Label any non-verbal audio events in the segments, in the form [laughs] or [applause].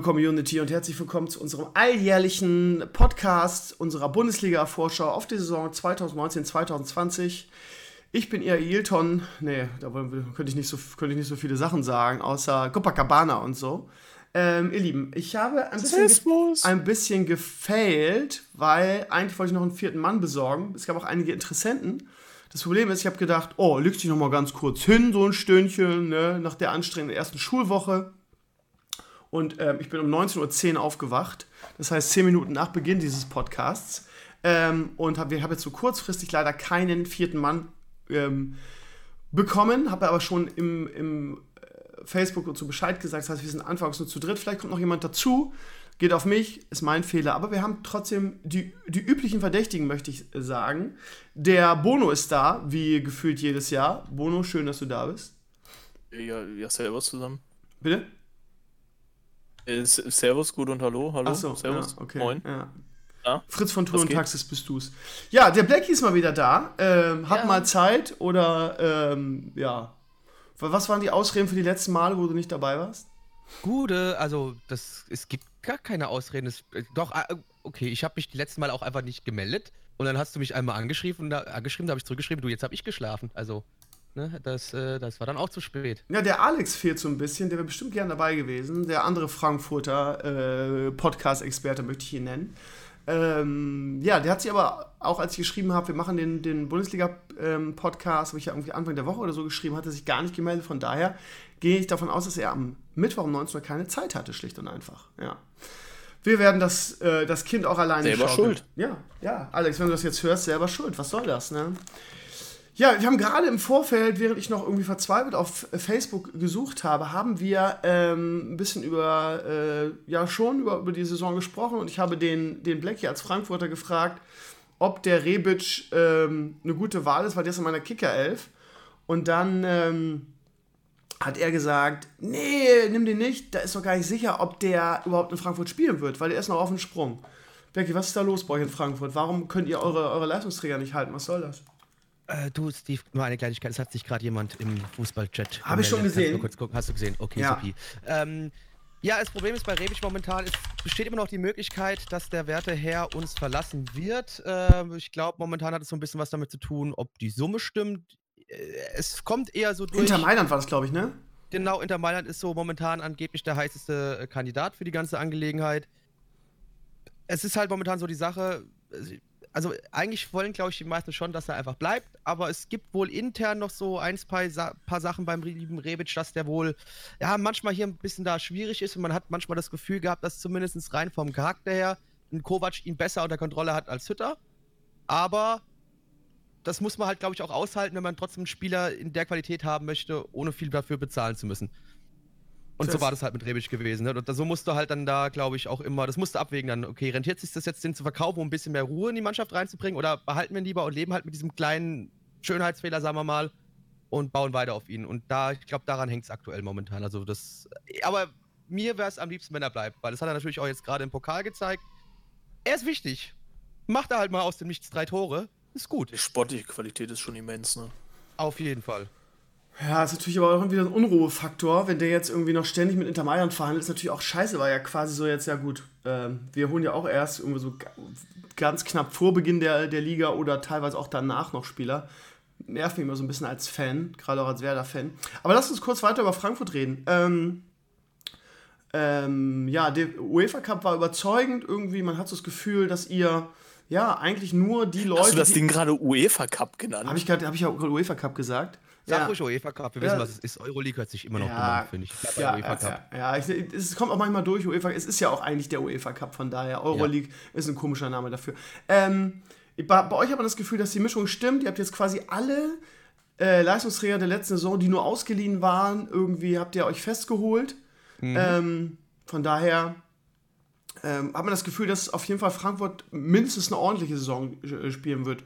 Liebe Community und herzlich willkommen zu unserem alljährlichen Podcast unserer Bundesliga-Vorschau auf die Saison 2019-2020. Ich bin ihr Ailton. Nee, da könnte ich, nicht so, könnte ich nicht so viele Sachen sagen, außer Copacabana und so. Ähm, ihr Lieben, ich habe ein bisschen, ein bisschen gefailt, weil eigentlich wollte ich noch einen vierten Mann besorgen. Es gab auch einige Interessenten. Das Problem ist, ich habe gedacht, oh, leg dich noch mal ganz kurz hin, so ein Stündchen, ne, nach der anstrengenden ersten Schulwoche. Und ähm, ich bin um 19.10 Uhr aufgewacht. Das heißt, 10 Minuten nach Beginn dieses Podcasts. Ähm, und habe hab jetzt so kurzfristig leider keinen vierten Mann ähm, bekommen. Habe aber schon im, im äh, Facebook und so Bescheid gesagt. Das heißt, wir sind anfangs nur zu dritt. Vielleicht kommt noch jemand dazu. Geht auf mich, ist mein Fehler. Aber wir haben trotzdem die, die üblichen Verdächtigen, möchte ich sagen. Der Bono ist da, wie gefühlt jedes Jahr. Bono, schön, dass du da bist. Ja, ja servus zusammen. Bitte? Äh, servus, gut und hallo. Hallo, so, servus, ja, okay. moin. Ja. Ja? Fritz von Tour und Taxis bist du's. Ja, der Blackie ist mal wieder da. Ähm, hat mal Zeit oder, ähm, ja. Was waren die Ausreden für die letzten Male, wo du nicht dabei warst? Gute, also das, es gibt gar keine Ausreden. Es, äh, doch, äh, okay, ich habe mich die letzten Mal auch einfach nicht gemeldet. Und dann hast du mich einmal angeschrieben, da, angeschrieben, da habe ich zurückgeschrieben, du, jetzt habe ich geschlafen. Also, ne, das, äh, das war dann auch zu spät. Ja, der Alex fehlt so ein bisschen, der wäre bestimmt gern dabei gewesen. Der andere Frankfurter äh, Podcast-Experte möchte ich ihn nennen. Ähm, ja, der hat sich aber auch, als ich geschrieben habe, wir machen den, den Bundesliga-Podcast, ähm, habe ich ja irgendwie Anfang der Woche oder so geschrieben, hat er sich gar nicht gemeldet. Von daher gehe ich davon aus, dass er am Mittwoch um 19 Uhr keine Zeit hatte, schlicht und einfach. Ja. Wir werden das, äh, das Kind auch alleine Selber schauen. schuld. Ja, ja. Alex, wenn du das jetzt hörst, selber schuld. Was soll das, ne? Ja, wir haben gerade im Vorfeld, während ich noch irgendwie verzweifelt auf Facebook gesucht habe, haben wir ähm, ein bisschen über, äh, ja schon über, über die Saison gesprochen und ich habe den, den Blackie als Frankfurter gefragt, ob der Rebic ähm, eine gute Wahl ist, weil der ist in meiner Kicker-Elf. Und dann ähm, hat er gesagt, nee, nimm den nicht, da ist doch gar nicht sicher, ob der überhaupt in Frankfurt spielen wird, weil der ist noch auf dem Sprung. Becky, was ist da los bei euch in Frankfurt? Warum könnt ihr eure, eure Leistungsträger nicht halten? Was soll das? Äh, du, Steve, nur eine Kleinigkeit. Es hat sich gerade jemand im Fußballchat. Habe ich schon gesehen. kurz gucken? Hast du gesehen? Okay, ja. Sophie. Ähm, ja, das Problem ist bei Rebic momentan, es besteht immer noch die Möglichkeit, dass der Werteherr uns verlassen wird. Äh, ich glaube, momentan hat es so ein bisschen was damit zu tun, ob die Summe stimmt. Äh, es kommt eher so durch. Inter Mailand war das, glaube ich, ne? Genau, Inter Mailand ist so momentan angeblich der heißeste äh, Kandidat für die ganze Angelegenheit. Es ist halt momentan so die Sache, also eigentlich wollen, glaube ich, die meisten schon, dass er einfach bleibt, aber es gibt wohl intern noch so ein paar, paar Sachen beim lieben Rebic, dass der wohl, ja, manchmal hier ein bisschen da schwierig ist und man hat manchmal das Gefühl gehabt, dass zumindest rein vom Charakter her ein Kovac ihn besser unter Kontrolle hat als Hütter. Aber das muss man halt, glaube ich, auch aushalten, wenn man trotzdem einen Spieler in der Qualität haben möchte, ohne viel dafür bezahlen zu müssen. Und das so war das halt mit Rebic gewesen. Ne? Und so musst du halt dann da, glaube ich, auch immer, das musst du abwägen dann, okay, rentiert sich das jetzt, den zu verkaufen, um ein bisschen mehr Ruhe in die Mannschaft reinzubringen oder behalten wir ihn lieber und leben halt mit diesem kleinen Schönheitsfehler, sagen wir mal, und bauen weiter auf ihn. Und da, ich glaube, daran hängt es aktuell momentan. Also das, aber mir wäre es am liebsten, wenn er bleibt, weil das hat er natürlich auch jetzt gerade im Pokal gezeigt. Er ist wichtig. Macht er halt mal aus dem Nichts drei Tore. Ist gut. Die sportliche Qualität ist schon immens, ne? Auf jeden Fall. Ja, ist natürlich aber auch wieder ein Unruhefaktor, wenn der jetzt irgendwie noch ständig mit Inter Mailand verhandelt, ist natürlich auch scheiße, weil ja quasi so jetzt, ja gut, ähm, wir holen ja auch erst irgendwie so ganz knapp vor Beginn der, der Liga oder teilweise auch danach noch Spieler. Nervt mich immer so ein bisschen als Fan, gerade auch als Werder-Fan. Aber lass uns kurz weiter über Frankfurt reden. Ähm, ähm, ja, der UEFA Cup war überzeugend irgendwie. Man hat so das Gefühl, dass ihr ja eigentlich nur die Leute. Hast du das Ding gerade UEFA Cup genannt? Habe ich, hab ich ja UEFA Cup gesagt? Sag ja. ruhig UEFA Cup, wir wissen, was es ist. Euroleague hört sich immer noch ja, finde ich. ja, UEFA Cup. Ja, ich, es kommt auch manchmal durch, UEFA. Es ist ja auch eigentlich der UEFA Cup, von daher. Euroleague ist ein komischer Name dafür. Ähm, bei, bei, euch hat man das Gefühl, dass die Mischung stimmt. Ihr habt jetzt quasi alle äh, Leistungsträger der letzten Saison, die nur ausgeliehen waren, irgendwie habt ihr euch festgeholt. Mhm. Ähm, von daher ähm, hat man das Gefühl, dass auf jeden Fall Frankfurt mindestens eine ordentliche Saison äh, spielen wird.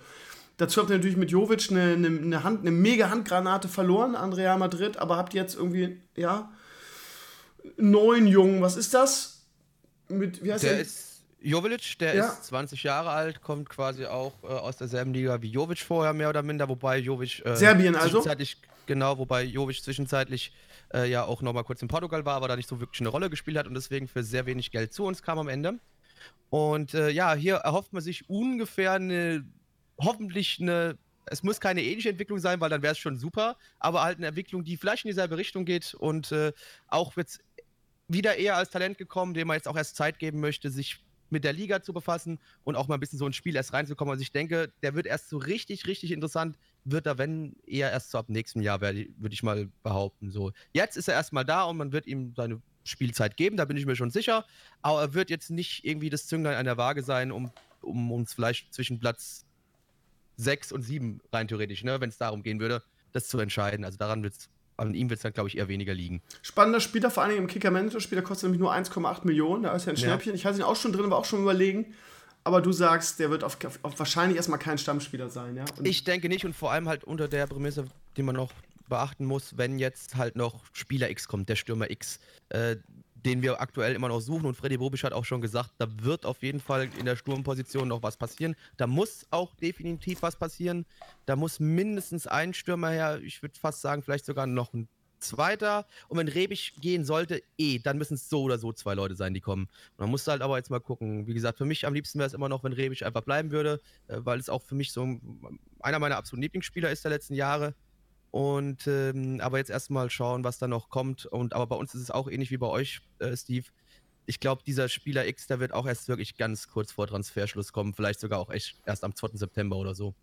Dazu habt ihr natürlich mit Jovic eine, eine, eine, Hand, eine mega Handgranate verloren an Real Madrid, aber habt jetzt irgendwie, ja, neun Jungen. Was ist das? Mit, wie heißt der? Der ist Jovic, der ja. ist 20 Jahre alt, kommt quasi auch äh, aus derselben Liga wie Jovic vorher, mehr oder minder, wobei Jovic. Äh, Serbien also? genau, wobei Jovic zwischenzeitlich äh, ja auch nochmal kurz in Portugal war, aber da nicht so wirklich eine Rolle gespielt hat und deswegen für sehr wenig Geld zu uns kam am Ende. Und äh, ja, hier erhofft man sich ungefähr eine, hoffentlich eine, es muss keine ähnliche Entwicklung sein, weil dann wäre es schon super, aber halt eine Entwicklung, die vielleicht in dieselbe Richtung geht und äh, auch jetzt wieder eher als Talent gekommen, dem man jetzt auch erst Zeit geben möchte, sich mit der Liga zu befassen und auch mal ein bisschen so ein Spiel erst reinzukommen. Also ich denke, der wird erst so richtig, richtig interessant, wird er, wenn eher erst so ab nächstem Jahr, würde ich mal behaupten. So, jetzt ist er erstmal da und man wird ihm seine Spielzeit geben, da bin ich mir schon sicher. Aber er wird jetzt nicht irgendwie das Zünglein an der Waage sein, um, um uns vielleicht zwischen Platz 6 und 7 rein theoretisch, ne, wenn es darum gehen würde, das zu entscheiden. Also daran wird es an ihm wird es dann, glaube ich, eher weniger liegen. Spannender Spieler, vor allem im Kicker-Manager-Spieler, kostet nämlich nur 1,8 Millionen. Da ist ja ein Schnäppchen. Ja. Ich hatte ihn auch schon drin, war auch schon überlegen. Aber du sagst, der wird auf, auf wahrscheinlich erstmal kein Stammspieler sein, ja? Und ich denke nicht und vor allem halt unter der Prämisse, die man noch beachten muss, wenn jetzt halt noch Spieler X kommt, der Stürmer X, äh, den wir aktuell immer noch suchen. Und Freddy Bobisch hat auch schon gesagt, da wird auf jeden Fall in der Sturmposition noch was passieren. Da muss auch definitiv was passieren. Da muss mindestens ein Stürmer her. Ich würde fast sagen, vielleicht sogar noch ein zweiter. Und wenn Rebic gehen sollte, eh, dann müssen es so oder so zwei Leute sein, die kommen. Man muss halt aber jetzt mal gucken. Wie gesagt, für mich am liebsten wäre es immer noch, wenn Rebic einfach bleiben würde, äh, weil es auch für mich so einer meiner absoluten Lieblingsspieler ist der letzten Jahre. Und ähm, aber jetzt erstmal schauen, was da noch kommt. Und aber bei uns ist es auch ähnlich wie bei euch, äh, Steve. Ich glaube, dieser Spieler X, der wird auch erst wirklich ganz kurz vor Transferschluss kommen, vielleicht sogar auch echt erst am 2. September oder so.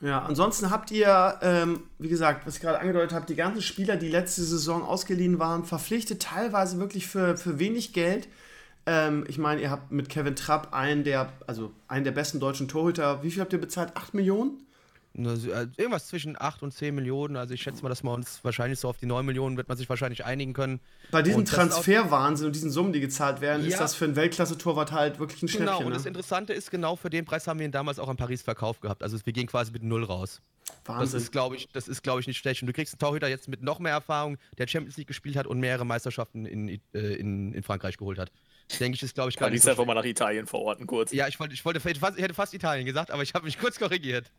Ja, ansonsten habt ihr, ähm, wie gesagt, was ich gerade angedeutet habe, die ganzen Spieler, die letzte Saison ausgeliehen waren, verpflichtet, teilweise wirklich für, für wenig Geld. Ähm, ich meine, ihr habt mit Kevin Trapp einen der, also einen der besten deutschen Torhüter. Wie viel habt ihr bezahlt? 8 Millionen? Äh, irgendwas zwischen 8 und 10 Millionen. Also ich schätze mal, dass wir uns wahrscheinlich so auf die 9 Millionen wird man sich wahrscheinlich einigen können. Bei diesem Transferwahnsinn und diesen Summen, die gezahlt werden, ja. ist das für einen Weltklasse-Torwart halt wirklich ein genau, Schnäppchen. Genau, und ne? das Interessante ist, genau für den Preis haben wir ihn damals auch in Paris verkauft gehabt. Also wir gehen quasi mit Null raus. Wahnsinn. Das ist, glaube ich, das ich, nicht schlecht. Und du kriegst einen Torhüter jetzt mit noch mehr Erfahrung, der Champions League gespielt hat und mehrere Meisterschaften in, äh, in, in Frankreich geholt hat. Denke ich, ist, glaube ich, gar Kann nicht. Kann ich einfach mal nach Italien verorten, kurz. Ja, ich wollte, ich wollte, ich hätte fast Italien gesagt, aber ich habe mich kurz korrigiert.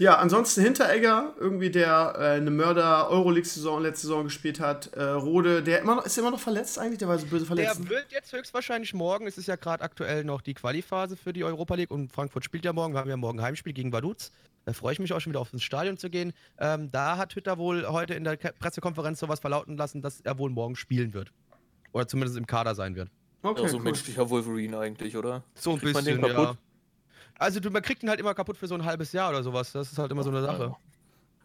Ja, ansonsten Hinteregger, irgendwie der äh, eine Mörder-Euroleague-Saison letzte Saison gespielt hat. Äh, Rode, der immer noch, ist immer noch verletzt eigentlich, der war so böse verletzt. Der wird jetzt höchstwahrscheinlich morgen, es ist ja gerade aktuell noch die Qualiphase für die Europa League und Frankfurt spielt ja morgen, wir haben ja morgen Heimspiel gegen Vaduz. Da freue ich mich auch schon wieder auf ins Stadion zu gehen. Ähm, da hat Hütter wohl heute in der Pressekonferenz sowas verlauten lassen, dass er wohl morgen spielen wird. Oder zumindest im Kader sein wird. Okay, ja, so ein cool. menschlicher Wolverine eigentlich, oder? So ein Kriegt bisschen, ja. Also du, man kriegt ihn halt immer kaputt für so ein halbes Jahr oder sowas. Das ist halt immer so eine Sache.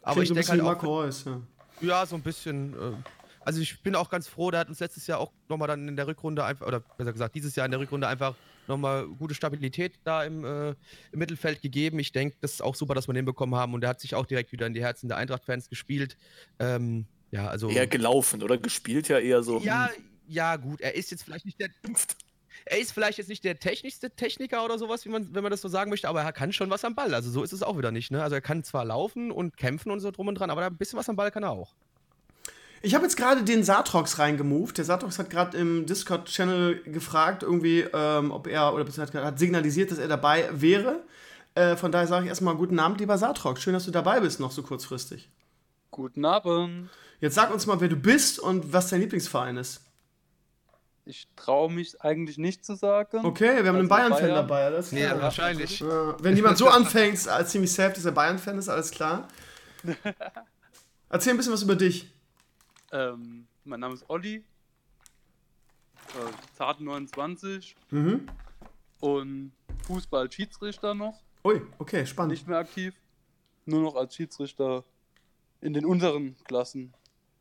Aber ich denke halt auch, Reus, ja. ja, so ein bisschen. Äh, also ich bin auch ganz froh, der hat uns letztes Jahr auch nochmal dann in der Rückrunde einfach, oder besser gesagt, dieses Jahr in der Rückrunde einfach nochmal gute Stabilität da im, äh, im Mittelfeld gegeben. Ich denke, das ist auch super, dass wir den bekommen haben und der hat sich auch direkt wieder in die Herzen der Eintracht-Fans gespielt. Ähm, ja, also. Eher gelaufen, oder? Gespielt ja eher so. Ja, ja, gut. Er ist jetzt vielleicht nicht der er ist vielleicht jetzt nicht der technischste Techniker oder sowas, wie man, wenn man das so sagen möchte, aber er kann schon was am Ball. Also so ist es auch wieder nicht. Ne? Also er kann zwar laufen und kämpfen und so drum und dran, aber ein bisschen was am Ball kann er auch. Ich habe jetzt gerade den Satrox reingemoved. Der Satrox hat gerade im Discord-Channel gefragt, irgendwie, ähm, ob er, oder hat signalisiert, dass er dabei wäre. Äh, von daher sage ich erstmal guten Abend, lieber Satrox. Schön, dass du dabei bist, noch so kurzfristig. Guten Abend. Jetzt sag uns mal, wer du bist und was dein Lieblingsverein ist. Ich traue mich eigentlich nicht zu sagen. Okay, wir haben also einen Bayern-Fan Bayern. dabei, alles klar. Ja, wahrscheinlich. Ja, wenn jemand so [laughs] anfängt, als ziemlich safe, dass er Bayern-Fan ist, alles klar. [laughs] Erzähl ein bisschen was über dich. Ähm, mein Name ist Olli. Äh, Zart 29. Mhm. Und Fußball-Schiedsrichter noch. Ui, okay, spannend. Nicht mehr aktiv. Nur noch als Schiedsrichter in den unteren Klassen.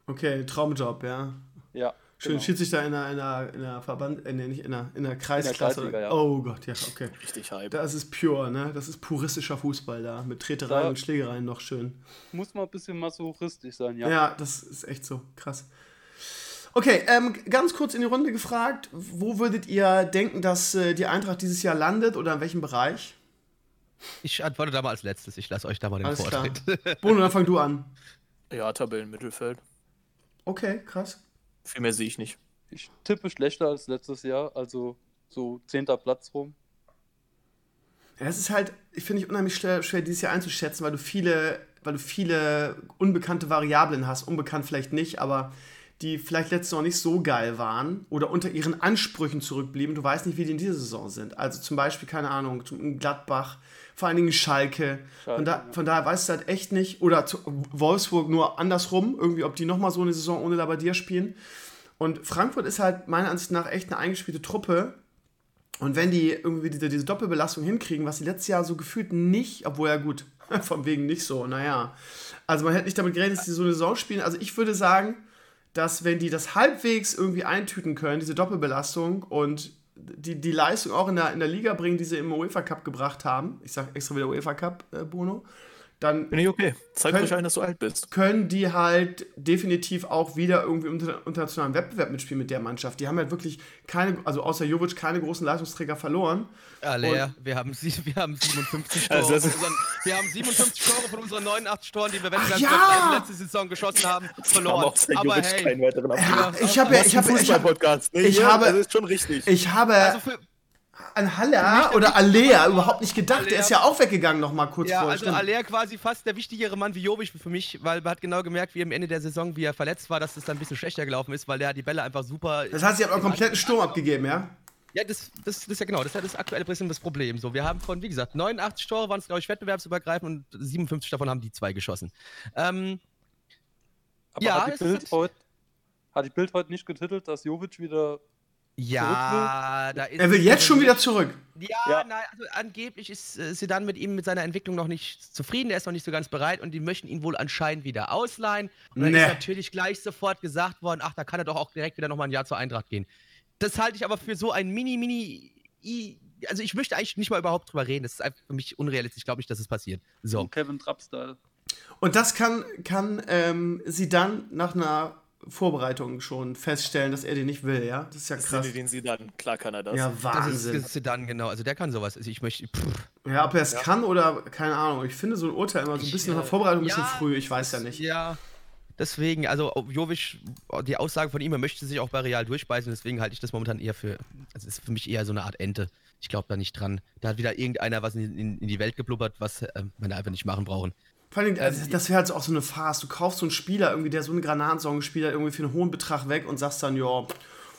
Okay, Traumjob, ja. Ja. Schön genau. Schiedsrichter in einer, in einer, in einer Verband, äh, nee, nicht in einer, in einer Kreisklasse. In der ja. Oh Gott, ja, okay. Richtig hype. Das ist pure, ne? Das ist puristischer Fußball da. Mit Tretereien da und Schlägereien noch schön. Muss mal ein bisschen masochistisch sein, ja. Ja, das ist echt so. Krass. Okay, ähm, ganz kurz in die Runde gefragt. Wo würdet ihr denken, dass äh, die Eintracht dieses Jahr landet oder in welchem Bereich? Ich antworte da mal als letztes. Ich lasse euch da mal den Alles Vortritt. Bono, dann fang du an. Ja, Tabellenmittelfeld. Okay, krass. Viel mehr sehe ich nicht. Ich tippe schlechter als letztes Jahr, also so zehnter Platz rum. Ja, es ist halt, ich finde ich unheimlich schwer, schwer, dieses Jahr einzuschätzen, weil du viele weil du viele unbekannte Variablen hast. Unbekannt vielleicht nicht, aber die vielleicht letztes Jahr nicht so geil waren oder unter ihren Ansprüchen zurückblieben. Du weißt nicht, wie die in dieser Saison sind. Also zum Beispiel, keine Ahnung, Gladbach, vor allen Dingen Schalke. Schalke, von, da, ja. von daher weißt du halt echt nicht. Oder Wolfsburg nur andersrum, irgendwie, ob die nochmal so eine Saison ohne Labadier spielen. Und Frankfurt ist halt meiner Ansicht nach echt eine eingespielte Truppe. Und wenn die irgendwie diese, diese Doppelbelastung hinkriegen, was sie letztes Jahr so gefühlt nicht, obwohl ja gut, [laughs] von wegen nicht so, naja. Also man hätte nicht damit gerechnet, dass die so eine Saison spielen. Also ich würde sagen, dass wenn die das halbwegs irgendwie eintüten können, diese Doppelbelastung und die, die Leistung auch in der, in der Liga bringen, die sie im UEFA Cup gebracht haben, ich sage extra wieder UEFA Cup, äh, Bruno, dann Bin ich okay. Zeig Können- euch allen, dass du alt bist. können die halt definitiv auch wieder irgendwie im inter- internationalen Wettbewerb mitspielen mit der Mannschaft. Die haben halt wirklich keine, also außer Jovic, keine großen Leistungsträger verloren. Alea, wir haben, sie, wir haben 57 [laughs] Tore. Also das von ist- unseren, wir haben 57 Tore von unseren 89 Toren, die wir Wettbewerb ja! letzte Saison geschossen haben, verloren. Aber hey, keinen weiteren Ja, ich habe ja, Das ist ich ein habe, ich habe, ich habe- Das ist schon richtig. ich habe also für, an Haller oder Alea überhaupt nicht gedacht. Der Alea- ist ja auch weggegangen noch mal kurz ja, vorher. also stimmt. Alea quasi fast der wichtigere Mann wie Jovic für mich, weil man hat genau gemerkt, wie am Ende der Saison, wie er verletzt war, dass es dann ein bisschen schlechter gelaufen ist, weil der die Bälle einfach super. Das heißt, sie haben auch einen kompletten Sturm abgegeben, ja? Ja, das, das, das ist ja genau, das ist ja das aktuelle bisschen das Problem. So, wir haben von, wie gesagt, 89 Tore waren es, glaube ich, wettbewerbsübergreifend und 57 davon haben die zwei geschossen. Ähm, Aber Ja, hat, die Bild heute, hat die Bild heute nicht getitelt, dass Jovic wieder. Ja, da ist. Er will jetzt schon wieder zurück. Ja, Ja. nein, also angeblich ist äh, Sedan mit ihm mit seiner Entwicklung noch nicht zufrieden, er ist noch nicht so ganz bereit und die möchten ihn wohl anscheinend wieder ausleihen. Und dann Nee. ist natürlich gleich sofort gesagt worden, ach, da kann er doch auch direkt wieder nochmal ein Jahr zur Eintracht gehen. Das halte ich aber für so ein mini, mini, i- also ich möchte eigentlich nicht mal überhaupt drüber reden, das ist einfach für mich unrealistisch, ich glaube nicht, dass es passiert. So. Kevin Trapp-Style. Und das kann, kann ähm, sie dann nach einer Vorbereitung schon feststellen, dass er den nicht will, ja? Das ist ja krass. den sie dann. Klar kann er das. Ja, Das ist, Wahnsinn. das ist Sedan, genau, also der kann sowas. Also ich möchte, pff, Ja, ob er es kann oder keine Ahnung. Ich finde so ein Urteil immer so ein Ich, bisschen nach äh, der Vorbereitung ein bisschen ja, früh. Ich weiß ja nicht. Ja, deswegen, also ob Jovic, die Aussage von ihm, er möchte sich auch bei Real durchbeißen, deswegen halte ich das momentan eher für, also es ist für mich eher so eine Art Ente. Ich glaube da nicht dran. Da hat wieder irgendeiner was in, in, in die Welt geblubbert, was äh, wir einfach nicht machen brauchen. Vor allem, Ähm, also, das wäre halt auch so eine Farce. Du kaufst so einen Spieler, irgendwie, der so eine Granatensaison gespielt hat, irgendwie für einen hohen Betrag weg und sagst dann, ja,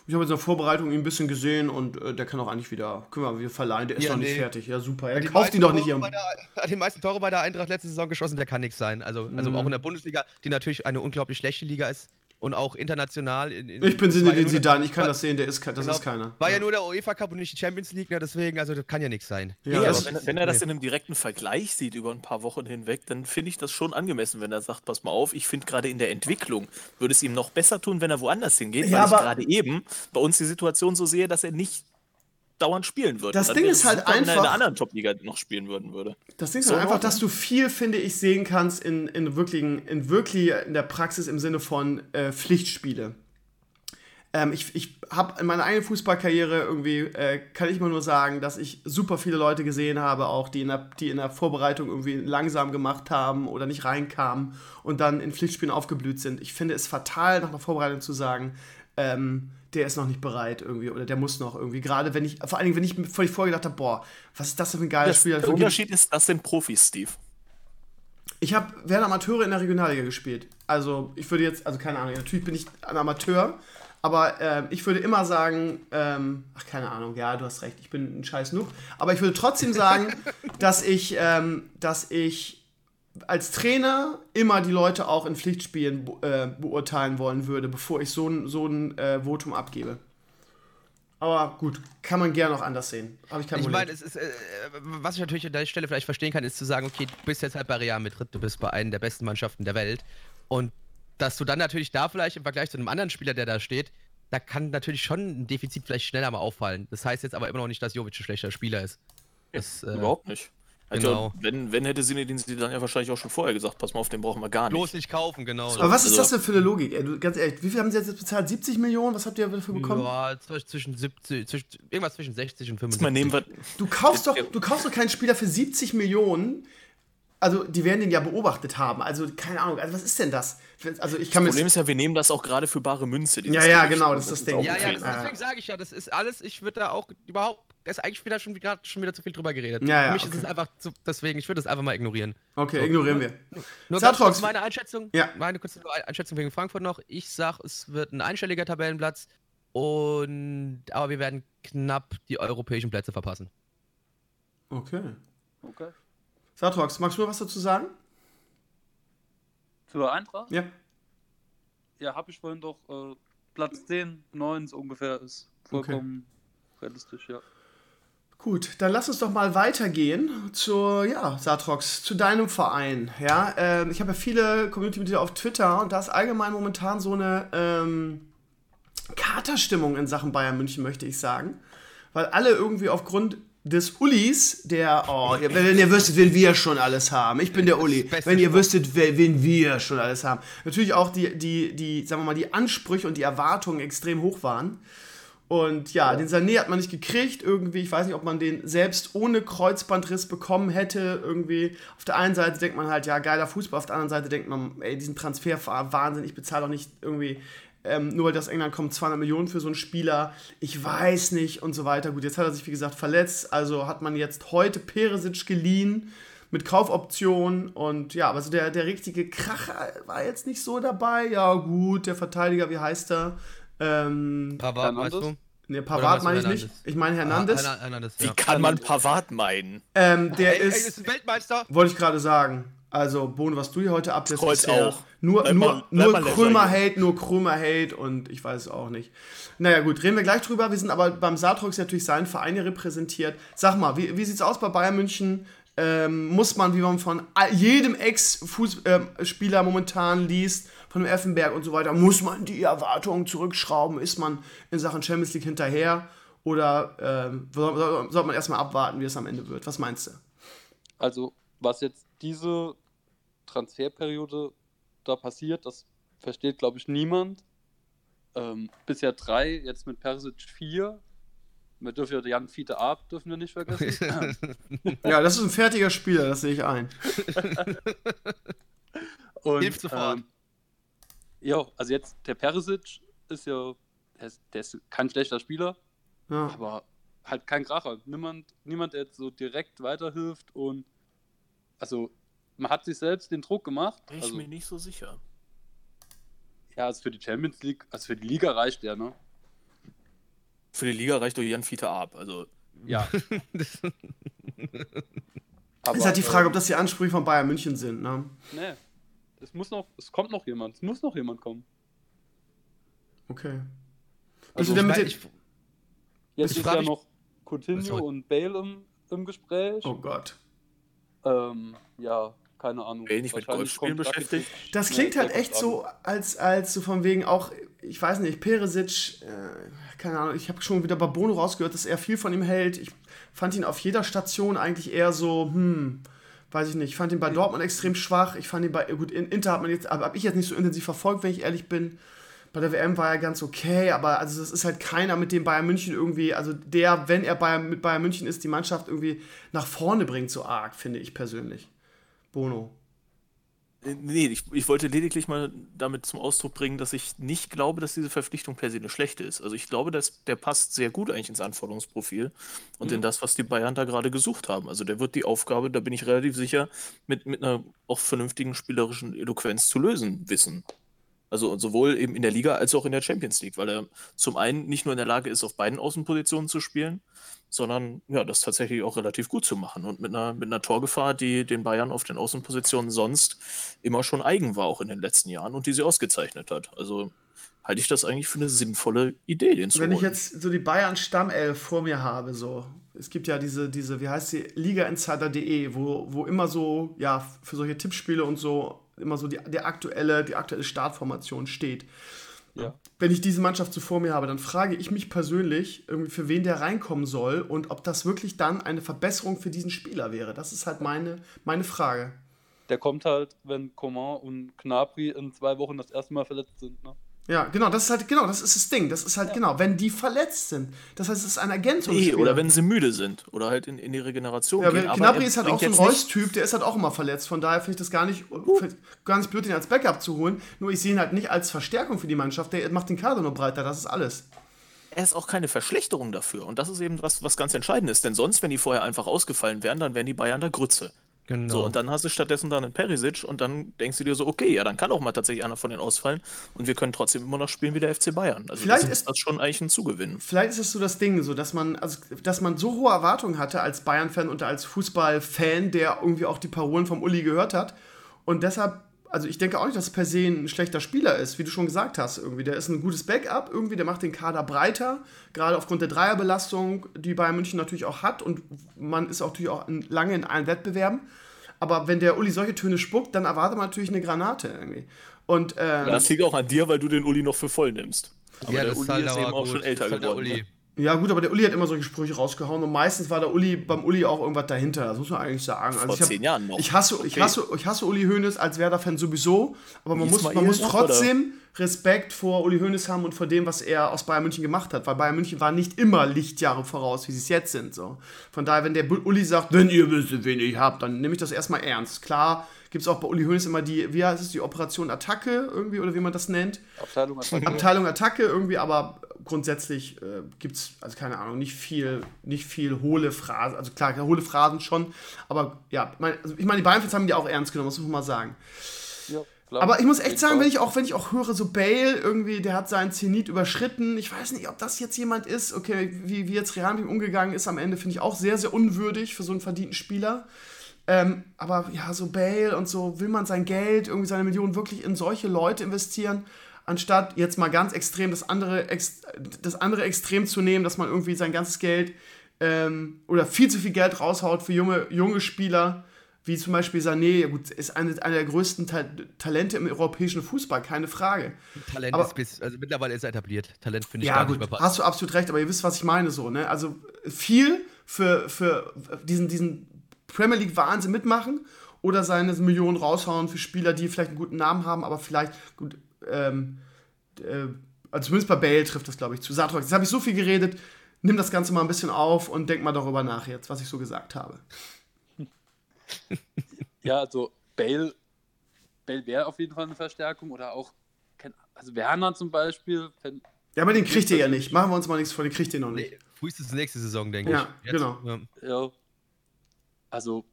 ich habe jetzt in der Vorbereitung ihn ein bisschen gesehen und äh, der kann auch eigentlich wieder, können wir wieder verleihen, der ist Ja, noch nicht nee. fertig. Ja, super. Ja, Die kauft ihn doch nicht. Bei Der, hat die meisten Tore bei der Eintracht letzte Saison geschossen, der kann nichts sein. Also, also Mhm. auch in der Bundesliga, die natürlich eine unglaublich schlechte Liga ist und auch international. In, in, ich bin Zinedine nur- Zidane, ich kann war- das sehen, der ist, das genau, ist keiner. War ja nur der UEFA Cup und nicht die Champions League, ne, deswegen, also das kann ja nichts sein. Ja, Ja, wenn, wenn er das in einem direkten Vergleich sieht über ein paar Wochen hinweg, dann finde ich das schon angemessen, wenn er sagt, pass mal auf, ich finde gerade in der Entwicklung würde es ihm noch besser tun, wenn er woanders hingeht, Ja, weil ich aber- gerade eben bei uns die Situation so sehe, dass er nicht dauernd spielen würde. Das Dann Ding ist halt super, wenn er in einfach- einer anderen Top-Liga noch spielen würden würde. Das Ding ist So halt in einfach, dass du viel, finde ich, sehen kannst in, in, wirklichen, in wirklich in der Praxis im Sinne von äh, Pflichtspiele. Ähm, ich ich habe in meiner eigenen Fußballkarriere irgendwie, äh, kann ich mal nur sagen, dass ich super viele Leute gesehen habe, auch die in, der, die in der Vorbereitung irgendwie langsam gemacht haben oder nicht reinkamen und dann in Pflichtspielen aufgeblüht sind. Ich finde es fatal, nach einer Vorbereitung zu sagen, ähm, der ist noch nicht bereit irgendwie oder der muss noch irgendwie. Gerade wenn ich, vor allen Dingen, wenn ich mir völlig vorgedacht habe, boah, was ist das denn für ein geiler Das, Spieler? der Unterschied ist, das sind Profis, Steve. Ich habe während Amateure in der Regionalliga gespielt. Also ich würde jetzt, also keine Ahnung, natürlich bin ich ein Amateur, aber ähm, ich würde immer sagen, ähm, ach keine Ahnung, ja, du hast recht, ich bin ein scheiß Noob, aber ich würde trotzdem sagen, [laughs] dass ich, ähm, dass ich als Trainer immer die Leute auch in Pflichtspielen be äh, beurteilen wollen würde, bevor ich so ein, so ein äh, Votum abgebe. Aber gut, kann man gerne auch anders sehen. Habe ich kein Ich Problem. meine, es ist, äh, was ich natürlich an der Stelle vielleicht verstehen kann, ist zu sagen, okay, du bist jetzt halt bei Real Madrid, du bist bei einer der besten Mannschaften der Welt und dass du dann natürlich da vielleicht im Vergleich zu einem anderen Spieler, der da steht, da kann natürlich schon ein Defizit vielleicht schneller mal auffallen. Das heißt jetzt aber immer noch nicht, dass Jovic ein schlechter Spieler ist. Das, äh, Überhaupt nicht. Also, genau. wenn, wenn hätte Sinedin sie dann ja wahrscheinlich auch schon vorher gesagt, pass mal auf, den brauchen wir gar nicht. Bloß nicht kaufen, genau. aber was ist also- das denn für eine Logik? Ey, du, ganz ehrlich, wie viel haben sie jetzt bezahlt? 70 Millionen? Was habt ihr dafür bekommen? Ja, zw- zwischen 70, zwischen, irgendwas zwischen 60 und 75. Mal nehmen wir, Du kaufst doch, du kaufst doch keinen Spieler für 70 Millionen. Also, die werden den ja beobachtet haben. Also, keine Ahnung. Also, was ist denn das? Also, ich kann mir. Problem ist ja, wir nehmen das auch gerade für bare Münze. Ja, ja, genau, das ist das Ding. Ja, ja, das, deswegen sage ich ja, das ist alles, ich würde da auch überhaupt ist eigentlich wieder schon, wieder schon wieder zu viel drüber geredet. Ja, ja, Für mich okay. ist es einfach zu, deswegen, ich würde es einfach mal ignorieren. Okay, ignorieren wir. Nur Satrox. ganz kurz meine Einschätzung, Ja. meine kurze Einschätzung wegen Frankfurt noch. Ich sag, es wird ein einstelliger Tabellenplatz und aber wir werden knapp die europäischen Plätze verpassen. Okay. Okay. Satrox, magst du was dazu sagen? Zur Eintracht? Ja. Ja, habe ich vorhin doch äh, Platz 10, 9 so ungefähr ist vollkommen realistisch, ja. Gut, dann lass uns doch mal weitergehen zur, ja, Satrox, zu deinem Verein. Ja, ähm, ich habe ja viele Community-Mitglieder auf Twitter und da ist allgemein momentan so eine ähm, Katerstimmung in Sachen Bayern München, möchte ich sagen. Weil alle irgendwie aufgrund des Ulis, der, oh, wenn ihr wüsstet, wen wir schon alles haben. Ich bin der Uli. Wenn ihr wüsstet, wen wir schon alles haben. Natürlich auch die, die, die, sagen wir mal, die Ansprüche und die Erwartungen extrem hoch waren. Und ja, den Sané hat man nicht gekriegt irgendwie. Ich weiß nicht, ob man den selbst ohne Kreuzbandriss bekommen hätte. Irgendwie. Auf der einen Seite denkt man halt, ja, geiler Fußball. Auf der anderen Seite denkt man, ey, diesen Transfer war Wahnsinn. Ich bezahle doch nicht irgendwie, ähm, nur weil das England kommt, 200 Millionen für so einen Spieler. Ich weiß nicht und so weiter. Gut, jetzt hat er sich, wie gesagt, verletzt. Also hat man jetzt heute Peresic geliehen mit Kaufoption und ja, also der, der richtige Kracher war jetzt nicht so dabei. Ja, gut, der Verteidiger, wie heißt er? Ähm, Pavard, weißt du? Ne, Pavard meinst meine ich nicht. Ich meine Hernandez. Ah, Hernandez, Wie ja. kann man Pavard meinen? Ähm, der Ey, ey, ist, ist ein Weltmeister. wollte ich gerade sagen. Also, Bohne, was du hier heute ablässt, Kreuz bisher, auch. Nur, Bleib nur, mal- nur lässig. Krömer-Hate, nur Krömer-Hate und ich weiß es auch nicht. Naja, gut, reden wir gleich drüber. Wir sind aber beim Saartrox natürlich seinen Verein hier repräsentiert. Sag mal, wie, wie sieht's aus bei Bayern München? Ähm, muss man, wie man von jedem Ex-Spieler momentan liest, von dem Effenberg und so weiter, muss man die Erwartungen zurückschrauben? Ist man in Sachen Champions League hinterher? Oder ähm, soll, soll, soll man erstmal abwarten, wie es am Ende wird? Was meinst du? Also, was jetzt diese Transferperiode da passiert, das versteht, glaube ich, niemand. Ähm, bisher drei, jetzt mit Persic vier. Wir dürfen ja Jan Fiete Ab, dürfen wir nicht vergessen. [laughs] Ja, das ist ein fertiger Spieler, das sehe ich ein. [laughs] Und, Hilft sofort. Ähm, ja, also jetzt der Perisic ist ja, der ist, der ist kein schlechter Spieler, Ja. aber halt kein Kracher. Niemand, niemand, der jetzt so direkt weiterhilft und also man hat sich selbst den Druck gemacht. Bin ich Also, mir nicht so sicher. ja, also für die Champions League, also für die Liga reicht der, ne? Für die Liga reicht doch Jan Fiete ab. Also, Ja. [laughs] Aber, ist halt die Frage, äh, ob das die Ansprüche von Bayern München sind, ne? Nee. Es muss noch, es kommt noch jemand, es muss noch jemand kommen. Okay. Also, Also Ich- den, ich- Jetzt ich ist ja noch Coutinho und Bale im, im Gespräch. oh Gott. Ähm, ja, keine Ahnung. Nicht mit Golfspielen beschäftigt? Das klingt halt echt so, als, als so von wegen auch, ich weiß nicht, Peresic, äh, keine Ahnung, ich habe schon wieder bei Bono rausgehört, dass er viel von ihm hält. Ich fand ihn auf jeder Station eigentlich eher so, hm, weiß ich nicht. Ich fand ihn bei Dortmund extrem schwach. Ich fand ihn bei, gut, in Inter hat man jetzt, aber habe ich jetzt nicht so intensiv verfolgt, wenn ich ehrlich bin. Bei der WM war er ganz okay, aber also das ist halt keiner, mit dem Bayern München irgendwie, also der, wenn er Bayern, mit Bayern München ist, die Mannschaft irgendwie nach vorne bringt, so arg, finde ich persönlich. Bono. Äh, Nee, ich, ich wollte lediglich mal damit zum Ausdruck bringen, dass ich nicht glaube, dass diese Verpflichtung per se eine schlechte ist. Also ich glaube, dass der passt sehr gut eigentlich ins Anforderungsprofil und in das, was die Bayern da gerade gesucht haben. Also der wird die Aufgabe, da bin ich relativ sicher, mit, mit einer auch vernünftigen spielerischen Eloquenz zu lösen wissen. Also sowohl eben in der Liga als auch in der Champions League, weil er zum einen nicht nur in der Lage ist, auf beiden Außenpositionen zu spielen, sondern ja, das tatsächlich auch relativ gut zu machen und mit einer, mit einer Torgefahr, die den Bayern auf den Außenpositionen sonst immer schon eigen war, auch in den letzten Jahren und die sie ausgezeichnet hat. Also halte ich das eigentlich für eine sinnvolle Idee, den zu Wenn ich jetzt so die Bayern Stammelf vor mir habe, so, es gibt ja diese, diese wie heißt sie, ligainsider.de, wo, wo immer so, ja, für solche Tippspiele und so, immer so die, der aktuelle, die aktuelle Startformation steht. Ja. Wenn ich diese Mannschaft so vor mir habe, dann frage ich mich persönlich, irgendwie für wen der reinkommen soll und ob das wirklich dann eine Verbesserung für diesen Spieler wäre. Das ist halt meine, meine Frage. Der kommt halt, wenn Coman und Gnabry in zwei Wochen das erste Mal verletzt sind. Ne? Ja, genau, das ist halt, genau, das ist das Ding. Das ist halt, genau, wenn die verletzt sind. Das heißt, es ist ein Nee, Ergänzungsspieler. oder wenn sie müde sind oder halt in, in die Regeneration Ja, gehen. er ist halt auch so ein Reus-Typ, der ist halt auch immer verletzt. Von daher finde ich das gar nicht, gar nicht blöd, ihn als Backup zu holen. Nur ich sehe ihn halt nicht als Verstärkung für die Mannschaft. Der macht den Kader nur breiter, das ist alles. er ist auch keine Verschlechterung dafür. Und das ist eben was, was ganz entscheidend ist. Denn sonst, wenn die vorher einfach ausgefallen wären, dann wären die Bayern da Grütze. Genau. So, und dann hast du stattdessen dann einen Perisic und dann denkst du dir so, okay, ja, dann kann auch mal tatsächlich einer von denen ausfallen und wir können trotzdem immer noch spielen wie der FC Bayern. Also Vielleicht das ist- das schon eigentlich ein Zugewinn. Vielleicht ist es so das Ding, so dass man, also, dass man so hohe Erwartungen hatte als Bayern-Fan und als Fußballfan, der irgendwie auch die Parolen vom Uli gehört hat. Und deshalb, also ich denke auch nicht, dass es per se ein schlechter Spieler ist, wie du schon gesagt hast. Irgendwie, der ist ein gutes Backup, irgendwie, der macht den Kader breiter, gerade aufgrund der Dreierbelastung, die Bayern München natürlich auch hat. Und man ist auch natürlich auch in, lange in allen Wettbewerben. Aber wenn der Uli solche Töne spuckt, dann erwartet man natürlich eine Granate irgendwie. Und ähm, Das liegt auch an dir, weil du den Uli noch für voll nimmst. Aber ja, der das Uli ist halt ist eben auch gut. schon älter halt geworden. Ja, gut, aber der Uli hat immer solche Sprüche rausgehauen und meistens war der Uli beim Uli auch irgendwas dahinter. Das muss man eigentlich sagen. Also Vor ich hab- zehn Jahren noch. Ich hasse, ich Okay. hasse, ich hasse Uli Hoeneß als Werder-Fan sowieso, aber man muss, man muss trotzdem Respekt vor Uli Hoeneß haben und vor dem, was er aus Bayern München gemacht hat, weil Bayern München war nicht immer Lichtjahre voraus, wie sie es jetzt sind. So. Von daher, wenn der Uli sagt, wenn ihr wisst, wen ich hab, dann nehme ich das erstmal ernst. Klar gibt es auch bei Uli Hoeneß immer die, wie heißt es, die Operation Attacke irgendwie oder wie man das nennt. Abteilung Attacke. Abteilung Attacke irgendwie, aber grundsätzlich äh, gibt es, also keine Ahnung, nicht viel, nicht viel hohle Phrasen. Also klar, hohle Phrasen schon, aber ja, mein, also ich meine, die Bayern-Fans haben die auch ernst genommen, das muss man mal sagen. Ja, klar. Aber ich muss echt sagen, wenn ich auch, wenn ich auch höre, so Bale, irgendwie, der hat seinen Zenit überschritten. Ich weiß nicht, ob das jetzt jemand ist, okay, wie, wie jetzt Real mit ihm umgegangen ist am Ende, finde ich auch sehr, sehr unwürdig für so einen verdienten Spieler. Ähm, aber ja, so Bale und so, will man sein Geld, irgendwie seine Millionen wirklich in solche Leute investieren, anstatt jetzt mal ganz extrem das andere, Ex das andere Extrem zu nehmen, dass man irgendwie sein ganzes Geld ähm, oder viel zu viel Geld raushaut für junge, junge Spieler, wie zum Beispiel Sané, ja gut, ist eine, einer der größten Ta Talente im europäischen Fußball, keine Frage. Talent Aber- ist bis, also mittlerweile ist er etabliert. Talent finde ich Ja, gar gut, nicht mehr hast du absolut recht, aber ihr wisst, was ich meine, so, ne? Also viel für, für diesen, diesen Premier League Wahnsinn mitmachen oder seine Millionen raushauen für Spieler, die vielleicht einen guten Namen haben, aber vielleicht, gut, ähm, äh, also zumindest bei Bale trifft das, glaube ich, zu. Satrok, jetzt habe ich so viel geredet, nimm das Ganze mal ein bisschen auf und denk mal darüber nach jetzt, was ich so gesagt habe. Ja, also Bale, Bale wäre auf jeden Fall eine Verstärkung oder auch, kein- also Werner zum Beispiel. Wenn, Ja, aber den kriegt ihr ja nicht. Machen wir uns mal nichts vor, den kriegt ihr noch nicht. Nee, frühestens nächste Saison, denke Ja, ich. genau. Ja. ja, also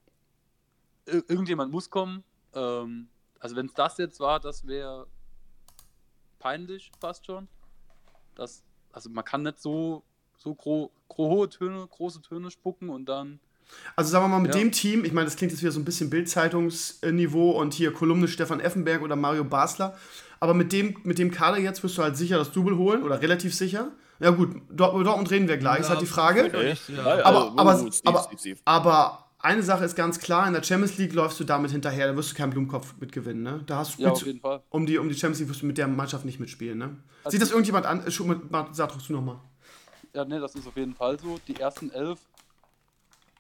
ir- irgendjemand muss kommen. Ähm, also wenn es das jetzt war, das wäre peinlich fast schon. Das, also man kann nicht so, so gro gro hohe Töne, große Töne spucken und dann Also sagen wir mal, mit Ja. dem Team, ich meine, das klingt jetzt wieder so ein bisschen Bildzeitungsniveau und hier Kolumne Stefan Effenberg oder Mario Basler, aber mit dem, mit dem Kader jetzt wirst du halt sicher das Double holen oder relativ sicher. Ja gut, Dortmund reden wir gleich, ist halt die Frage. Okay. Ja. Ja, Aber, aber, Steve, aber, Steve, Steve. aber eine Sache ist ganz klar, in der Champions League läufst du damit hinterher, da wirst du keinen Blumenkopf mitgewinnen, ne? Da hast du ja, mit- auf jeden Fall. um die, um die Champions League wirst du mit der Mannschaft nicht mitspielen, ne? Also- Sieht das irgendjemand an? Sag doch du nochmal. Ja, ne, das ist auf jeden Fall so. Die ersten elf,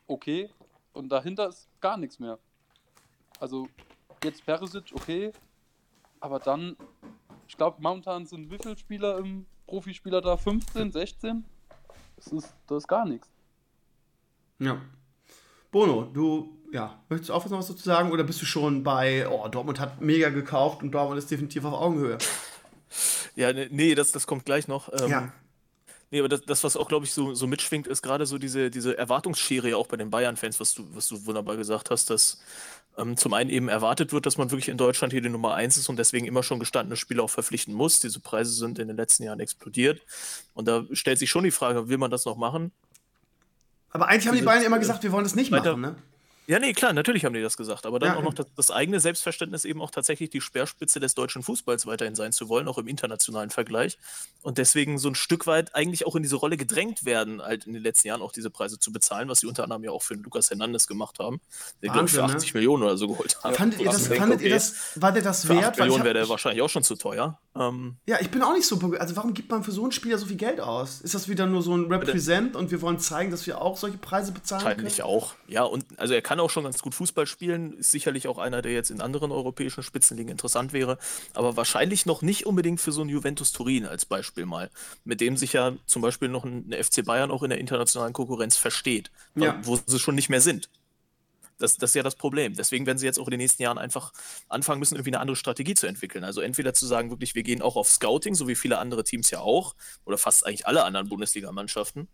okay. Und dahinter ist gar nichts mehr. Also, jetzt Perisic, okay. Aber dann, ich glaube, momentan sind wie viele Spieler im Profispieler da? 15, 16? Das ist, das ist gar nichts. Ja. Bono, du, ja, möchtest du auch was noch was dazu sagen oder bist du schon bei, oh, Dortmund hat mega gekauft und Dortmund ist definitiv auf Augenhöhe? Ja, ne- nee, das, das kommt gleich noch. Ähm, Ja. Nee, aber das, das was auch, glaube ich, so, so mitschwingt, ist gerade so diese, diese Erwartungsschere ja auch bei den Bayern-Fans, was du, was du wunderbar gesagt hast, dass ähm, zum einen eben erwartet wird, dass man wirklich in Deutschland hier die Nummer eins ist und deswegen immer schon gestandene Spieler auch verpflichten muss. Diese Preise sind in den letzten Jahren explodiert. Und da stellt sich schon die Frage, will man das noch machen? Aber eigentlich haben die Diese- beiden immer gesagt, wir wollen das nicht machen, ne? Ja, nee, klar, natürlich haben die das gesagt, aber dann Ja, auch noch das, das eigene Selbstverständnis eben auch tatsächlich die Speerspitze des deutschen Fußballs weiterhin sein zu wollen, auch im internationalen Vergleich. Und deswegen so ein Stück weit eigentlich auch in diese Rolle gedrängt werden, halt in den letzten Jahren auch diese Preise zu bezahlen, was sie unter anderem ja auch für den Lukas Hernandez gemacht haben, der glaube ich für Wahnsinn, ne? 80 Millionen oder so geholt hat. Fandet ihr Was das, fandet ihr okay, das, war der das Für wert? 8 Weil ich Millionen wäre der wahrscheinlich auch schon zu teuer. Ähm, Ja, ich bin auch nicht so, also warum gibt man für so einen Spieler so viel Geld aus? Ist das wieder nur so ein Represent und wir wollen zeigen, dass wir auch solche Preise bezahlen? Wahrscheinlich auch. Ja, und also er kann auch schon ganz gut Fußball spielen, ist sicherlich auch einer, der jetzt in anderen europäischen Spitzenligen interessant wäre, aber wahrscheinlich noch nicht unbedingt für so einen Juventus Turin als Beispiel mal, mit dem sich ja zum Beispiel noch ein eine FC Bayern auch in der internationalen Konkurrenz versteht, Ja. wo sie schon nicht mehr sind. Das, das ist ja das Problem. Deswegen werden sie jetzt auch in den nächsten Jahren einfach anfangen müssen, irgendwie eine andere Strategie zu entwickeln. Also entweder zu sagen, wirklich, wir gehen auch auf Scouting, so wie viele andere Teams ja auch, oder fast eigentlich alle anderen Bundesligamannschaften,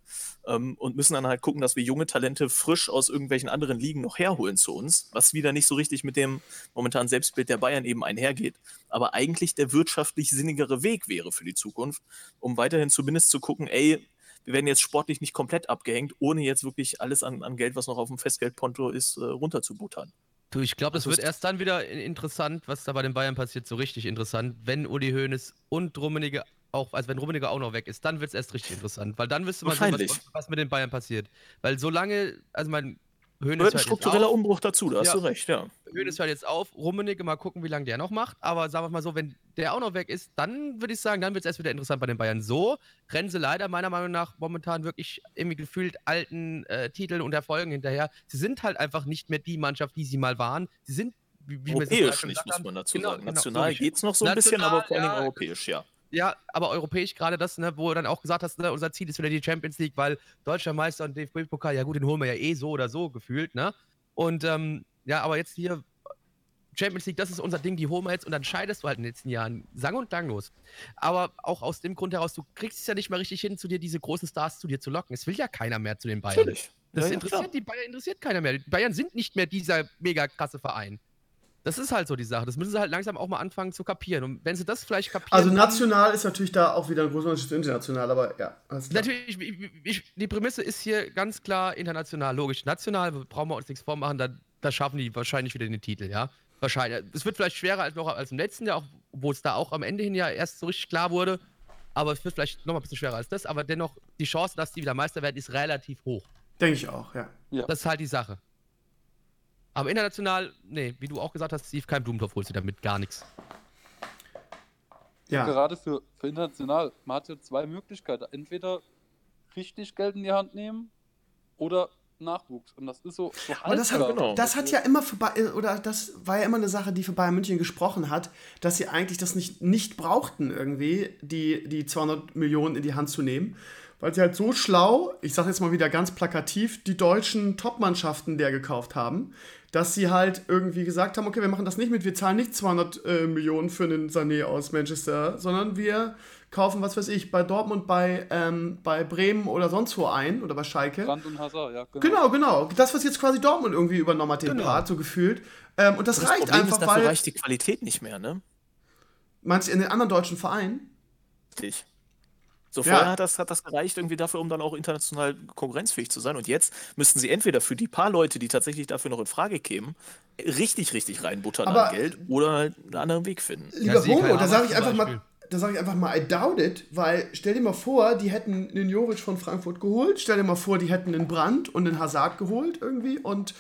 ähm, und müssen dann halt gucken, dass wir junge Talente frisch aus irgendwelchen anderen Ligen noch herholen zu uns, was wieder nicht so richtig mit dem momentanen Selbstbild der Bayern eben einhergeht. Aber eigentlich der wirtschaftlich sinnigere Weg wäre für die Zukunft, um weiterhin zumindest zu gucken, ey, wir werden jetzt sportlich nicht komplett abgehängt, ohne jetzt wirklich alles an, an Geld, was noch auf dem Festgeldkonto ist, äh, runterzubuttern. Du, ich glaube, das wird erst dann wieder interessant, was da bei den Bayern passiert, so richtig interessant, wenn Uli Hoeneß und Rummenigge auch, also wenn Rummenigge auch noch weg ist, dann wird es erst richtig interessant, weil dann wirst du mal sehen, Wahrscheinlich. was, was mit den Bayern passiert. Weil solange, also mein Hoeneß Gehört ein hört jetzt struktureller auf, Umbruch dazu, da hast Ja. du recht, ja. Hoeneß hört jetzt auf, Rummenigge mal gucken, wie lange der noch macht, aber sagen wir mal so, wenn der auch noch weg ist, dann würde ich sagen, dann wird es erst wieder interessant bei den Bayern. So rennen sie leider meiner Meinung nach momentan wirklich irgendwie gefühlt alten äh, Titeln und Erfolgen hinterher. Sie sind halt einfach nicht mehr die Mannschaft, die sie mal waren. Sie sind, wie, wie Europäisch nicht, muss man dazu genau, sagen. genau, National so geht es noch so ein bisschen, aber vor allem ja, europäisch, ja. Ja, aber europäisch gerade das, ne, wo du dann auch gesagt hast, ne, unser Ziel ist wieder die Champions League, weil deutscher Meister und DFB-Pokal, ja gut, den holen wir ja eh so oder so gefühlt, ne? Und ähm, ja, aber jetzt hier Champions League, das ist unser Ding, die holen wir jetzt und dann scheidest du halt in den letzten Jahren sang- und klanglos. Aber auch aus dem Grund heraus, du kriegst es ja nicht mal richtig hin, zu dir diese großen Stars zu dir zu locken. Es will ja keiner mehr zu den Bayern. Natürlich. Das ja, ja, interessiert klar. die Bayern interessiert keiner mehr. Die Bayern sind nicht mehr dieser mega krasse Verein. Das ist halt so die Sache. Das müssen sie halt langsam auch mal anfangen zu kapieren. Und wenn sie das vielleicht kapieren. Also dann- national ist natürlich da auch wieder ein großer Unterschied zu international, aber ja. Natürlich, ich, ich, die Prämisse ist hier ganz klar international, logisch. National brauchen wir uns nichts vormachen, da, da schaffen die wahrscheinlich wieder den Titel, ja. Wahrscheinlich. Es wird vielleicht schwerer als noch als im letzten Jahr, auch, wo es da auch am Ende hin ja erst so richtig klar wurde. Aber es wird vielleicht noch mal ein bisschen schwerer als das. Aber dennoch, die Chance, dass die wieder Meister werden, ist relativ hoch. Denke ich auch, ja. Das ist halt die Sache. Aber international, nee, wie du auch gesagt hast, Steve, kein Blumentopf holst du damit gar nichts. Ja, Gerade für, für international, man hat ja zwei Möglichkeiten. Entweder richtig Geld in die Hand nehmen oder Nachwuchs. Und das ist so, so aber das hat, genau. das hat ja immer für Bayern, oder das war ja immer eine Sache, die für Bayern München gesprochen hat, dass sie eigentlich das nicht, nicht brauchten, irgendwie, die, die 200 Millionen in die Hand zu nehmen. Weil sie halt so schlau, ich sag jetzt mal wieder ganz plakativ, die deutschen Top-Mannschaften der gekauft haben, dass sie halt irgendwie gesagt haben, okay, wir machen das nicht mit, wir zahlen nicht 200 äh, Millionen für einen Sané aus Manchester, sondern wir kaufen, was weiß ich, bei Dortmund, bei, ähm, bei Bremen oder sonst wo ein oder bei Schalke. Brand und Hazard, ja, genau. Genau, genau. Das, was jetzt quasi Dortmund irgendwie übernommen hat, den Genau. Part, so gefühlt. Ähm, und das, Das reicht Problem einfach, ist, dafür weil. reicht die Qualität nicht mehr, ne? Meinst du in den anderen deutschen Vereinen? Richtig. So Ja. vorher hat das, hat das gereicht irgendwie dafür, um dann auch international konkurrenzfähig zu sein. Und jetzt müssten sie entweder für die paar Leute, die tatsächlich dafür noch in Frage kämen, richtig, richtig reinbuttern Aber- an Geld oder halt einen anderen Weg finden. Lieber Bono, keinen da sage ich einfach mal. Da sage ich einfach mal, I doubt it, weil stell dir mal vor, die hätten einen Jovic von Frankfurt geholt, stell dir mal vor, die hätten einen Brandt und einen Hazard geholt irgendwie und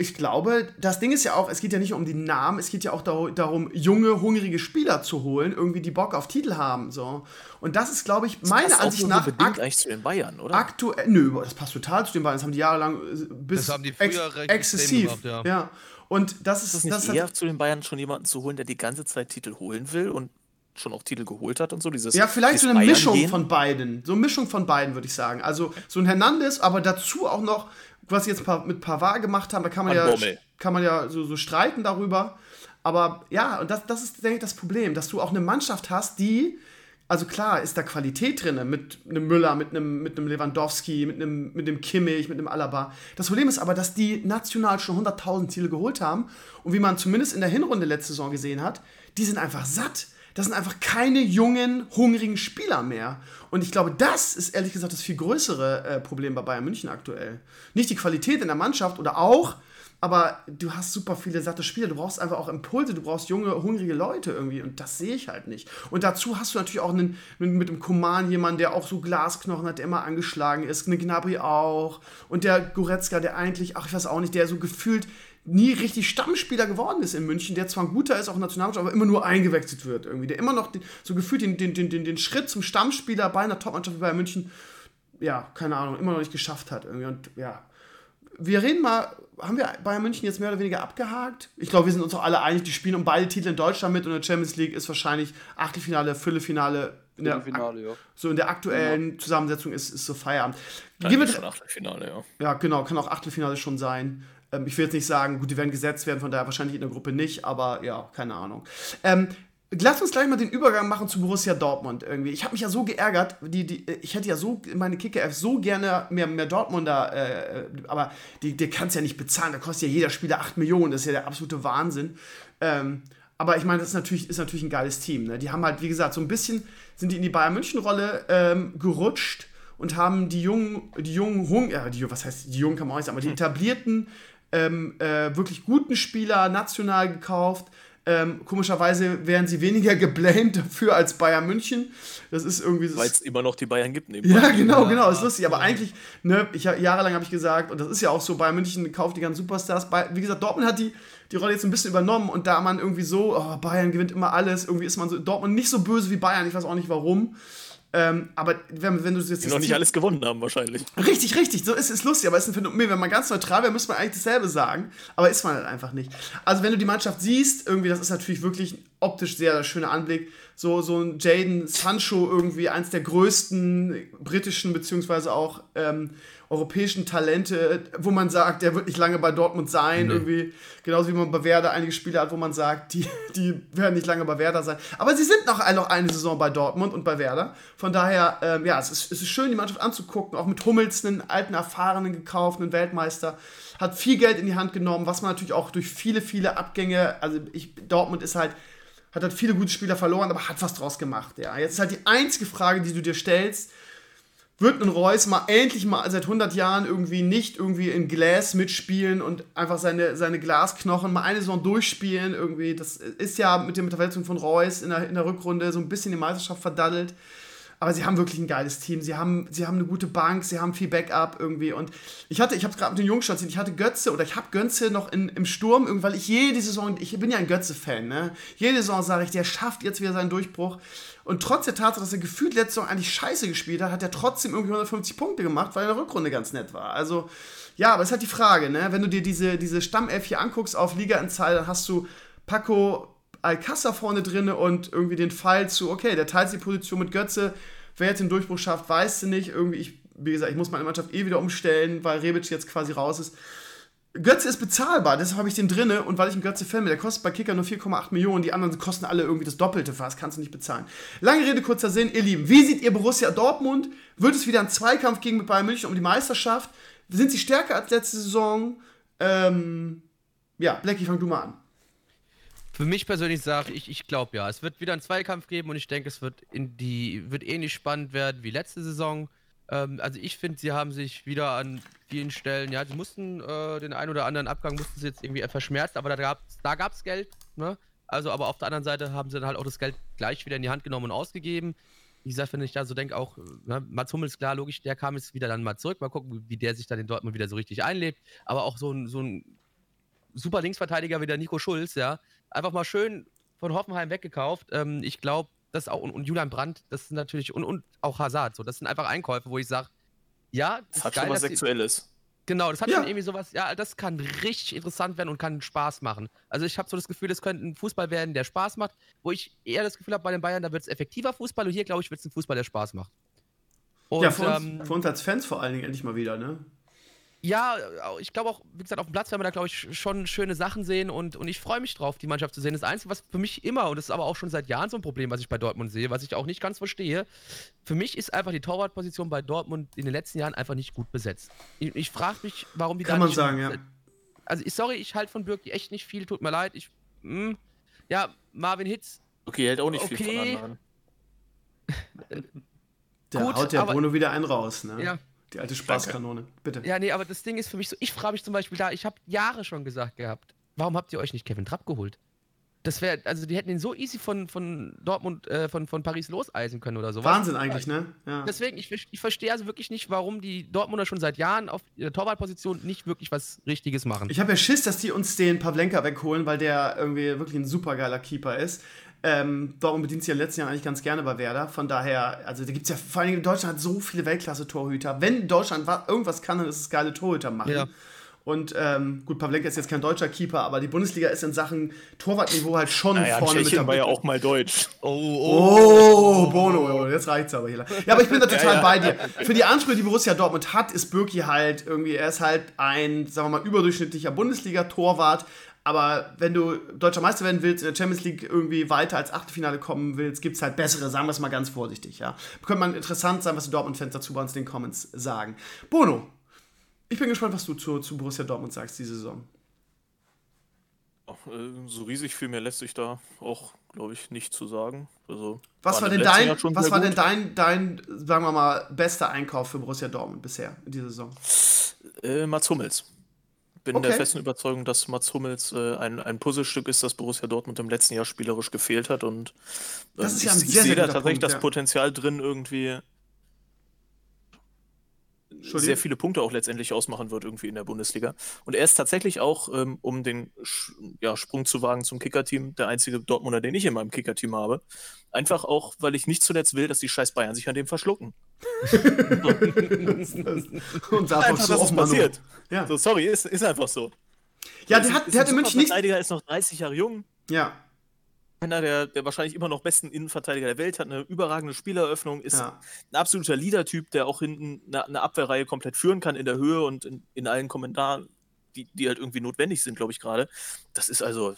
ich glaube, das Ding ist ja auch, es geht ja nicht um die Namen, es geht ja auch dar darum, junge, hungrige Spieler zu holen, irgendwie die Bock auf Titel haben, so. Und das ist, glaube ich, meiner Ansicht nach bedingt ak eigentlich zu den Bayern, oder? aktuell, nö, das passt total zu den Bayern. Das haben die jahrelang äh, bis Das haben die früher ex exzessiv. extrem gemacht, ja. Und das ist, ist es nicht das eher hat, zu den Bayern schon jemanden zu holen, der die ganze Zeit Titel holen will und schon auch Titel geholt hat und so? Dieses, ja, vielleicht dieses so eine Bayern Mischung gehen? von beiden. So eine Mischung von beiden, würde ich sagen. Also so ein Hernandez, aber dazu auch noch, was sie jetzt mit Pavard gemacht haben, da kann man Van ja, Bommel. kann man ja so, so streiten darüber. Aber ja, und das, das ist, denke ich, das Problem, dass du auch eine Mannschaft hast, die, also klar, ist da Qualität drin, mit einem Müller, mit einem, mit einem Lewandowski, mit einem, mit einem Kimmich, mit einem Alaba. Das Problem ist aber, dass die national schon 100.000 Ziele geholt haben und wie man zumindest in der Hinrunde letzte Saison gesehen hat, die sind einfach satt. Das sind einfach keine jungen, hungrigen Spieler mehr. Und ich glaube, das ist ehrlich gesagt das viel größere äh, Problem bei Bayern München aktuell. Nicht die Qualität in der Mannschaft oder auch, aber du hast super viele satte Spieler. Du brauchst einfach auch Impulse, du brauchst junge, hungrige Leute irgendwie. Und das sehe ich halt nicht. Und dazu hast du natürlich auch einen, mit, dem Koman jemanden, der auch so Glasknochen hat, der immer angeschlagen ist. Eine Gnabry auch. Und der Goretzka, der eigentlich, ach, ich weiß auch nicht, der so gefühlt nie richtig Stammspieler geworden ist in München, der zwar ein guter ist, auch Nationalmannschaft, aber immer nur eingewechselt wird irgendwie. Der immer noch den, so gefühlt den, den, den, den, Schritt zum Stammspieler bei einer Topmannschaft wie bei München, ja, keine Ahnung, immer noch nicht geschafft hat irgendwie. Und ja, wir reden mal, haben wir Bayern München jetzt mehr oder weniger abgehakt? Ich glaube, wir sind uns auch alle einig, die spielen um beide Titel in Deutschland mit und in der Champions League ist wahrscheinlich Achtelfinale, Viertelfinale. In der, Finale, ja. so in der aktuellen Zusammensetzung ist, ist so Feierabend. Ja, Gehen wir, Achtelfinale, ja. ja, genau, kann auch Achtelfinale schon sein. Ähm, ich will jetzt nicht sagen, gut, die werden gesetzt werden, von daher wahrscheinlich in der Gruppe nicht, aber ja, keine Ahnung. Ähm, Lass uns gleich mal den Übergang machen zu Borussia Dortmund irgendwie. Ich habe mich ja so geärgert, die, die, ich hätte ja so meine Kicker so gerne mehr, mehr Dortmunder, äh, aber die, die kannst ja nicht bezahlen. Da kostet ja jeder Spieler 8 Millionen, das ist ja der absolute Wahnsinn. Ähm, aber ich meine, das ist natürlich, ist natürlich ein geiles Team. Ne? Die haben halt, wie gesagt, so ein bisschen sind die in die Bayern München-Rolle ähm, gerutscht und haben die jungen, die jungen Hung, ja, die, was heißt, die jungen kann man auch nicht sagen, aber die hm. etablierten, ähm, äh, wirklich guten Spieler national gekauft ähm, komischerweise werden sie weniger [laughs] geblamed dafür als Bayern München. Das ist irgendwie. Weil es immer noch die Bayern gibt. Ja, genau, genau. Ist lustig. Aber eigentlich, ne, ich, jahrelang habe ich gesagt, und das ist ja auch so, Bayern München kauft die ganzen Superstars. Wie gesagt, Dortmund hat die, die Rolle jetzt ein bisschen übernommen und da man irgendwie so, oh, Bayern gewinnt immer alles, irgendwie ist man so, Dortmund nicht so böse wie Bayern. Ich weiß auch nicht warum. Ähm, aber wenn, wenn du jetzt. Die noch nicht alles gewonnen haben, wahrscheinlich. Richtig, richtig. So ist es lustig, aber es ist ein Phänomen. Wenn man ganz neutral wäre, müsste man eigentlich dasselbe sagen. Aber ist man halt einfach nicht. Also, wenn du die Mannschaft siehst, irgendwie, das ist natürlich wirklich optisch sehr, sehr schöner Anblick. So, so ein Jaden Sancho, irgendwie eins der größten britischen, beziehungsweise auch. Ähm, europäischen Talente, wo man sagt, der wird nicht lange bei Dortmund sein, nee. irgendwie. Genauso wie man bei Werder einige Spieler hat, wo man sagt, die, die werden nicht lange bei Werder sein. Aber sie sind noch, noch eine Saison bei Dortmund und bei Werder. Von daher, ähm, ja, es ist, es ist schön, die Mannschaft anzugucken. Auch mit Hummels, einen alten, erfahrenen, gekauften Weltmeister. Hat viel Geld in die Hand genommen, was man natürlich auch durch viele, viele Abgänge, also ich, Dortmund ist halt hat halt viele gute Spieler verloren, aber hat was draus gemacht. Ja. Jetzt ist halt die einzige Frage, die du dir stellst, wird ein Reus mal endlich mal seit 100 Jahren irgendwie nicht irgendwie in Glass mitspielen und einfach seine, seine Glasknochen mal eine Saison durchspielen irgendwie. Das ist ja mit der Verletzung von Reus in der, in der Rückrunde so ein bisschen die Meisterschaft verdaddelt. Aber sie haben wirklich ein geiles Team. Sie haben, sie haben eine gute Bank, sie haben viel Backup irgendwie. Und ich hatte, ich habe es gerade mit den Jungs erzählt, ich hatte Götze oder ich habe Götze noch in, im Sturm, weil ich jede Saison, ich bin ja ein Götze-Fan, ne? Jede Saison sage ich, der schafft jetzt wieder seinen Durchbruch. Und trotz der Tatsache, dass er gefühlt letzte Saison eigentlich scheiße gespielt hat, hat er trotzdem irgendwie 150 Punkte gemacht, weil er in der Rückrunde ganz nett war. Also, ja, aber es ist halt die Frage, ne? Wenn du dir diese, diese Stammelf hier anguckst auf Liga-Anzahl, dann hast du Paco Alcázar vorne drin und irgendwie den Fall zu, okay, der teilt die Position mit Götze. Wer jetzt den Durchbruch schafft, weißt du nicht. Irgendwie, ich, wie gesagt, ich muss meine Mannschaft eh wieder umstellen, weil Rebic jetzt quasi raus ist. Götze ist bezahlbar, deshalb habe ich den drinne und weil ich einen Götze-Fan bin, der kostet bei Kicker nur 4,8 Millionen, die anderen kosten alle irgendwie das Doppelte fast, kannst du nicht bezahlen. Lange Rede, kurzer Sinn, ihr Lieben, wie seht ihr Borussia Dortmund? Wird es wieder ein Zweikampf gegen Bayern München um die Meisterschaft? Sind sie stärker als letzte Saison? Ähm, ja, Blackie, fang du mal an. Für mich persönlich sage ich, ich glaube ja. Es wird wieder einen Zweikampf geben und ich denke, es wird in die wird ähnlich spannend werden wie letzte Saison. Ähm, also ich finde, sie haben sich wieder an vielen Stellen, ja, sie mussten äh, den einen oder anderen Abgang mussten sie jetzt irgendwie verschmerzt, aber da gab es da gab's Geld, ne? Also, aber auf der anderen Seite haben sie dann halt auch das Geld gleich wieder in die Hand genommen und ausgegeben. Wie gesagt, wenn ich da so denke, auch ne, Mats Hummels, klar, logisch, der kam jetzt wieder dann mal zurück. Mal gucken, wie der sich dann in Dortmund wieder so richtig einlebt. Aber auch so ein, so ein super Linksverteidiger wie der Nico Schulz, ja, einfach mal schön von Hoffenheim weggekauft. Ähm, ich glaube, das auch, und, und, Julian Brandt, das ist natürlich, und, und auch Hazard, so, das sind einfach Einkäufe, wo ich sage, ja, das, das hat geil, schon was Sexuelles. Genau, das hat ja. schon irgendwie sowas, ja, das kann richtig interessant werden und kann Spaß machen. Also ich habe so das Gefühl, das könnte ein Fußball werden, der Spaß macht, wo ich eher das Gefühl habe, bei den Bayern, da wird es effektiver Fußball und hier, glaube ich, wird es ein Fußball, der Spaß macht. Und, ja, für uns, ähm, für uns als Fans vor allen Dingen endlich mal wieder, ne? Ja, ich glaube auch, wie gesagt, auf dem Platz werden wir da, glaube ich, schon schöne Sachen sehen und, und ich freue mich drauf, die Mannschaft zu sehen. Das Einzige, was für mich immer, und das ist aber auch schon seit Jahren so ein Problem, was ich bei Dortmund sehe, was ich auch nicht ganz verstehe, für mich ist einfach die Torwartposition bei Dortmund in den letzten Jahren einfach nicht gut besetzt. Ich, ich frage mich, warum die Kann da man sagen, ja. Also, ich, sorry, ich halte von Birki echt nicht viel, tut mir leid. Ich, mh, hm, ja, Marvin Hitz. Okay, hält auch nicht okay. viel von anderen. Da Gut, haut der Bruno wieder einen raus, ne? Ja, die alte Spaßkanone, bitte. Ja, nee, aber das Ding ist für mich so, ich frage mich zum Beispiel da, ich habe Jahre schon gesagt gehabt, warum habt ihr euch nicht Kevin Trapp geholt? Das wäre, also die hätten ihn so easy von, von Dortmund, äh, von, von Paris loseisen können oder so. Wahnsinn eigentlich, ne? Ja. Deswegen, ich, ich verstehe also wirklich nicht, warum die Dortmunder schon seit Jahren auf ihrer Torwartposition nicht wirklich was Richtiges machen. Ich habe ja Schiss, dass die uns den Pavlenka wegholen, weil der irgendwie wirklich ein supergeiler Keeper ist. Ähm, Dortmund bedient sich ja letzten Jahr eigentlich ganz gerne bei Werder. Von daher, also da gibt es ja vor allem in Deutschland hat so viele Weltklasse-Torhüter. Wenn Deutschland irgendwas kann, dann ist es geile Torhüter machen. Ja. Und ähm, gut, Pavlenka ist jetzt kein deutscher Keeper, aber die Bundesliga ist in Sachen Torwartniveau halt schon naja, vorne Tschechien mit dabei. war ja auch mal deutsch. Oh, oh, oh Bono, jetzt reicht's aber hier. Ja, aber ich bin da [laughs] total ja, ja. bei dir. Für die Ansprüche, die Borussia Dortmund hat, ist Birki halt irgendwie, er ist halt ein, sagen wir mal, überdurchschnittlicher Bundesliga-Torwart. Aber wenn du deutscher Meister werden willst, in der Champions League irgendwie weiter als Achtelfinale kommen willst, gibt es halt bessere, sagen wir es mal ganz vorsichtig, ja. Könnte man interessant sein, was die Dortmund-Fans dazu bei uns in den Comments sagen. Bono, ich bin gespannt, was du zu, zu Borussia Dortmund sagst diese Saison. Äh, so riesig viel mehr lässt sich da auch, glaube ich, nicht zu sagen. Also, was war denn dein, was war denn dein, dein, sagen wir mal, bester Einkauf für Borussia Dortmund bisher in dieser Saison? Äh, Mats Hummels bin okay. der festen Überzeugung, dass Mats Hummels äh, ein, ein Puzzlestück ist, das Borussia Dortmund im letzten Jahr spielerisch gefehlt hat. Und äh, das ist ja ein ich, sehr, ich sehe da tatsächlich Punkt, das ja. Potenzial drin, irgendwie sehr viele Punkte auch letztendlich ausmachen wird irgendwie in der Bundesliga. Und er ist tatsächlich auch, ähm, um den Sch ja, Sprung zu wagen zum Kickerteam, der einzige Dortmunder, den ich in meinem Kickerteam habe. Einfach auch, weil ich nicht zuletzt will, dass die scheiß Bayern sich an dem verschlucken. [laughs] Und einfach, einfach so das ist passiert. Ja. So, sorry, ist, ist einfach so. Ja, der hat, der hat in München nicht. Der Verteidiger ist noch 30 Jahre jung. Ja einer der, der wahrscheinlich immer noch besten Innenverteidiger der Welt, hat eine überragende Spieleröffnung, ist ja. ein absoluter Leader-Typ, der auch hinten eine, eine, Abwehrreihe komplett führen kann in der Höhe und in, in allen Kommentaren, die, die halt irgendwie notwendig sind, glaube ich gerade. Das ist also,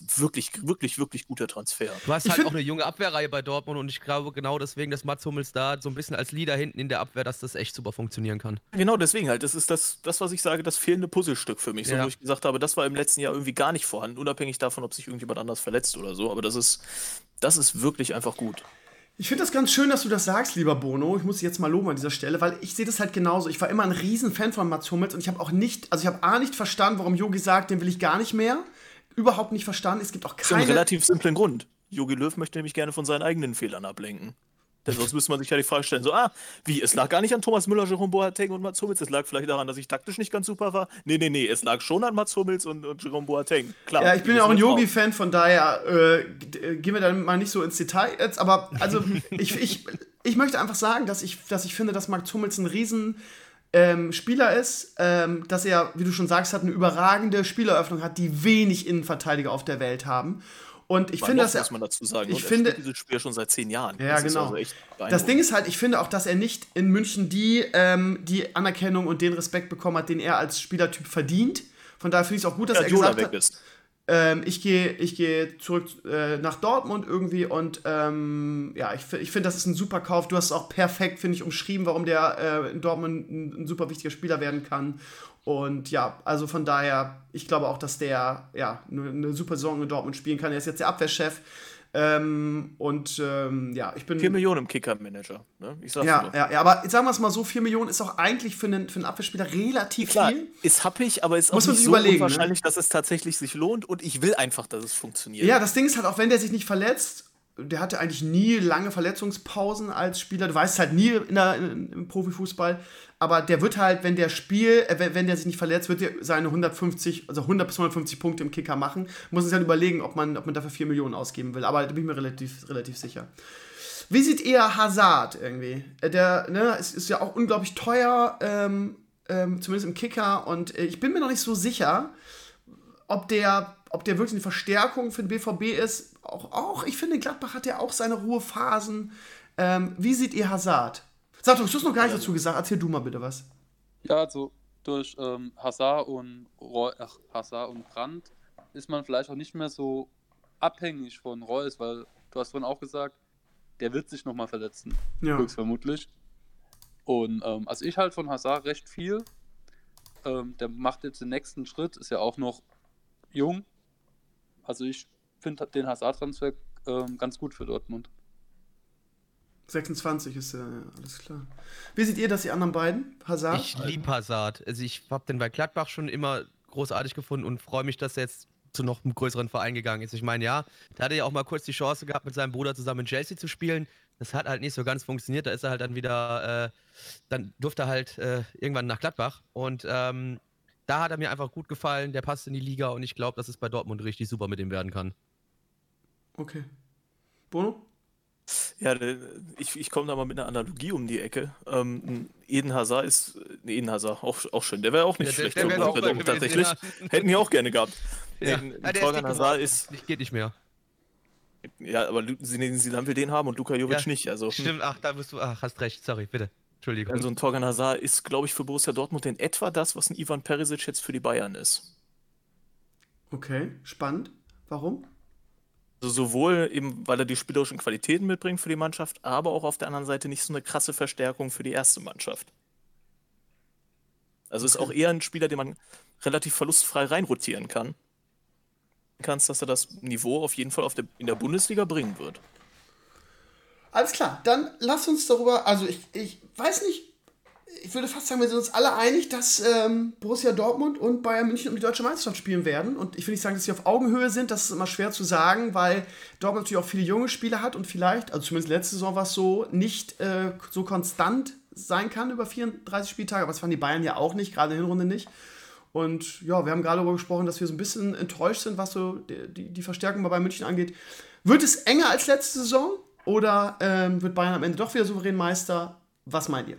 ist wirklich, wirklich, wirklich guter Transfer. Du hast halt auch eine junge Abwehrreihe bei Dortmund und ich glaube genau deswegen, dass Mats Hummels da so ein bisschen als Leader hinten in der Abwehr, dass das echt super funktionieren kann. Genau deswegen halt. Das ist das, das was ich sage, das fehlende Puzzlestück für mich. So, ja. wo ich gesagt habe, das war im letzten Jahr irgendwie gar nicht vorhanden, unabhängig davon, ob sich irgendjemand anders verletzt oder so. Aber das ist, das ist wirklich einfach gut. Ich finde das ganz schön, dass du das sagst, lieber Bono. Ich muss dich jetzt mal loben an dieser Stelle, weil ich sehe das halt genauso. Ich war immer ein Riesenfan von Mats Hummels und ich habe auch nicht, also ich habe A nicht verstanden, warum Yogi sagt, den will ich gar nicht mehr überhaupt nicht verstanden. Es gibt auch keine. Das ist einen relativ simplen Grund. Jogi Löw möchte nämlich gerne von seinen eigenen Fehlern ablenken. Denn sonst müsste man sich ja die Frage stellen, so, ah, wie, es lag gar nicht an Thomas Müller, Jerome Boateng und Mats Hummels, es lag vielleicht daran, dass ich taktisch nicht ganz super war. Nee, nee, nee, es lag schon an Mats Hummels und, und Jerome Boateng, klar. Ja, ich bin ja auch ein Yogi-Fan, von daher äh, gehen wir dann mal nicht so ins Detail jetzt, aber also [laughs] ich, ich, ich möchte einfach sagen, dass ich, dass ich finde, dass Mats Hummels ein riesen ähm, Spieler ist, ähm, dass er, wie du schon sagst, hat eine überragende Spieleröffnung hat, die wenig Innenverteidiger auf der Welt haben. Und ich finde, dass er. muss man dazu sagen. Ich finde, dieses Spiel schon seit zehn Jahren. Ja, das genau. Also das Ding ist halt, ich finde auch, dass er nicht in München die, ähm, die Anerkennung und den Respekt bekommen hat, den er als Spielertyp verdient. Von daher finde ich es auch gut, dass ja, er gesagt hat. Ist ähm, ich gehe ich geh zurück äh, nach Dortmund irgendwie und ähm, ja, ich, ich finde, das ist ein super Kauf. Du hast es auch perfekt, finde ich, umschrieben, warum der äh, in Dortmund ein, ein, super wichtiger Spieler werden kann. Und ja, also von daher, ich glaube auch, dass der ja eine, eine super Saison in Dortmund spielen kann. Er ist jetzt der Abwehrchef. Ähm, und ähm, ja, ich bin. 4 Millionen im Kicker-Manager. Ne? Ich sag's ja, ja, ja, aber sagen wir es mal so: 4 Millionen ist auch eigentlich für einen, für einen Abwehrspieler relativ Klar, viel. Ist happig, aber ist Muss auch nicht so unwahrscheinlich, ne? dass es tatsächlich sich lohnt und ich will einfach, dass es funktioniert. Ja, das Ding ist halt, auch wenn der sich nicht verletzt, der hatte eigentlich nie lange Verletzungspausen als Spieler. Du weißt halt nie in der, in, im Profifußball. Aber der wird halt, wenn der Spiel, äh, wenn, der sich nicht verletzt, wird er seine 150, also 100 bis 150 Punkte im Kicker machen. Muss sich halt überlegen, ob man, ob man dafür 4 Millionen ausgeben will. Aber da bin ich mir relativ, relativ sicher. Wie sieht eher Hazard irgendwie? Äh, der, ne, ist, ist ja auch unglaublich teuer, ähm, ähm, zumindest im Kicker. Und äh, ich bin mir noch nicht so sicher, ob der, ob der wirklich eine Verstärkung für den BVB ist auch, auch, ich finde, Gladbach hat ja auch seine Ruhephasen. Ähm, wie seht ihr Hazard? Sag doch, du hast noch gar nicht dazu gesagt. Erzähl du mal bitte was. Ja, also durch ähm, Hazard und ach, Hazard und Brandt ist man vielleicht auch nicht mehr so abhängig von Reus, weil du hast vorhin auch gesagt, der wird sich nochmal verletzen. Ja. Höchstvermutlich. Und ähm, also ich halt von Hazard recht viel. Ähm, der macht jetzt den nächsten Schritt, ist ja auch noch jung. Also ich finde den Hazard-Transfer ähm, ganz gut für Dortmund. 26 ist ja, ja, alles klar. Wie seht ihr das, die anderen beiden? Hazard? Ich liebe Hazard. Also ich habe den bei Gladbach schon immer großartig gefunden und freue mich, dass er jetzt zu noch einem größeren Verein gegangen ist. Ich meine, ja, da hat er ja auch mal kurz die Chance gehabt, mit seinem Bruder zusammen in Chelsea zu spielen. Das hat halt nicht so ganz funktioniert. Da ist er halt dann wieder, äh, dann durfte er halt äh, irgendwann nach Gladbach. Und ähm, da hat er mir einfach gut gefallen. Der passt in die Liga und ich glaube, dass es bei Dortmund richtig super mit ihm werden kann. Okay. Bono? Ja, äh, ich, ich komme da mal mit einer Analogie um die Ecke. Ähm, Eden Hazard ist, nee, Eden Hazard, auch, auch schön. Der wäre auch nicht Ja, der- schlecht. der super Dortmund gewesen, tatsächlich. [laughs] Hätten wir auch gerne gehabt. Ja. Der ist Torgan Hazard ist, Nicht, geht nicht mehr. ja, aber Zinedine Zidane will den haben und Luka Jovic Ja, nicht. Also, Stimmt, ach, da bist du, ach, hast recht, sorry, bitte. Entschuldigung. also ein Torgan Hazard ist, glaube ich, für Borussia Dortmund in etwa das, was ein Ivan Perisic jetzt für die Bayern ist. Okay, spannend. Warum? Also sowohl eben, weil er die spielerischen Qualitäten mitbringt für die Mannschaft, aber auch auf der anderen Seite nicht so eine krasse Verstärkung für die erste Mannschaft. Also ist auch eher ein Spieler, den man relativ verlustfrei reinrotieren kann. Kannst, dass er das Niveau auf jeden Fall auf der, in der Bundesliga bringen wird. Alles klar, dann lass uns darüber, also ich, ich weiß nicht, ich würde fast sagen, wir sind uns alle einig, dass ähm, Borussia Dortmund und Bayern München um die deutsche Meisterschaft spielen werden. Und ich will nicht sagen, dass sie auf Augenhöhe sind, das ist immer schwer zu sagen, weil Dortmund natürlich auch viele junge Spieler hat und vielleicht, also zumindest letzte Saison war es so, nicht äh, so konstant sein kann über 34 Spieltage, aber das fanden die Bayern ja auch nicht, gerade in der Hinrunde nicht. Und ja, wir haben gerade darüber gesprochen, dass wir so ein bisschen enttäuscht sind, was so die, die, die Verstärkung bei Bayern München angeht. Wird es enger als letzte Saison oder ähm, wird Bayern am Ende doch wieder souverän Meister? Was meint ihr?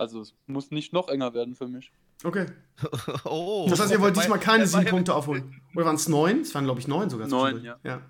Also es muss nicht noch enger werden für mich. Okay. [laughs] oh. Das heißt, ihr wollt diesmal keine sieben Punkte aufholen. Oder waren es neun? Es waren, glaube ich, neun sogar. Neun, ja. ja.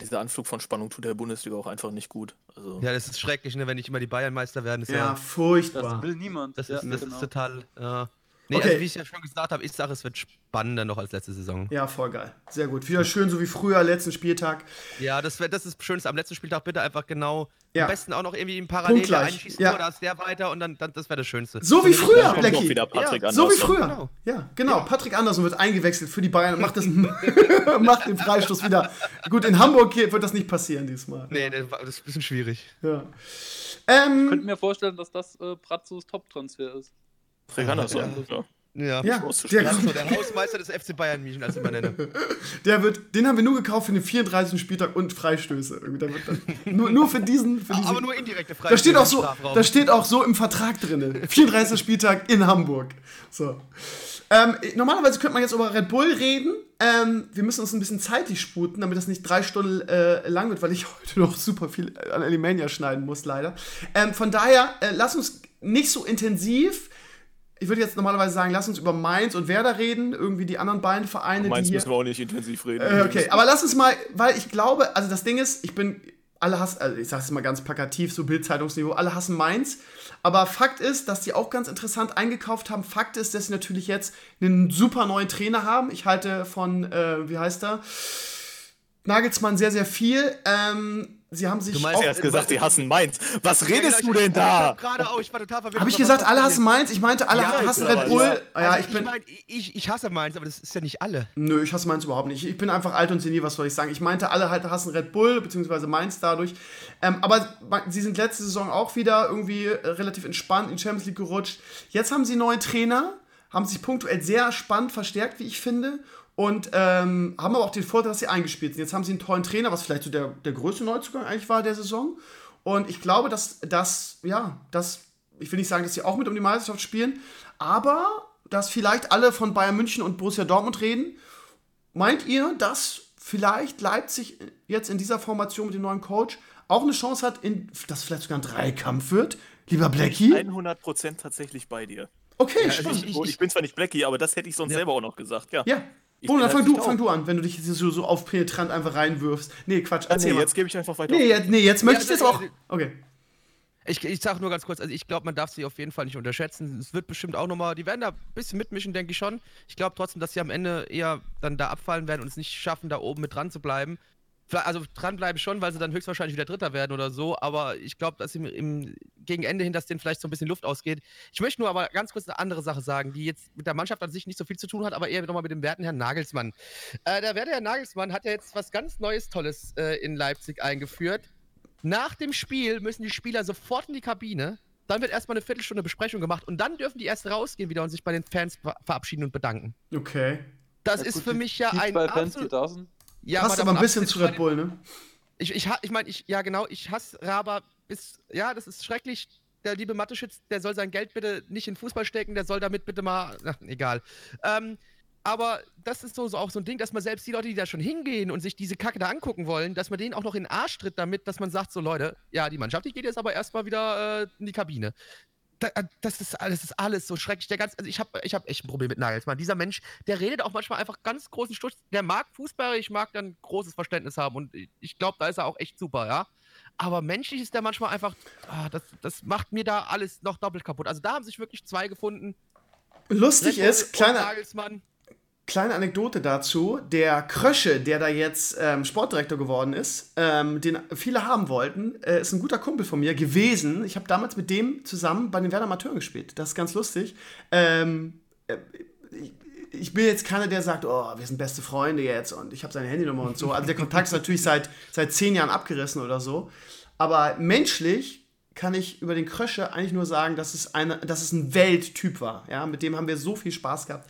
Dieser Anflug von Spannung tut der Bundesliga auch einfach nicht gut. Also, Ja, das ist schrecklich, ne, wenn nicht immer die Bayern Meister werden. Ist ja, Ja, Das furchtbar. will niemand. das, ja, ist, das genau. ist total. Ja. Nee, Okay. also wie ich ja schon gesagt habe, ich sage, es wird spannender noch als letzte Saison. Ja, voll geil. Sehr gut. Wieder schön, so wie früher, letzten Spieltag. Ja, das, wär, das ist das Schönste am letzten Spieltag. Bitte einfach genau. Ja. Am besten auch noch irgendwie ein Parallel einschießen, Ja. oder ist der weiter und dann, dann das wäre das Schönste. So wie früher, Blackie. wieder Patrick Ja, So wie früher. Genau. Ja, genau. Patrick Andersen wird eingewechselt für die Bayern und macht, das, [laughs] macht den Freistoß wieder. Gut, in Hamburg hier wird das nicht passieren diesmal. Nee, das ist ein bisschen schwierig. Ja. Ich könnte Ähm, mir vorstellen, dass das äh, Bratzos Top-Transfer ist. Patrick Andersson, ja. Ja. ja, der, der Hausmeister des FC Bayern München, als ich ihn mal nenne. [laughs] der wird, den haben wir nur gekauft für den 34. Spieltag und Freistöße. Irgendwie, Der wird dann, nur, nur für diesen. Für diesen Aber nur indirekte Frage. da steht, auch so, da steht auch so im Vertrag drin. 34. Spieltag in Hamburg. So. Ähm, normalerweise könnte man jetzt über Red Bull reden. Ähm, wir müssen uns ein bisschen zeitlich sputen, damit das nicht drei Stunden äh, lang wird, weil ich [laughs] heute noch super viel an Alimania schneiden muss, leider. Ähm, von daher, äh, lass uns nicht so intensiv. Ich würde jetzt normalerweise sagen, lass uns über Mainz und Werder reden, irgendwie die anderen beiden Vereine, hier. müssen wir auch nicht intensiv reden. Äh, okay, aber lass uns mal, weil ich glaube, also das Ding ist, ich bin, alle hassen, also ich sag's mal ganz plakativ, so Bildzeitungsniveau, alle hassen Mainz. Aber Fakt ist, dass die auch ganz interessant eingekauft haben. Fakt ist, dass sie natürlich jetzt einen super neuen Trainer haben. Ich halte von, äh, wie heißt er? Nagelsmann sehr, sehr viel. Ähm, sie haben sich Du meinst, auch, Er hat gesagt, sie hassen Mainz. Was redest genau, du denn da? Gerade auch, ich war total verwirrt. Habe ich gesagt, alle hassen. Mainz? Ich meinte, alle Ja, hassen Red? Bull. Ja. Ja, Also ich bin. mein, ich, ich hasse Mainz, aber das ist ja nicht alle. Nö, ich hasse Mainz überhaupt nicht. Ich bin einfach alt und senil, was soll ich sagen. Ich meinte, alle halt hassen Red Bull, beziehungsweise Mainz dadurch. Ähm, aber sie sind letzte Saison auch wieder irgendwie äh, relativ entspannt in die Champions League gerutscht. Jetzt haben sie einen neuen Trainer, haben sich punktuell sehr spannend verstärkt, wie ich finde. Und ähm, haben aber auch den Vorteil, dass sie eingespielt sind. Jetzt haben sie einen tollen Trainer, was vielleicht so der, der größte Neuzugang eigentlich war der Saison. Und ich glaube, dass das, ja, das, ich will nicht sagen, dass sie auch mit um die Meisterschaft spielen, aber dass vielleicht alle von Bayern München und Borussia Dortmund reden. Meint ihr, dass vielleicht Leipzig jetzt in dieser Formation mit dem neuen Coach auch eine Chance hat, in, dass vielleicht sogar ein Dreikampf wird? Lieber Blackie? 100% tatsächlich bei dir. Okay, also spannend. ich- Oh, ich bin zwar nicht Blackie, aber das hätte ich sonst Ja. selber auch noch gesagt. Ja. ja. Ich Bruno, dann fang du, fang du an, wenn du dich so, so auf penetrant einfach reinwirfst. Nee, Quatsch, erzähl nee, mal. jetzt gebe ich einfach weiter. nee, jetzt, nee, jetzt möchte ich Ja, jetzt auch. also- Okay. Ich, ich sag nur ganz kurz, also ich glaube, man darf sie auf jeden Fall nicht unterschätzen. Es wird bestimmt auch nochmal, die werden da ein bisschen mitmischen, denke ich schon. Ich glaube trotzdem, dass sie am Ende eher dann da abfallen werden und es nicht schaffen, da oben mit dran zu bleiben. Also dranbleiben schon, weil sie dann höchstwahrscheinlich wieder Dritter werden oder so, aber ich glaube, dass im, im, gegen Ende hin, dass denen vielleicht so ein bisschen Luft ausgeht. Ich möchte nur aber ganz kurz eine andere Sache sagen, die jetzt mit der Mannschaft an sich nicht so viel zu tun hat, aber eher nochmal mit dem werten Herrn Nagelsmann. Äh, der werte Herr Nagelsmann hat ja jetzt was ganz Neues, Tolles äh, in Leipzig eingeführt. Nach dem Spiel müssen die Spieler sofort in die Kabine. Dann wird erstmal eine Viertelstunde Besprechung gemacht und dann dürfen die erst rausgehen wieder und sich bei den Fans ver verabschieden und bedanken. Okay. Das Ja, ist gut, für die- mich ja die ein zwei Fans, die absolut- da sind. Ja, Passt aber ein bisschen zu Red Bull, ne? Ich, ich, ich meine, ich, ja genau, ich hasse Raba bis, ja, das ist schrecklich. Der liebe Mathe-Schütz, der soll sein Geld bitte nicht in Fußball stecken, der soll damit bitte mal, ach, egal. Ähm, aber das ist so, so auch so ein Ding, dass man selbst die Leute, die da schon hingehen und sich diese Kacke da angucken wollen, dass man denen auch noch in den Arsch tritt damit, dass man sagt, so Leute, ja, die Mannschaft, die geht jetzt aber erstmal wieder äh, in die Kabine. Äh, das, ist, alles, das ist alles so schrecklich. Der ganz, also ich habe ich hab echt ein Problem mit Nagelsmann. Dieser Mensch, der redet auch manchmal einfach ganz großen Stutz. Der mag Fußball, ich mag dann großes Verständnis haben und ich glaube, da ist er auch echt super, ja. Aber menschlich ist der manchmal einfach, ah, das, das macht mir da alles noch doppelt kaputt. Also da haben sich wirklich zwei gefunden. Lustig ist, kleiner, kleine Anekdote dazu, der Krösche, der da jetzt ähm, Sportdirektor geworden ist, ähm, den viele haben wollten, äh, ist ein guter Kumpel von mir gewesen. Ich habe damals mit dem zusammen bei den Werder Amateuren gespielt. Das ist ganz lustig. Ähm, äh, ich, ich bin jetzt keiner, der sagt, oh, wir sind beste Freunde jetzt und ich habe seine Handynummer und so. Also der Kontakt ist [laughs] natürlich seit, seit zehn Jahren abgerissen oder so. Aber menschlich kann ich über den Krösche eigentlich nur sagen, dass es, eine, dass es ein Welttyp war. Ja, mit dem haben wir so viel Spaß gehabt.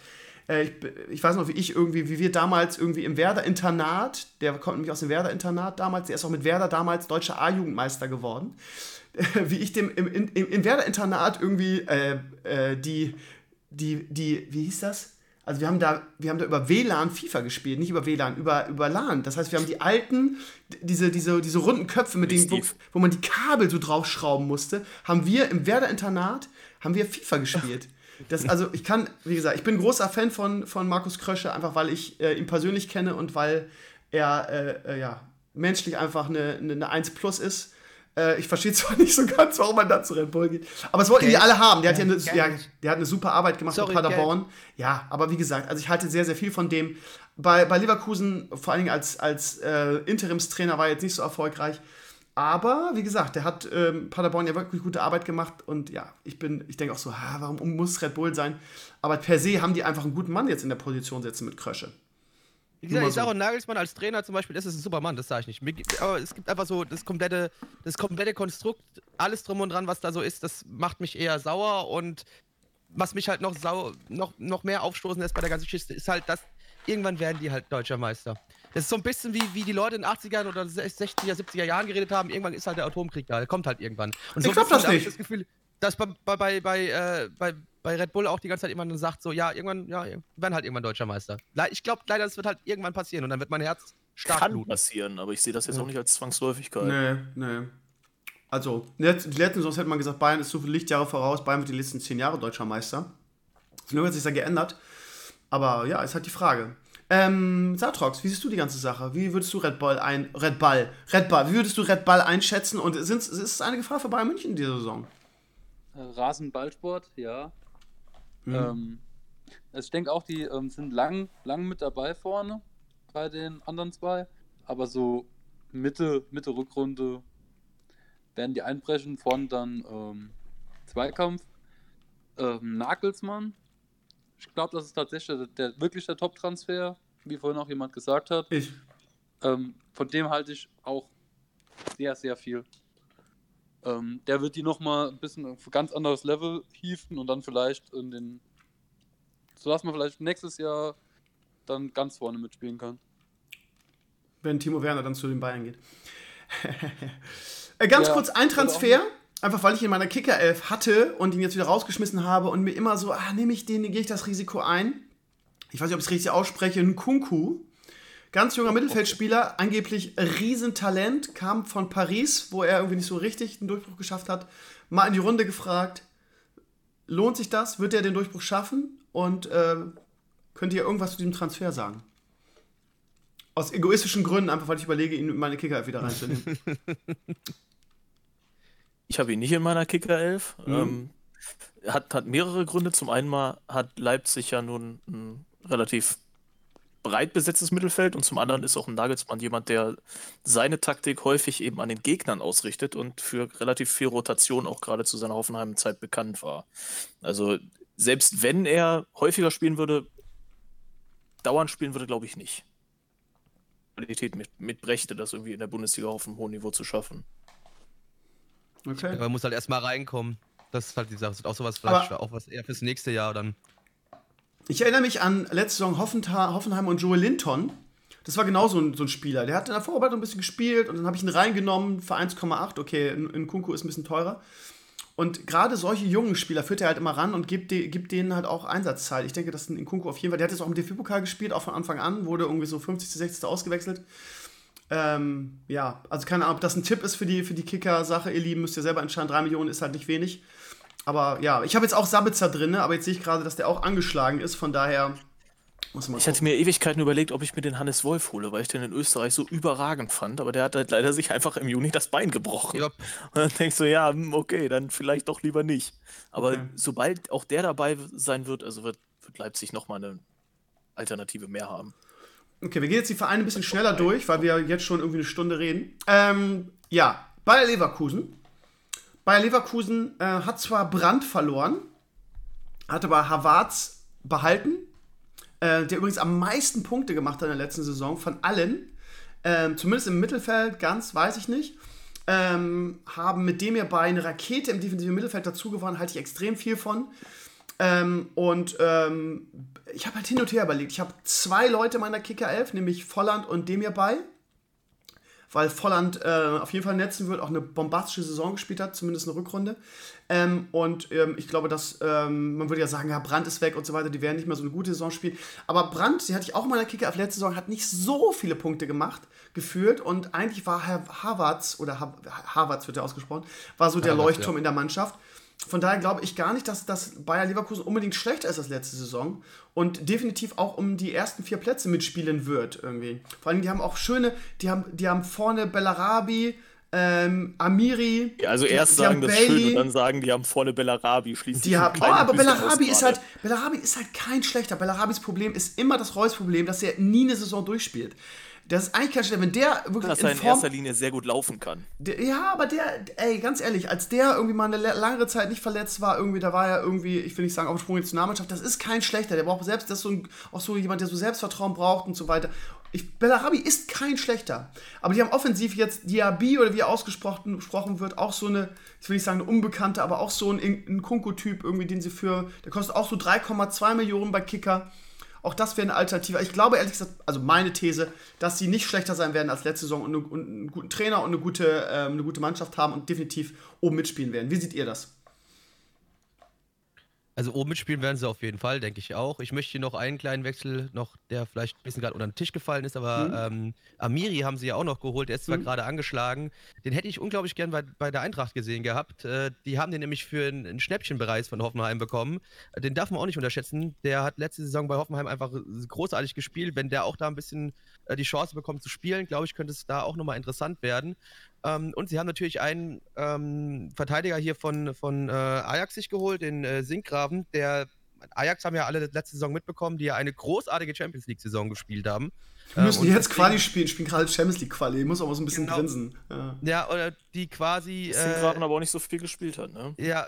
Äh, ich, ich, weiß noch, wie ich irgendwie, wie wir damals irgendwie im Werder-Internat, der kommt nämlich aus dem Werder-Internat damals, der ist auch mit Werder damals deutscher A-Jugendmeister geworden. [laughs] wie ich dem im, im, im Werder-Internat irgendwie äh, äh, die, die, die, wie hieß das? Also wir haben da, wir haben da über WLAN FIFA gespielt, nicht über WLAN, über, über LAN. Das heißt, wir haben die alten, diese, diese, diese runden Köpfe, mit denen, wo, wo, man die Kabel so draufschrauben musste, haben wir im Werder-Internat, haben wir FIFA gespielt. Das, [laughs] also ich kann, wie gesagt, ich bin großer Fan von, von Markus Krösche, einfach weil ich äh, ihn persönlich kenne und weil er äh, äh, ja, menschlich einfach eine, eine, eine 1 Plus ist. Äh, ich verstehe [laughs] zwar nicht so ganz, warum man da zu Red Bull geht, aber es wollten Geld. die alle haben. Der hat, ja eine, ja, der hat eine super Arbeit gemacht Sorry, mit Paderborn. Geld. Ja, aber wie gesagt, also ich halte sehr, sehr viel von dem. Bei, bei Leverkusen, vor allen Dingen als, als äh, Interimstrainer, war er jetzt nicht so erfolgreich. Aber wie gesagt, der hat ähm, Paderborn ja wirklich gute Arbeit gemacht und ja, ich bin, ich denke auch so, ha, warum muss Red Bull sein? Aber per se haben die einfach einen guten Mann jetzt in der Position setzen mit Krösche. Wie gesagt, ich sage auch Nagelsmann als Trainer zum Beispiel, das ist ein super Mann, das sage ich nicht. Aber es gibt einfach so das komplette, das komplette Konstrukt, alles drum und dran, was da so ist, das macht mich eher sauer und was mich halt noch, sau, noch, noch mehr aufstoßen lässt bei der ganzen Geschichte, ist halt, dass irgendwann werden die halt deutscher Meister. Das ist so ein bisschen wie, wie die Leute in den 80ern oder 60er, 70er Jahren geredet haben. Irgendwann ist halt der Atomkrieg da. Der kommt halt irgendwann. Und so ich glaube das nicht. Ich das Gefühl, dass bei, bei, bei, äh, bei, bei Red Bull auch die ganze Zeit jemand sagt, so, ja, irgendwann, ja, werden halt irgendwann deutscher Meister. Ich glaube leider, das wird halt irgendwann passieren und dann wird mein Herz stark Kann bluten. passieren, aber ich sehe das jetzt ja. auch nicht als Zwangsläufigkeit. Nee, nee. Also, die letzten sonst hätte man gesagt, Bayern ist so viele Lichtjahre voraus, Bayern wird die letzten zehn Jahre deutscher Meister. Das hat sich da geändert. Aber ja, ist halt die Frage. Ähm, Satrox, wie siehst du die ganze Sache? Wie würdest du Red Bull ein Red Bull, Red Bull, wie würdest du Red Bull einschätzen und sind, ist es eine Gefahr für Bayern München in dieser Saison? Rasenballsport, ja. Mhm. Ähm, also ich denke auch, die ähm, sind lang, lang mit dabei vorne bei den anderen zwei, aber so Mitte, Mitte Rückrunde werden die einbrechen, vorne dann ähm, Zweikampf. Ähm, Nagelsmann, ich glaube, das ist tatsächlich der, der wirklich der Top-Transfer, wie vorhin auch jemand gesagt hat. Ich. Ähm, von dem halte ich auch sehr, sehr viel. Ähm, der wird die nochmal ein bisschen auf ein ganz anderes Level hieven und dann vielleicht in den. So dass man vielleicht nächstes Jahr dann ganz vorne mitspielen kann. Wenn Timo Werner dann zu den Bayern geht. [laughs] Äh, ganz ja, kurz ein Transfer. Einfach weil ich ihn in meiner Kicker-Elf hatte und ihn jetzt wieder rausgeschmissen habe und mir immer so, ah, nehme ich den, gehe ich das Risiko ein. Ich weiß nicht, ob ich es richtig ausspreche, ein Kunku. Ganz junger Mittelfeldspieler, angeblich Riesentalent, kam von Paris, wo er irgendwie nicht so richtig den Durchbruch geschafft hat. Mal in die Runde gefragt, lohnt sich das? Wird er den Durchbruch schaffen? Und äh, könnt ihr irgendwas zu diesem Transfer sagen? Aus egoistischen Gründen, einfach weil ich überlege, ihn in meine Kicker wieder reinzunehmen. [laughs] Ich habe ihn nicht in meiner Kicker-Elf. Mhm. Ähm, hat, hat mehrere Gründe. Zum einen mal hat Leipzig ja nun ein relativ breit besetztes Mittelfeld und zum anderen ist auch ein Nagelsmann jemand, der seine Taktik häufig eben an den Gegnern ausrichtet und für relativ viel Rotation auch gerade zu seiner Hoffenheim-Zeit bekannt war. Also selbst wenn er häufiger spielen würde, dauernd spielen würde, glaube ich nicht. Qualität mit, mitbrächte, das irgendwie in der Bundesliga auf einem hohen Niveau zu schaffen. Okay. Man muss halt erstmal reinkommen. Das ist halt die Sache. Das ist auch sowas vielleicht Aber auch was eher fürs nächste Jahr dann. Ich erinnere mich an letzte Saison Hoffenheim und Joel Linton. Das war genau so ein, so ein Spieler. Der hat in der Vorarbeitung ein bisschen gespielt und dann habe ich ihn reingenommen für 1,8. Okay, in, in Kunku ist ein bisschen teurer. Und gerade solche jungen Spieler führt er halt immer ran und gibt, de, gibt denen halt auch Einsatzzeit. Ich denke, dass ein Kunku auf jeden Fall, der hat jetzt auch im DFB-Pokal gespielt, auch von Anfang an, wurde irgendwie so 50. 60. ausgewechselt. Ähm, ja, also keine Ahnung, ob das ein Tipp ist für die, für die Kicker-Sache, ihr Lieben, müsst ihr selber entscheiden. 3 Millionen ist halt nicht wenig. Aber ja, ich habe jetzt auch Sabitzer drin, aber jetzt sehe ich gerade, dass der auch angeschlagen ist, von daher muss man. Ich hatte mir Ewigkeiten überlegt, ob ich mir den Hannes Wolf hole, weil ich den in Österreich so überragend fand, aber der hat halt leider sich einfach im Juni das Bein gebrochen. Yep. Und dann denkst du, ja, hm, okay, dann vielleicht doch lieber nicht. Aber okay. sobald auch der dabei sein wird, also wird, wird Leipzig nochmal eine Alternative mehr haben. Okay, wir gehen jetzt die Vereine ein bisschen schneller durch, weil wir jetzt schon irgendwie eine Stunde reden. Ähm, ja, Bayer Leverkusen. Bayer Leverkusen äh, hat zwar Brand verloren, hat aber Havertz behalten, äh, der übrigens am meisten Punkte gemacht hat in der letzten Saison von allen. Ähm, zumindest im Mittelfeld, ganz weiß ich nicht. Ähm, haben mit dem hierbei eine Rakete im defensiven Mittelfeld dazu gewonnen, halte ich extrem viel von. Ähm, und ähm, ich habe halt hin und her überlegt. Ich habe zwei Leute meiner Kicker 11, nämlich Volland und Demir bei. Weil Volland äh, auf jeden Fall netzen wird, auch eine bombastische Saison gespielt hat, zumindest eine Rückrunde. Ähm, und ähm, ich glaube, dass ähm, man würde ja sagen, ja, Brandt ist weg und so weiter, die werden nicht mehr so eine gute Saison spielen. Aber Brandt, die hatte ich auch in meiner Kicker 11 letzte Saison, hat nicht so viele Punkte gemacht, geführt. Und eigentlich war Herr Havertz, oder Havertz wird ja ausgesprochen, war so der Leuchtturm ja. in der Mannschaft. Von daher glaube ich gar nicht, dass, dass Bayer Leverkusen unbedingt schlechter ist als letzte Saison und definitiv auch um die ersten vier Plätze mitspielen wird irgendwie. Vor allem, die haben auch schöne, die haben, die haben vorne Bellarabi, ähm, Amiri. Ja, also erst die, sagen die das Bailey, schön und dann sagen, die haben vorne Bellarabi. Schließlich die haben, oh, aber Bellarabi ist halt, Bellarabi ist halt kein schlechter. Bellarabis Problem ist immer das Reus-Problem, dass er nie eine Saison durchspielt. Das ist eigentlich kein Schlechter, wenn der wirklich Dass er in, in erster Linie sehr gut laufen kann. Der, ja, aber der, ey, ganz ehrlich, als der irgendwie mal eine langere Zeit nicht verletzt war, irgendwie, da war er irgendwie, ich will nicht sagen, auf dem Sprung in die Nationalmannschaft, das ist kein Schlechter. Der braucht selbst, das ist so ein, auch so jemand, der so Selbstvertrauen braucht und so weiter. Ich, Bellarabi ist kein schlechter. Aber die haben offensiv jetzt Diaby oder wie er ausgesprochen wird, auch so eine, ich will nicht sagen eine unbekannte, aber auch so ein, ein Kunko-Typ irgendwie, den sie für, der kostet auch so 3,2 Millionen bei Kicker. Auch das wäre eine Alternative. Ich glaube ehrlich gesagt, also meine These, dass sie nicht schlechter sein werden als letzte Saison und, und einen guten Trainer und eine gute, ähm, eine gute Mannschaft haben und definitiv oben mitspielen werden. Wie seht ihr das? Also oben mitspielen werden sie auf jeden Fall, denke ich auch. Ich möchte hier noch einen kleinen Wechsel, noch der vielleicht ein bisschen gerade unter den Tisch gefallen ist, aber mhm. ähm, Amiri haben sie ja auch noch geholt. Der ist zwar mhm. gerade angeschlagen. Den hätte ich unglaublich gern bei, bei der Eintracht gesehen gehabt. Äh, die haben den nämlich für einen, einen Schnäppchenbereich von Hoffenheim bekommen. Den darf man auch nicht unterschätzen. Der hat letzte Saison bei Hoffenheim einfach großartig gespielt. Wenn der auch da ein bisschen äh, die Chance bekommt zu spielen, glaube ich, könnte es da auch nochmal interessant werden. Ähm, und sie haben natürlich einen ähm, Verteidiger hier von, von äh, Ajax sich geholt, den äh, Sinkgraven, der Ajax haben ja alle letzte Saison mitbekommen, die ja eine großartige Champions League-Saison gespielt haben. Die müssen ähm, jetzt Quali spielen, spielen gerade Champions League-Quali, ich muss aber so ein bisschen genau. grinsen. Ja. ja, oder die quasi. Sinkgraven äh, aber auch nicht so viel gespielt hat, ne? Ja,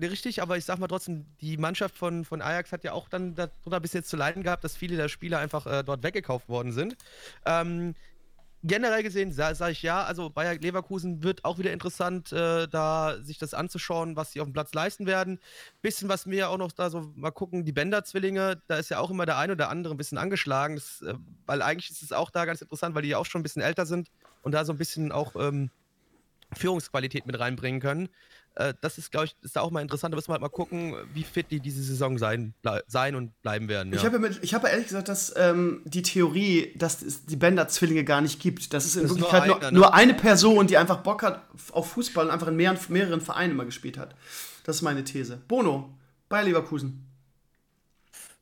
richtig, aber ich sag mal trotzdem, die Mannschaft von, von Ajax hat ja auch dann darunter bis jetzt zu leiden gehabt, dass viele der Spieler einfach äh, dort weggekauft worden sind. Ähm, generell gesehen sage sag ich ja, also Bayer Leverkusen wird auch wieder interessant, äh, da sich das anzuschauen, was sie auf dem Platz leisten werden. Bisschen, was mir auch noch da so mal gucken, die Bender-Zwillinge, da ist ja auch immer der eine oder andere ein bisschen angeschlagen, das, äh, weil eigentlich ist es auch da ganz interessant, weil die ja auch schon ein bisschen älter sind und da so ein bisschen auch ähm, Führungsqualität mit reinbringen können. Äh, das ist, glaube ich, ist da auch mal interessant. Da müssen wir halt mal gucken, wie fit die diese Saison sein, sein und bleiben werden. Ja. Ich habe ja hab ehrlich gesagt, dass ähm, die Theorie, dass es die Bender-Zwillinge gar nicht gibt. Das ist in das Wirklichkeit nur, einer, nur, ne? eine Person, die einfach Bock hat auf Fußball und einfach in mehreren, mehreren Vereinen immer gespielt hat. Das ist meine These. Bono, bei Leverkusen.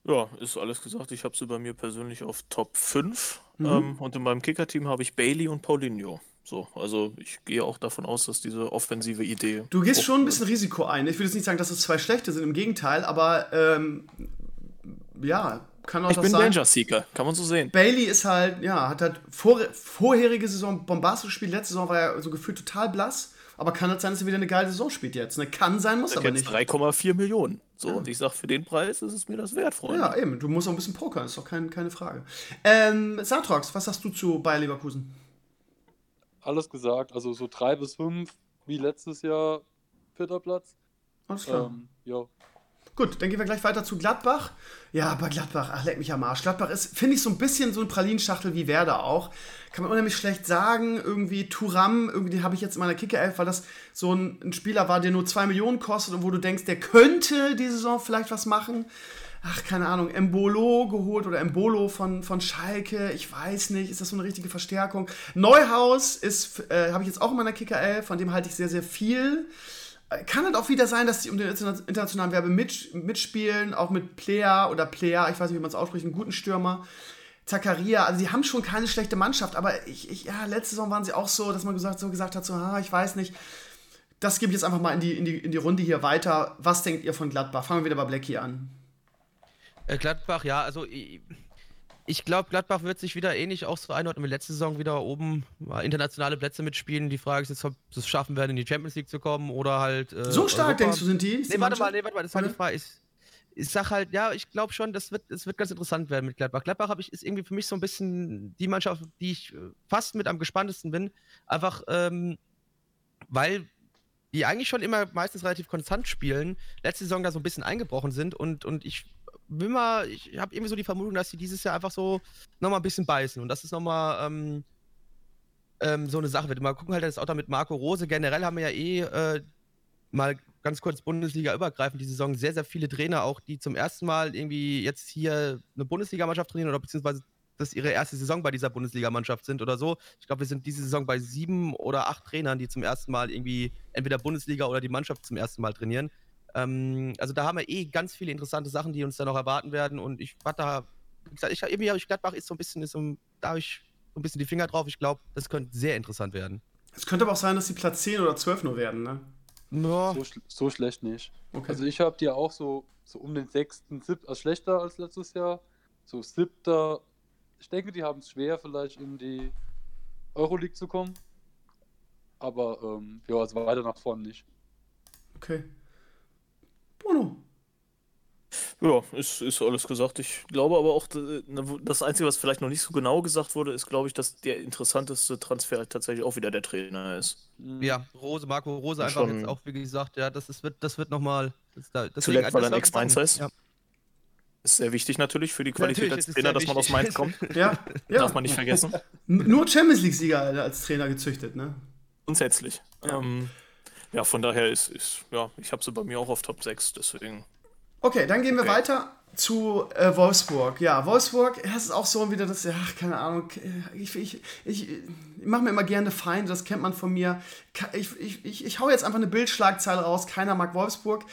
Ja, ist alles gesagt. Ich habe sie bei mir persönlich auf Top 5. Mhm. Ähm, und in meinem Kicker-Team habe ich Bailey und Paulinho. So, also ich gehe auch davon aus, dass diese offensive Idee. Du gehst schon ein bisschen Risiko ein. Ich will jetzt nicht sagen, dass es zwei schlechte sind, im Gegenteil, aber ähm, ja, kann auch ich das bin Danger Seeker, kann man so sehen. Bailey ist halt, ja, hat halt vor, vorherige Saison bombastisch gespielt, letzte Saison war er so gefühlt total blass, aber kann halt sein, dass er wieder eine geile Saison spielt jetzt. Ne? Kann sein, muss aber nicht. 3,4 Millionen. So, ja. und ich sag, für den Preis ist es mir das wert, Freunde. Ja, eben, du musst auch ein bisschen pokern, ist doch kein, keine Frage. Ähm, Satrox, was sagst du zu Bayer Leverkusen? Alles gesagt. Also so drei bis fünf, wie letztes Jahr, vierter Platz. Alles klar. Ähm, ja. Gut, dann gehen wir gleich weiter zu Gladbach. Ja, bei Gladbach, ach, leck mich am Arsch. Gladbach ist, finde ich, so ein bisschen so ein Pralinschachtel wie Werder auch. Kann man unheimlich schlecht sagen. Irgendwie Turam, irgendwie habe ich jetzt in meiner Kicker-Elf, weil das so ein, ein, Spieler war, der nur 2 Millionen kostet und wo du denkst, der könnte die Saison vielleicht was machen. Ach, keine Ahnung, Embolo geholt oder Embolo von, von Schalke, ich weiß nicht, ist das so eine richtige Verstärkung? Neuhaus ist, äh, habe ich jetzt auch in meiner Kicker-Elf, von dem halte ich sehr, sehr viel kann halt auch wieder sein, dass die um den internationalen Werbe mit, mitspielen, auch mit Player oder Player, ich weiß nicht, wie man es ausspricht, einen guten Stürmer. Zakaria, also die haben schon keine schlechte Mannschaft, aber ich, ich, ja, letzte Saison waren sie auch so, dass man gesagt, so gesagt hat, so, ah, ich weiß nicht. Das gebe ich jetzt einfach mal in die, in, die, in die Runde hier weiter. Was denkt ihr von Gladbach? Fangen wir wieder bei Blackie an. Äh, Gladbach, ja, also ich, glaube, Gladbach wird sich wieder ähnlich auch so einordnen wie letzte Saison wieder oben internationale Plätze mitspielen. Die Frage ist jetzt, ob sie es schaffen werden, in die Champions League zu kommen oder halt. Äh, so stark Europa. denkst du, sind die? Nee, warte mal, nee, warte mal, das ist halt die Frage. Ich, ich sag halt, ja, ich glaube schon, das wird, das wird ganz interessant werden mit Gladbach. Gladbach ich, ist irgendwie für mich so ein bisschen die Mannschaft, die ich äh, fast mit am gespanntesten bin. Einfach, ähm, weil die eigentlich schon immer meistens relativ konstant spielen, letzte Saison da so ein bisschen eingebrochen sind und, und ich will mal, ich habe irgendwie so die Vermutung, dass sie dieses Jahr einfach so nochmal ein bisschen beißen und das ist nochmal ähm, ähm, so eine Sache wird. Mal gucken halt das auch da mit Marco Rose. Generell haben wir ja eh äh, mal ganz kurz Bundesliga übergreifend die Saison sehr, sehr viele Trainer auch, die zum ersten Mal irgendwie jetzt hier eine Bundesligamannschaft trainieren oder beziehungsweise das ihre erste Saison bei dieser Bundesligamannschaft sind oder so. Ich glaube, wir sind diese Saison bei sieben oder acht Trainern, die zum ersten Mal irgendwie entweder Bundesliga oder die Mannschaft zum ersten Mal trainieren. Ähm, also da haben wir eh ganz viele interessante Sachen, die uns da noch erwarten werden. Und ich war da, wie gesagt, ich, irgendwie habe ich Gladbach ist so ein bisschen, ist so, da habe ich so ein bisschen die Finger drauf. Ich glaube, das könnte sehr interessant werden. Es könnte aber auch sein, dass die Platz 10 oder 12 nur werden, ne? Ja. So, so, schlecht nicht. Okay. Also ich habe die auch so, so um den sechsten, siebten, also schlechter als letztes Jahr. So siebter. Ich denke, die haben es schwer, vielleicht in die Euroleague zu kommen. Aber ähm, ja, also weiter nach vorne nicht. Okay. Ja, ist, ist alles gesagt. Ich glaube aber auch, äh, das Einzige, was vielleicht noch nicht so genau gesagt wurde, ist, glaube ich, dass der interessanteste Transfer tatsächlich auch wieder der Trainer ist. Mhm. Ja, Rose, Marco Rose einfach jetzt auch, wie gesagt, ja, das, ist, wird, das wird nochmal. Zuletzt, weil er ein Ex-Mainzer ist. Ja. Ist sehr wichtig natürlich für die Qualität natürlich, als Trainer, dass man aus Mainz kommt. [laughs] ja, ja. Darf man nicht vergessen. Nur Champions League-Sieger als Trainer gezüchtet, ne? Grundsätzlich. Ja. Ähm, ja, von daher ist, ist ja, ich habe sie bei mir auch auf Top 6, deswegen. Okay, dann gehen wir okay. weiter zu äh, Wolfsburg. Ja, Wolfsburg, das ist auch so wieder das, ja, keine Ahnung, ich, ich, ich, ich mache mir immer gerne Feinde, das kennt man von mir. Ich, ich, ich, ich hau jetzt einfach eine Bildschlagzeile raus, keiner mag Wolfsburg.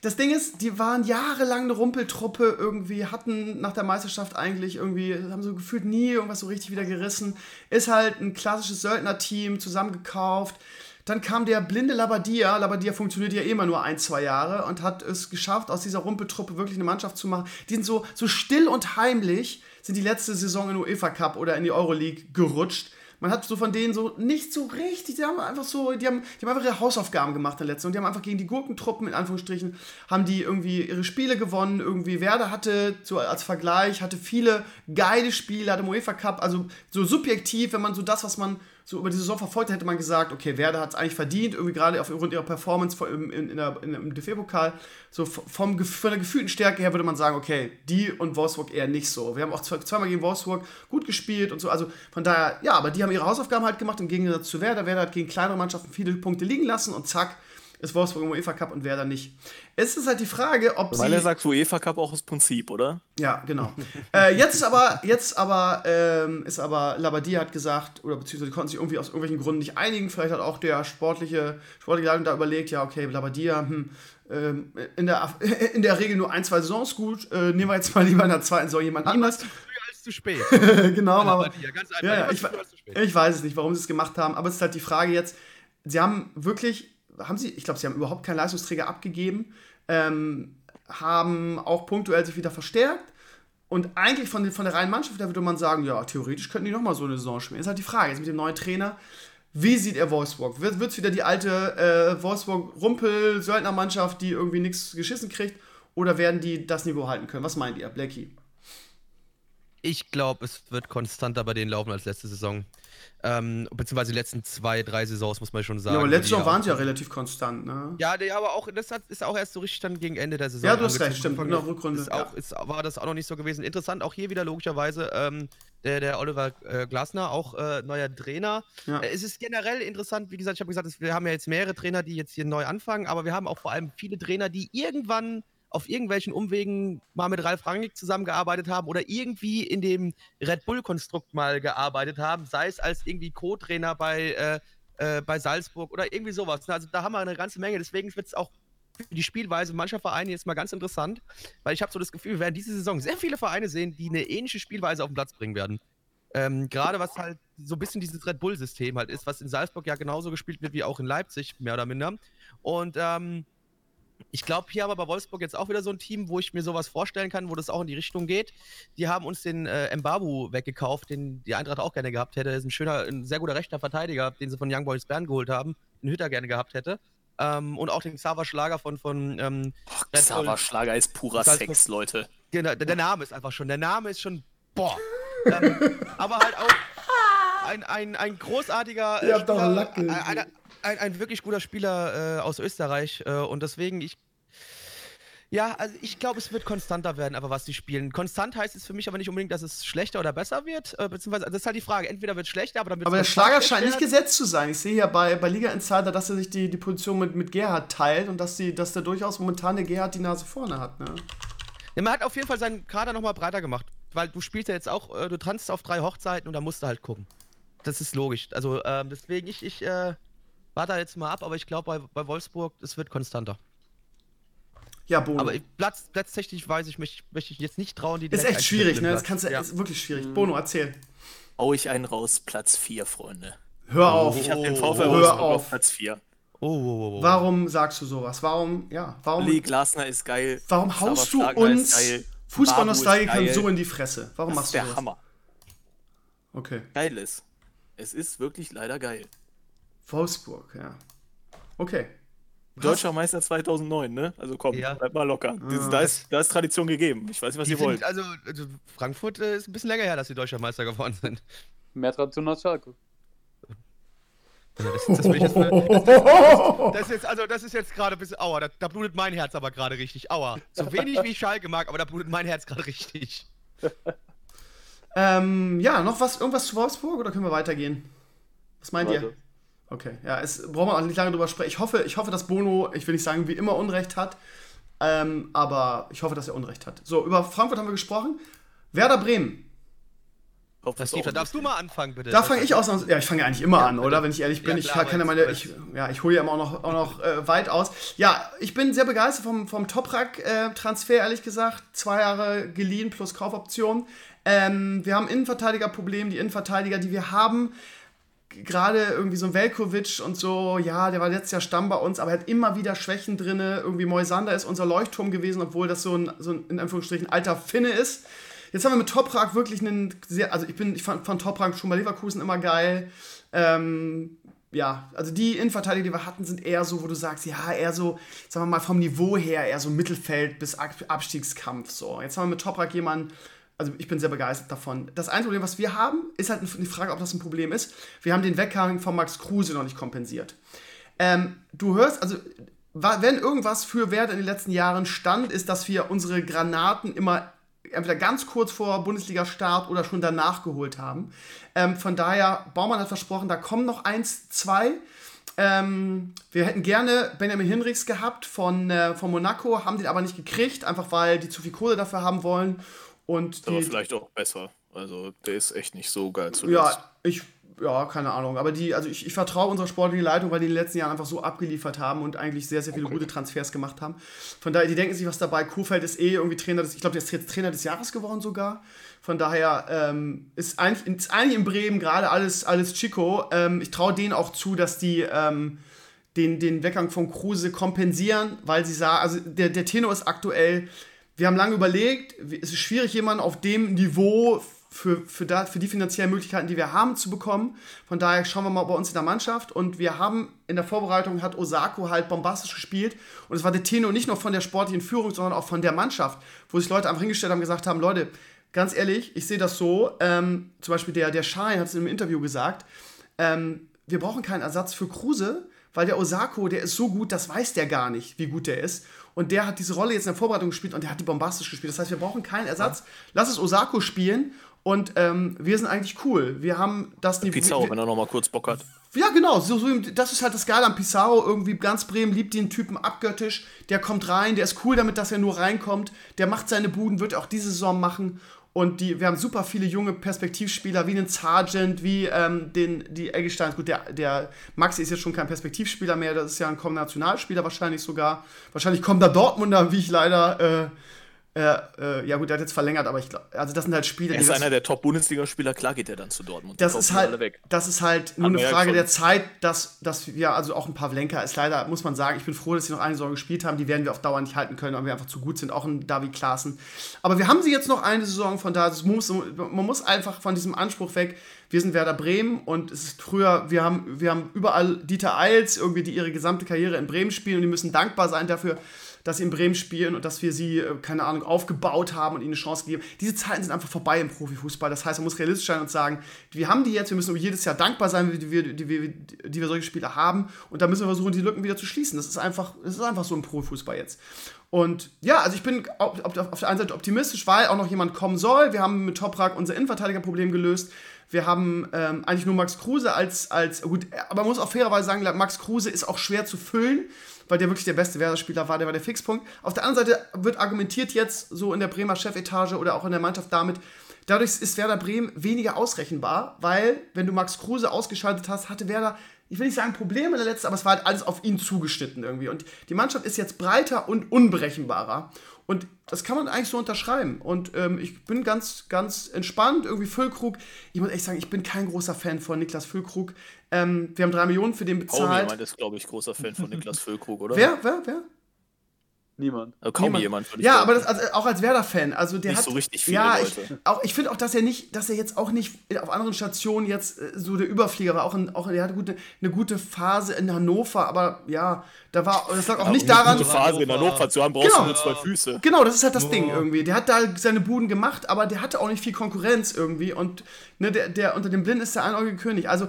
Das Ding ist, die waren jahrelang eine Rumpeltruppe irgendwie, hatten nach der Meisterschaft eigentlich irgendwie, haben so gefühlt nie irgendwas so richtig wieder gerissen. Ist halt ein klassisches Söldnerteam, zusammengekauft dann kam der blinde Labadia. Labadia funktioniert ja eh immer nur ein, zwei Jahre und hat es geschafft, aus dieser Rumpeltruppe wirklich eine Mannschaft zu machen. Die sind so, so still und heimlich, sind die letzte Saison in UEFA Cup oder in die Euroleague gerutscht. Man hat so von denen so nicht so richtig, die haben einfach so, die haben, die haben einfach ihre Hausaufgaben gemacht in der letzten und die haben einfach gegen die Gurkentruppen, in Anführungsstrichen, haben die irgendwie ihre Spiele gewonnen. Irgendwie Werder hatte, so als Vergleich, hatte viele geile Spiele, hatte im UEFA Cup, also so subjektiv, wenn man so das, was man so über die Saison verfolgt, hätte man gesagt, okay, Werder hat es eigentlich verdient, irgendwie gerade aufgrund ihrer Performance in, in, in, der, in, im DFB-Pokal. So vom, von der gefühlten Stärke her würde man sagen, okay, die und Wolfsburg eher nicht so. Wir haben auch zweimal gegen Wolfsburg gut gespielt und so. Also von daher, ja, aber die haben ihre Hausaufgaben halt gemacht im Gegensatz zu Werder. Werder hat gegen kleinere Mannschaften viele Punkte liegen lassen und zack, ist Wolfsburg im UEFA Cup und wer da nicht. Es ist halt die Frage, ob Weil sie. er sagt UEFA Cup auch aus Prinzip, oder? Ja, genau. [laughs] äh, jetzt ist aber, jetzt aber, ähm, ist aber Labadia hat gesagt, oder beziehungsweise konnten sich irgendwie aus irgendwelchen Gründen nicht einigen. Vielleicht hat auch der sportliche, sportliche Leitung da überlegt, ja, okay, Labadia, hm, ähm, in, der, [laughs] in der Regel nur ein, zwei Saisons gut. Äh, nehmen wir jetzt mal lieber in der zweiten Saison jemand anders. Zu früh als zu spät. [laughs] genau, aber. Ja, ja, ich, ich weiß es nicht, warum sie es gemacht haben, aber es ist halt die Frage jetzt. Sie haben wirklich haben sie, ich glaube, sie haben überhaupt keinen Leistungsträger abgegeben, ähm, haben auch punktuell sich wieder verstärkt. Und eigentlich von, von der reinen Mannschaft, da würde man sagen, ja, theoretisch könnten die nochmal so eine Saison spielen. Ist halt die Frage, jetzt mit dem neuen Trainer, wie sieht er Wolfsburg? Wird es wieder die alte äh, Wolfsburg-Rumpel-Söldnermannschaft, die irgendwie nichts geschissen kriegt? Oder werden die das Niveau halten können? Was meint ihr, Blackie? Ich glaube, es wird konstanter bei denen laufen als letzte Saison. Ähm, beziehungsweise die letzten zwei, drei Saisons, muss man schon sagen. Ja, aber letztes die Jahr waren sie ja relativ konstant, ne? Ja, nee, aber auch, das hat, ist auch erst so richtig dann gegen Ende der Saison. Ja, du hast recht, stimmt, in der Rückrunde, Ist auch, ist, war das auch noch nicht so gewesen. Interessant, auch hier wieder logischerweise ähm, der, der Oliver äh, Glasner, auch äh, neuer Trainer. Ja. Äh, es ist generell interessant, wie gesagt, ich habe gesagt, es- wir haben ja jetzt mehrere Trainer, die jetzt hier neu anfangen, aber wir haben auch vor allem viele Trainer, die irgendwann auf irgendwelchen Umwegen mal mit Ralf Rangnick zusammengearbeitet haben oder irgendwie in dem Red Bull-Konstrukt mal gearbeitet haben, sei es als irgendwie Co-Trainer bei, äh, äh, bei Salzburg oder irgendwie sowas. Also da haben wir eine ganze Menge. Deswegen wird es auch für die Spielweise mancher Vereine jetzt mal ganz interessant, weil ich habe so das Gefühl, wir werden diese Saison sehr viele Vereine sehen, die eine ähnliche Spielweise auf den Platz bringen werden. Ähm, Gerade was halt so ein bisschen dieses Red Bull-System halt ist, was in Salzburg ja genauso gespielt wird wie auch in Leipzig, mehr oder minder. Und ähm, ich glaube, hier haben wir bei Wolfsburg jetzt auch wieder so ein Team, wo ich mir sowas vorstellen kann, wo das auch in die Richtung geht. Die haben uns den äh, Mbabu weggekauft, den die Eintracht auch gerne gehabt hätte. Das ist ein schöner, ein sehr guter rechter Verteidiger, den sie von Young Boys Bern geholt haben, den Hütter gerne gehabt hätte. Ähm, und auch den Xaver Schlager von, von ähm, Bull. Xaver Schlager ist purer Sex, Leute. Genau, der, der Name ist einfach schon, der Name ist schon, boah. ähm, aber halt auch [laughs] ein, ein, ein großartiger äh, Ihr habt doch Lack ein, gesehen. Ein, ein, wirklich guter Spieler äh, aus Österreich äh, und deswegen, ich, ja, also ich glaube, es wird konstanter werden, aber was die spielen. Konstant heißt es für mich aber nicht unbedingt, dass es schlechter oder besser wird, äh, beziehungsweise, das ist halt die Frage, entweder wird es schlechter, aber dann wird Aber der Schlager scheint nicht gesetzt zu sein. Ich sehe ja bei, bei Liga Insider, dass er sich die, die Position mit, mit Gerhard teilt und dass, die, dass der durchaus momentan der Gerhard die Nase vorne hat. Ne? Ja, man hat auf jeden Fall seinen Kader nochmal breiter gemacht. Weil du spielst ja jetzt auch, äh, du tanzt auf drei Hochzeiten und da musst du halt gucken. Das ist logisch. Also ähm, deswegen, ich, ich äh, warte da jetzt mal ab, aber ich glaube bei, bei Wolfsburg, es wird konstanter. Ja, Bono. Aber ich, Platz, platztechnisch weiß ich, möchte möchte ich jetzt nicht trauen, die ist echt schwierig, ne? Das kannst du, Platz. ist wirklich schwierig. Bono, erzähl. Hau ich einen raus, Platz 4, Freunde. Hör auf. Ich habe den VfL hör auf. auf Platz 4. Oh, oh, oh, oh. Warum sagst du sowas? Warum, ja, warum, Lee Glasner ist geil. warum haust du ist uns. Fußballnostalgikern ist so in die Fresse? Warum Das machst ist du der sowas? Hammer. Okay. Geil ist. Es ist wirklich leider geil. Wolfsburg, ja. Okay. Deutscher Meister 2009, ne? Also komm, Ja. bleib mal locker. Das, Ah. da, ist, da ist Tradition gegeben. Ich weiß nicht, was Die ihr sind, wollt. also, also Frankfurt äh, ist ein bisschen länger her, dass die deutscher Meister geworden sind. Mehr Tradition als Schalke. Ja, das, das, jetzt, das, das ist jetzt, also das ist jetzt gerade ein bisschen, aua, da, da blutet mein Herz aber gerade richtig, aua. So wenig wie ich Schalke mag, aber da blutet mein Herz gerade richtig. Ähm, ja, noch was, irgendwas zu Wolfsburg oder können wir weitergehen? Was meint ihr? Okay, ja, es brauchen wir auch nicht lange drüber sprechen. Ich hoffe, ich hoffe, dass Bono, ich will nicht sagen, wie immer Unrecht hat, ähm, aber ich hoffe, dass er Unrecht hat. So, über Frankfurt haben wir gesprochen. Werder Bremen. Hoffe Das darfst du mal anfangen, bitte. Da fange ich aus. Ja, ich fange eigentlich immer Ja, an, oder? Wenn ich ehrlich bin. Ja, ich klar, kann ja weil meine. Ich, ja, ich hole ja immer auch noch, auch noch äh, weit aus. Ja, ich bin sehr begeistert vom, vom Toprak-Transfer, ehrlich gesagt. Zwei Jahre geliehen plus Kaufoption. Ähm, wir haben Innenverteidigerproblem. Die Innenverteidiger, die wir haben, gerade irgendwie so ein Velkovic und so, ja, der war letztes Jahr Stamm bei uns, aber er hat immer wieder Schwächen drin. Irgendwie Moisander ist unser Leuchtturm gewesen, obwohl das so ein, so ein in Anführungsstrichen alter Finne ist. Jetzt haben wir mit Toprak wirklich einen sehr, also ich bin, ich fand, fand Toprak schon bei Leverkusen immer geil. Ähm, ja, also die Innenverteidiger, die wir hatten, sind eher so, wo du sagst, ja, eher so, sagen wir mal, vom Niveau her eher so Mittelfeld bis Ab Abstiegskampf. So, jetzt haben wir mit Toprak jemanden, also ich bin sehr begeistert davon. Das einzige Problem, was wir haben, ist halt die Frage, ob das ein Problem ist. Wir haben den Weggang von Max Kruse noch nicht kompensiert. Ähm, du hörst, also wenn irgendwas für Werder in den letzten Jahren stand, ist, dass wir unsere Granaten immer entweder ganz kurz vor Bundesliga-Start oder schon danach geholt haben. Ähm, von daher, Baumann hat versprochen, da kommen noch eins, zwei. Ähm, wir hätten gerne Benjamin Hinrichs gehabt von, äh, von Monaco, haben den aber nicht gekriegt, einfach weil die zu viel Kohle dafür haben wollen. Und Aber die, vielleicht auch besser. Also, der ist echt nicht so geil zuletzt. ja, ich, ja, keine Ahnung. Aber die, also ich, ich vertraue unserer sportlichen Leitung, weil die in den letzten Jahren einfach so abgeliefert haben und eigentlich sehr, sehr viele Okay. gute Transfers gemacht haben. Von daher, die denken sich was dabei. Kuhfeld ist eh irgendwie Trainer des, ich glaube, der ist jetzt Trainer des Jahres geworden sogar. Von daher ähm, ist, eigentlich, ist eigentlich in Bremen gerade alles, alles Chico. Ähm, ich traue denen auch zu, dass die ähm, den, den Weggang von Kruse kompensieren, weil sie sagen, also der, der Tenor ist aktuell, wir haben lange überlegt, es ist schwierig, jemanden auf dem Niveau für, für, da, für die finanziellen Möglichkeiten, die wir haben, zu bekommen. Von daher schauen wir mal bei uns in der Mannschaft. Und wir haben in der Vorbereitung hat Osako halt bombastisch gespielt. Und es war der Tenor nicht nur von der sportlichen Führung, sondern auch von der Mannschaft, wo sich Leute einfach hingestellt haben und gesagt haben, Leute, ganz ehrlich, ich sehe das so. Ähm, zum Beispiel der, der Schein hat es im Interview gesagt. Ähm, wir brauchen keinen Ersatz für Kruse, weil der Osako, der ist so gut, das weiß der gar nicht, wie gut der ist. Und der hat diese Rolle jetzt in der Vorbereitung gespielt und der hat die bombastisch gespielt. Das heißt, wir brauchen keinen Ersatz. Lass es Osako spielen und ähm, wir sind eigentlich cool. Wir haben das Niveau. Pizarro, wenn er noch mal kurz Bock hat. Ja, genau. So, so, das ist halt das Geile an Pizarro. Irgendwie ganz Bremen liebt den Typen abgöttisch. Der kommt rein, der ist cool damit, dass er nur reinkommt. Der macht seine Buden, wird auch diese Saison machen. Und die, wir haben super viele junge Perspektivspieler, wie einen Sergeant, wie ähm, den, die Eggesteins. Gut, der, der Maxi ist jetzt schon kein Perspektivspieler mehr, das ist ja ein Kombinationalspieler wahrscheinlich sogar. Wahrscheinlich kommt da Dortmunder, wie ich leider äh, äh, äh, ja gut, der hat jetzt verlängert, aber ich glaube, also das sind halt Spiele. Er ist einer der Top-Bundesligaspieler, klar geht er dann zu Dortmund. Das ist halt, das ist halt nur eine Frage der Zeit, dass, dass wir, also auch ein Pavlenka ist leider, muss man sagen, ich bin froh, dass sie noch eine Saison gespielt haben, die werden wir auf Dauer nicht halten können, weil wir einfach zu gut sind, auch ein David Klaassen. Aber wir haben sie jetzt noch eine Saison, von daher, muss, man muss einfach von diesem Anspruch weg, wir sind Werder Bremen und es ist früher, wir haben, wir haben überall Dieter Eils, irgendwie, die ihre gesamte Karriere in Bremen spielen und die müssen dankbar sein dafür, dass sie in Bremen spielen und dass wir sie, äh, keine Ahnung, aufgebaut haben und ihnen eine Chance gegeben. Diese Zeiten sind einfach vorbei im Profifußball. Das heißt, man muss realistisch sein und sagen, wir haben die jetzt, wir müssen jedes Jahr dankbar sein, die wir, die wir, die wir solche Spieler haben und da müssen wir versuchen, die Lücken wieder zu schließen. Das ist einfach, das ist einfach so im Profifußball jetzt. Und ja, also ich bin auf, auf der einen Seite optimistisch, weil auch noch jemand kommen soll. Wir haben mit Toprak unser Innenverteidigerproblem gelöst. Wir haben ähm, eigentlich nur Max Kruse als, als, gut, aber man muss auch fairerweise sagen, Max Kruse ist auch schwer zu füllen weil der wirklich der beste Werder-Spieler war, der war der Fixpunkt. Auf der anderen Seite wird argumentiert jetzt so in der Bremer Chefetage oder auch in der Mannschaft damit, dadurch ist Werder Bremen weniger ausrechenbar, weil wenn du Max Kruse ausgeschaltet hast, hatte Werder ich will nicht sagen Probleme in der letzten, aber es war halt alles auf ihn zugeschnitten irgendwie. Und die Mannschaft ist jetzt breiter und unberechenbarer. Und das kann man eigentlich so unterschreiben. Und ähm, ich bin ganz, ganz entspannt. Irgendwie Füllkrug. Ich muss echt sagen, ich bin kein großer Fan von Niklas Füllkrug. Ähm, wir haben drei Millionen für den bezahlt. Oh, ist, glaube ich, großer Fan von Niklas Füllkrug, oder? Wer? Wer? Wer? Niemand. Also kaum Niemand. jemand. Ja, aber das, also, auch als Werder-Fan. Also der nicht hat, so richtig viele ja, Leute. Ich, auch, ich finde auch, dass er nicht, dass er jetzt auch nicht auf anderen Stationen jetzt äh, so der Überflieger war. Auch, in, auch er hatte gute, eine gute Phase in Hannover, aber ja, da war, das lag auch ja, nicht daran. Eine gute Phase in Hannover zu haben, brauchst genau, du nur zwei Füße. Genau, das ist halt das oh. Ding irgendwie. Der hat da seine Buden gemacht, aber der hatte auch nicht viel Konkurrenz irgendwie. Und ne, der, der unter dem Blinden ist der einäugige König. Also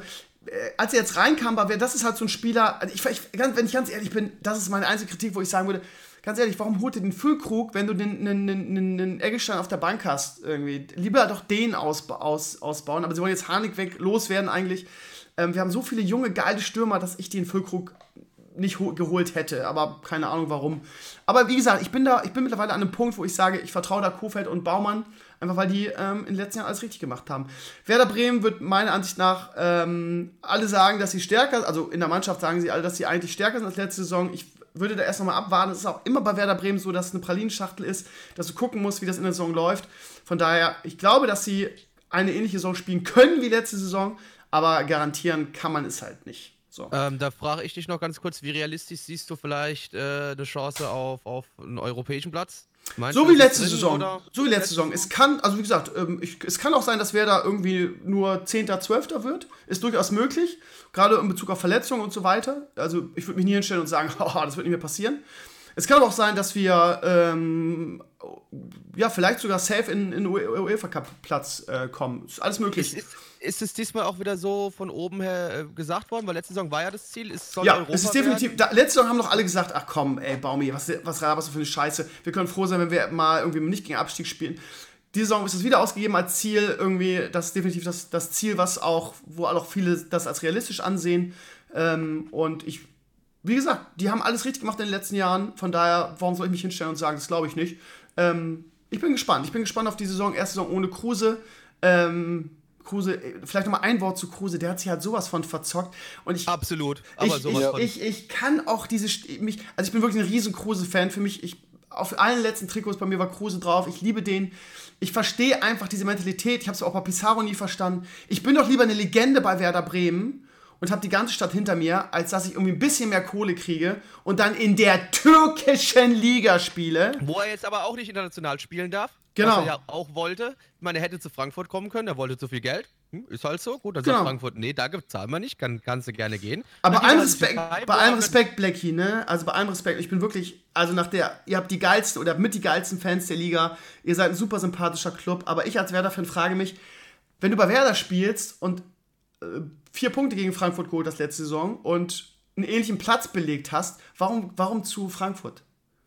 äh, als er jetzt reinkam, war das ist halt so ein Spieler, also ich, ich, wenn ich ganz ehrlich bin, das ist meine einzige Kritik, wo ich sagen würde, ganz ehrlich, warum holt ihr den Füllkrug, wenn du den, den, den, den Eggestein auf der Bank hast? Irgendwie? Lieber doch den aus, aus, ausbauen. Aber sie wollen jetzt Harnik weg loswerden eigentlich. Ähm, wir haben so viele junge, geile Stürmer, dass ich den Füllkrug nicht geholt hätte, aber keine Ahnung warum. Aber wie gesagt, ich bin da, ich bin mittlerweile an einem Punkt, wo ich sage, ich vertraue da Kofeld und Baumann, einfach weil die ähm, in den letzten Jahren alles richtig gemacht haben. Werder Bremen wird meiner Ansicht nach ähm, alle sagen, dass sie stärker, also in der Mannschaft sagen sie alle, dass sie eigentlich stärker sind als letzte Saison. Ich würde da erst nochmal abwarten. Es ist auch immer bei Werder Bremen so, dass es eine Pralinschachtel ist, dass du gucken musst, wie das in der Saison läuft. Von daher, ich glaube, dass sie eine ähnliche Saison spielen können wie letzte Saison, aber garantieren kann man es halt nicht. So. Ähm, da frage ich dich noch ganz kurz, wie realistisch siehst du vielleicht äh, eine Chance auf, auf einen europäischen Platz? Meinst so wie letzte Saison. Oder? So wie letzte Saison. Es kann, also wie gesagt, ähm, ich, es kann auch sein, dass wer da irgendwie nur 10., 12. wird. Ist durchaus möglich. Gerade in Bezug auf Verletzungen und so weiter. Also ich würde mich nie hinstellen und sagen, [laughs] oh, das wird nicht mehr passieren. Es kann aber auch sein, dass wir ähm, ja, vielleicht sogar safe in, in UEFA Cup Platz äh, kommen. Ist alles möglich. Ist, es diesmal auch wieder so von oben her äh, gesagt worden? Weil letzte Saison war ja das Ziel. Ist, ja, Europa es ist definitiv. Da, letzte Saison haben doch alle gesagt: Ach komm, ey, Baumi, was, was was für eine Scheiße. Wir können froh sein, wenn wir mal irgendwie nicht gegen Abstieg spielen. Diese Saison ist es wieder ausgegeben als Ziel. Irgendwie, das ist definitiv das, das Ziel, was auch, wo auch viele das als realistisch ansehen. Ähm, und ich wie gesagt, die haben alles richtig gemacht in den letzten Jahren. Von daher, warum soll ich mich hinstellen und sagen, das glaube ich nicht. Ähm, ich bin gespannt. Ich bin gespannt auf die Saison. Erste Saison ohne Kruse. Ähm, Kruse, vielleicht nochmal ein Wort zu Kruse, der hat sich halt sowas von verzockt. Und ich, Absolut, aber ich, sowas ich, von. Ich, ich kann auch diese, mich, also ich bin wirklich ein riesen Kruse-Fan. Für mich, ich, auf allen letzten Trikots bei mir war Kruse drauf. Ich liebe den. Ich verstehe einfach diese Mentalität. Ich habe es auch bei Pizarro nie verstanden. Ich bin doch lieber eine Legende bei Werder Bremen und habe die ganze Stadt hinter mir, als dass ich irgendwie ein bisschen mehr Kohle kriege und dann in der türkischen Liga spiele. Wo er jetzt aber auch nicht international spielen darf. Genau. Was er ja auch wollte. Ich meine, er hätte zu Frankfurt kommen können, er wollte zu viel Geld. Hm, ist halt so. Gut, dann Genau. sagt Frankfurt, nee, da zahlen wir nicht, kann, kannst du gerne gehen. Aber allem Respekt, bei allem Respekt, Blackie, ne? Also bei allem Respekt, ich bin wirklich, also nach der, ihr habt die geilsten oder mit die geilsten Fans der Liga, ihr seid ein super sympathischer Club, aber ich als Werder-Fan frage mich, wenn du bei Werder spielst und äh, vier Punkte gegen Frankfurt geholt hast letzte Saison und einen ähnlichen Platz belegt hast, warum, warum zu Frankfurt?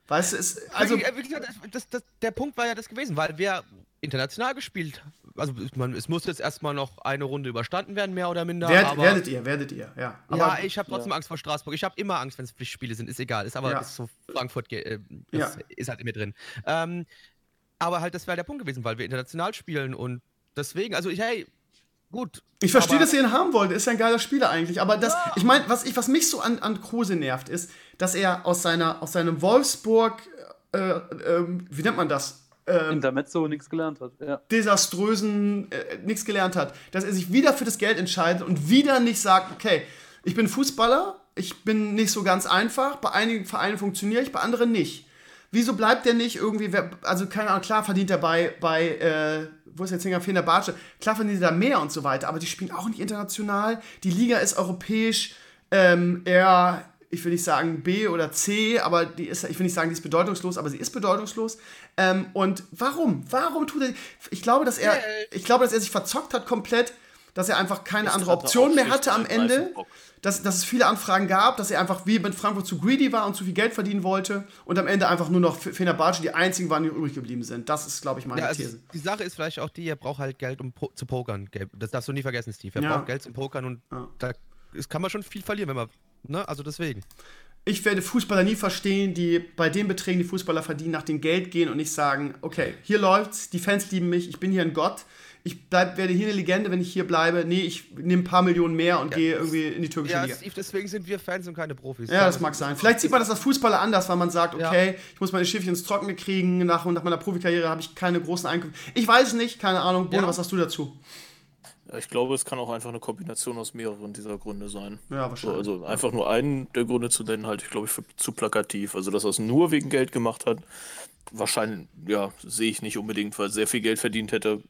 Weißt du, es, also, gesagt, das, das, der Punkt war ja das gewesen, weil wir international gespielt Also man, es muss jetzt erstmal noch eine Runde überstanden werden, mehr oder minder. werd, aber, werdet ihr, werdet ihr, ja. Aber, ja, ich habe trotzdem ja. Angst vor Straßburg. Ich habe immer Angst, wenn es Pflichtspiele sind. Ist egal. Ist aber Ja. ist so Frankfurt äh, Ja. ist, halt in mir drin. Ähm, aber halt, das wäre der Punkt gewesen, weil wir international spielen und deswegen, also ich, hey, gut. Ich verstehe, dass ihr ihn haben wollt. Ist ja ein geiler Spieler eigentlich. Aber das, ich meine, was, ich, was mich so an, an Kruse nervt, ist, dass er aus, seiner, aus seinem Wolfsburg, äh, ähm, wie nennt man das? Ähm, Intermezzo nichts gelernt hat. Ja. desaströsen, äh, nichts gelernt hat. Dass er sich wieder für das Geld entscheidet und wieder nicht sagt, okay, ich bin Fußballer, ich bin nicht so ganz einfach, bei einigen Vereinen funktioniere ich, bei anderen nicht. Wieso bleibt der nicht irgendwie, wer- also keine Ahnung, klar verdient er bei, bei äh, wo ist jetzt Singer Fenerbahce, klar verdient er da mehr und so weiter, aber die spielen auch nicht international, die Liga ist europäisch, ähm, eher, ich will nicht sagen B oder C, aber die ist, ich will nicht sagen, die ist bedeutungslos, aber sie ist bedeutungslos. Ähm, und warum? Warum tut er, ich glaube, dass er, ich glaube, dass er sich verzockt hat komplett, dass er einfach keine Ist andere Option mehr hatte am Ende dass, dass es viele Anfragen gab, dass er einfach wie mit Frankfurt zu greedy war und zu viel Geld verdienen wollte und am Ende einfach nur noch Fenerbahce die einzigen waren, die übrig geblieben sind. Das ist, glaube ich, meine Ja, also These. die Sache ist vielleicht auch die, er braucht halt Geld, um po zu pokern. Das darfst du nie vergessen, Steve. Er Ja. braucht Geld zum Pokern und Ja. da ist, kann man schon viel verlieren, wenn man. Ne? Also deswegen. Ich werde Fußballer nie verstehen, die bei den Beträgen, die Fußballer verdienen, nach dem Geld gehen und nicht sagen, okay, hier läuft's, die Fans lieben mich, ich bin hier ein Gott, ich bleib, werde hier eine Legende, wenn ich hier bleibe. Nee, ich nehme ein paar Millionen mehr und gehe irgendwie in die türkische Ja, Liga. Steve, deswegen sind wir Fans und keine Profis. Ja, das mag sein. Vielleicht sieht man das als Fußballer anders, weil man sagt, Ja. okay, ich muss meine Schiffchen ins Trockene kriegen, nach, nach meiner Profikarriere habe ich keine großen Einkünfte. Ich weiß es nicht, keine Ahnung. Bono, Ja. was sagst du dazu? Ja, ich glaube, es kann auch einfach eine Kombination aus mehreren dieser Gründe sein. Ja, wahrscheinlich. also einfach nur einen der Gründe zu nennen, halte ich, glaube ich, für zu plakativ. Also, dass er es nur wegen Geld gemacht hat, wahrscheinlich, ja, sehe ich nicht unbedingt, weil er sehr viel Geld verdient hätte.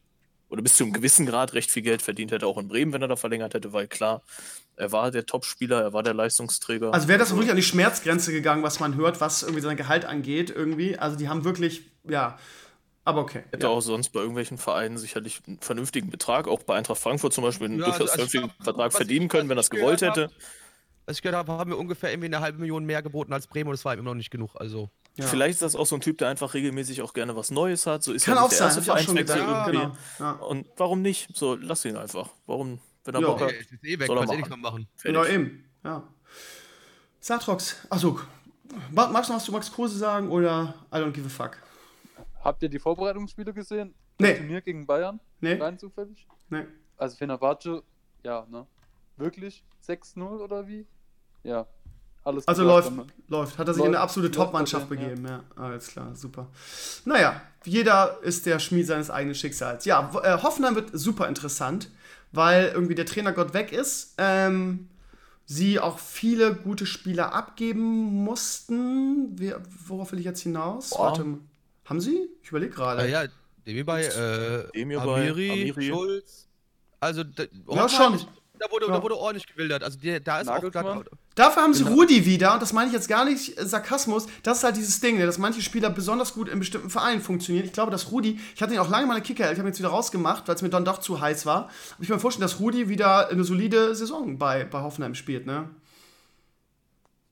Oder bis zu einem gewissen Grad recht viel Geld verdient hätte, auch in Bremen, wenn er da verlängert hätte, weil klar, er war der Topspieler, er war der Leistungsträger. Also wäre das wirklich an die Schmerzgrenze gegangen, was man hört, was irgendwie sein Gehalt angeht, irgendwie. Also die haben wirklich, ja, aber okay. hätte Ja. auch sonst bei irgendwelchen Vereinen sicherlich einen vernünftigen Betrag, auch bei Eintracht Frankfurt zum Beispiel, einen Ja, durchaus also- vernünftigen was Vertrag ich- verdienen können, was wenn er es ich gewollt hab, hätte. Was ich gehört habe, haben wir ungefähr irgendwie eine halbe Million mehr geboten als Bremen und das war ihm immer noch nicht genug. Also. Ja. Vielleicht ist das auch so ein Typ, der einfach regelmäßig auch gerne was Neues hat. So ist Kann er auch nicht sein, der hab erste ich auch schon Vereinswechsel irgendwie. Genau. Ja. Und warum nicht? So, lass ihn einfach. Warum, wenn er Ja. Bock hat? Jetzt ist eh weg, Soll er kannst eh machen. machen. Genau eben. Ja. Satrox. Achso. Ma- Magst du noch was zu Max Kruse sagen oder I don't give a fuck? Habt ihr die Vorbereitungsspiele gesehen? Nee. Das Turnier gegen Bayern? Nee? Rein zufällig? Nee. Also Fenerbahce, ja, ne? Wirklich? 6-0 oder wie? Ja. Alles Also läuft, ne? läuft. Hat er sich in Läuft- eine absolute Top-Mannschaft begeben. Ja. alles klar, super. Naja, jeder ist der Schmied seines eigenen Schicksals. Ja, äh, Hoffenheim wird super interessant, weil irgendwie der Trainergott weg ist. Ähm, sie auch viele gute Spieler abgeben mussten. Wir, worauf will ich jetzt hinaus? Boah. Warte, mal. haben sie? Ich überlege gerade. Äh, ja, Demi bei, äh, Demir bei, Amiri, Amiri. Schulz. Also, Ja, schon. Da wurde, Ja. da wurde ordentlich gewildert. Also, der, da ist auch Nagelsmann? gerade. Dafür haben sie Genau. Rudi wieder, und das meine ich jetzt gar nicht äh, Sarkasmus, das ist halt dieses Ding, ne, dass manche Spieler besonders gut in bestimmten Vereinen funktionieren. Ich glaube, dass Rudi, ich hatte ihn auch lange mal eine Kicker, ich habe ihn jetzt wieder rausgemacht, weil es mir dann doch zu heiß war. Aber ich kann mir vorstellen, dass Rudi wieder eine solide Saison bei, bei Hoffenheim spielt, ne?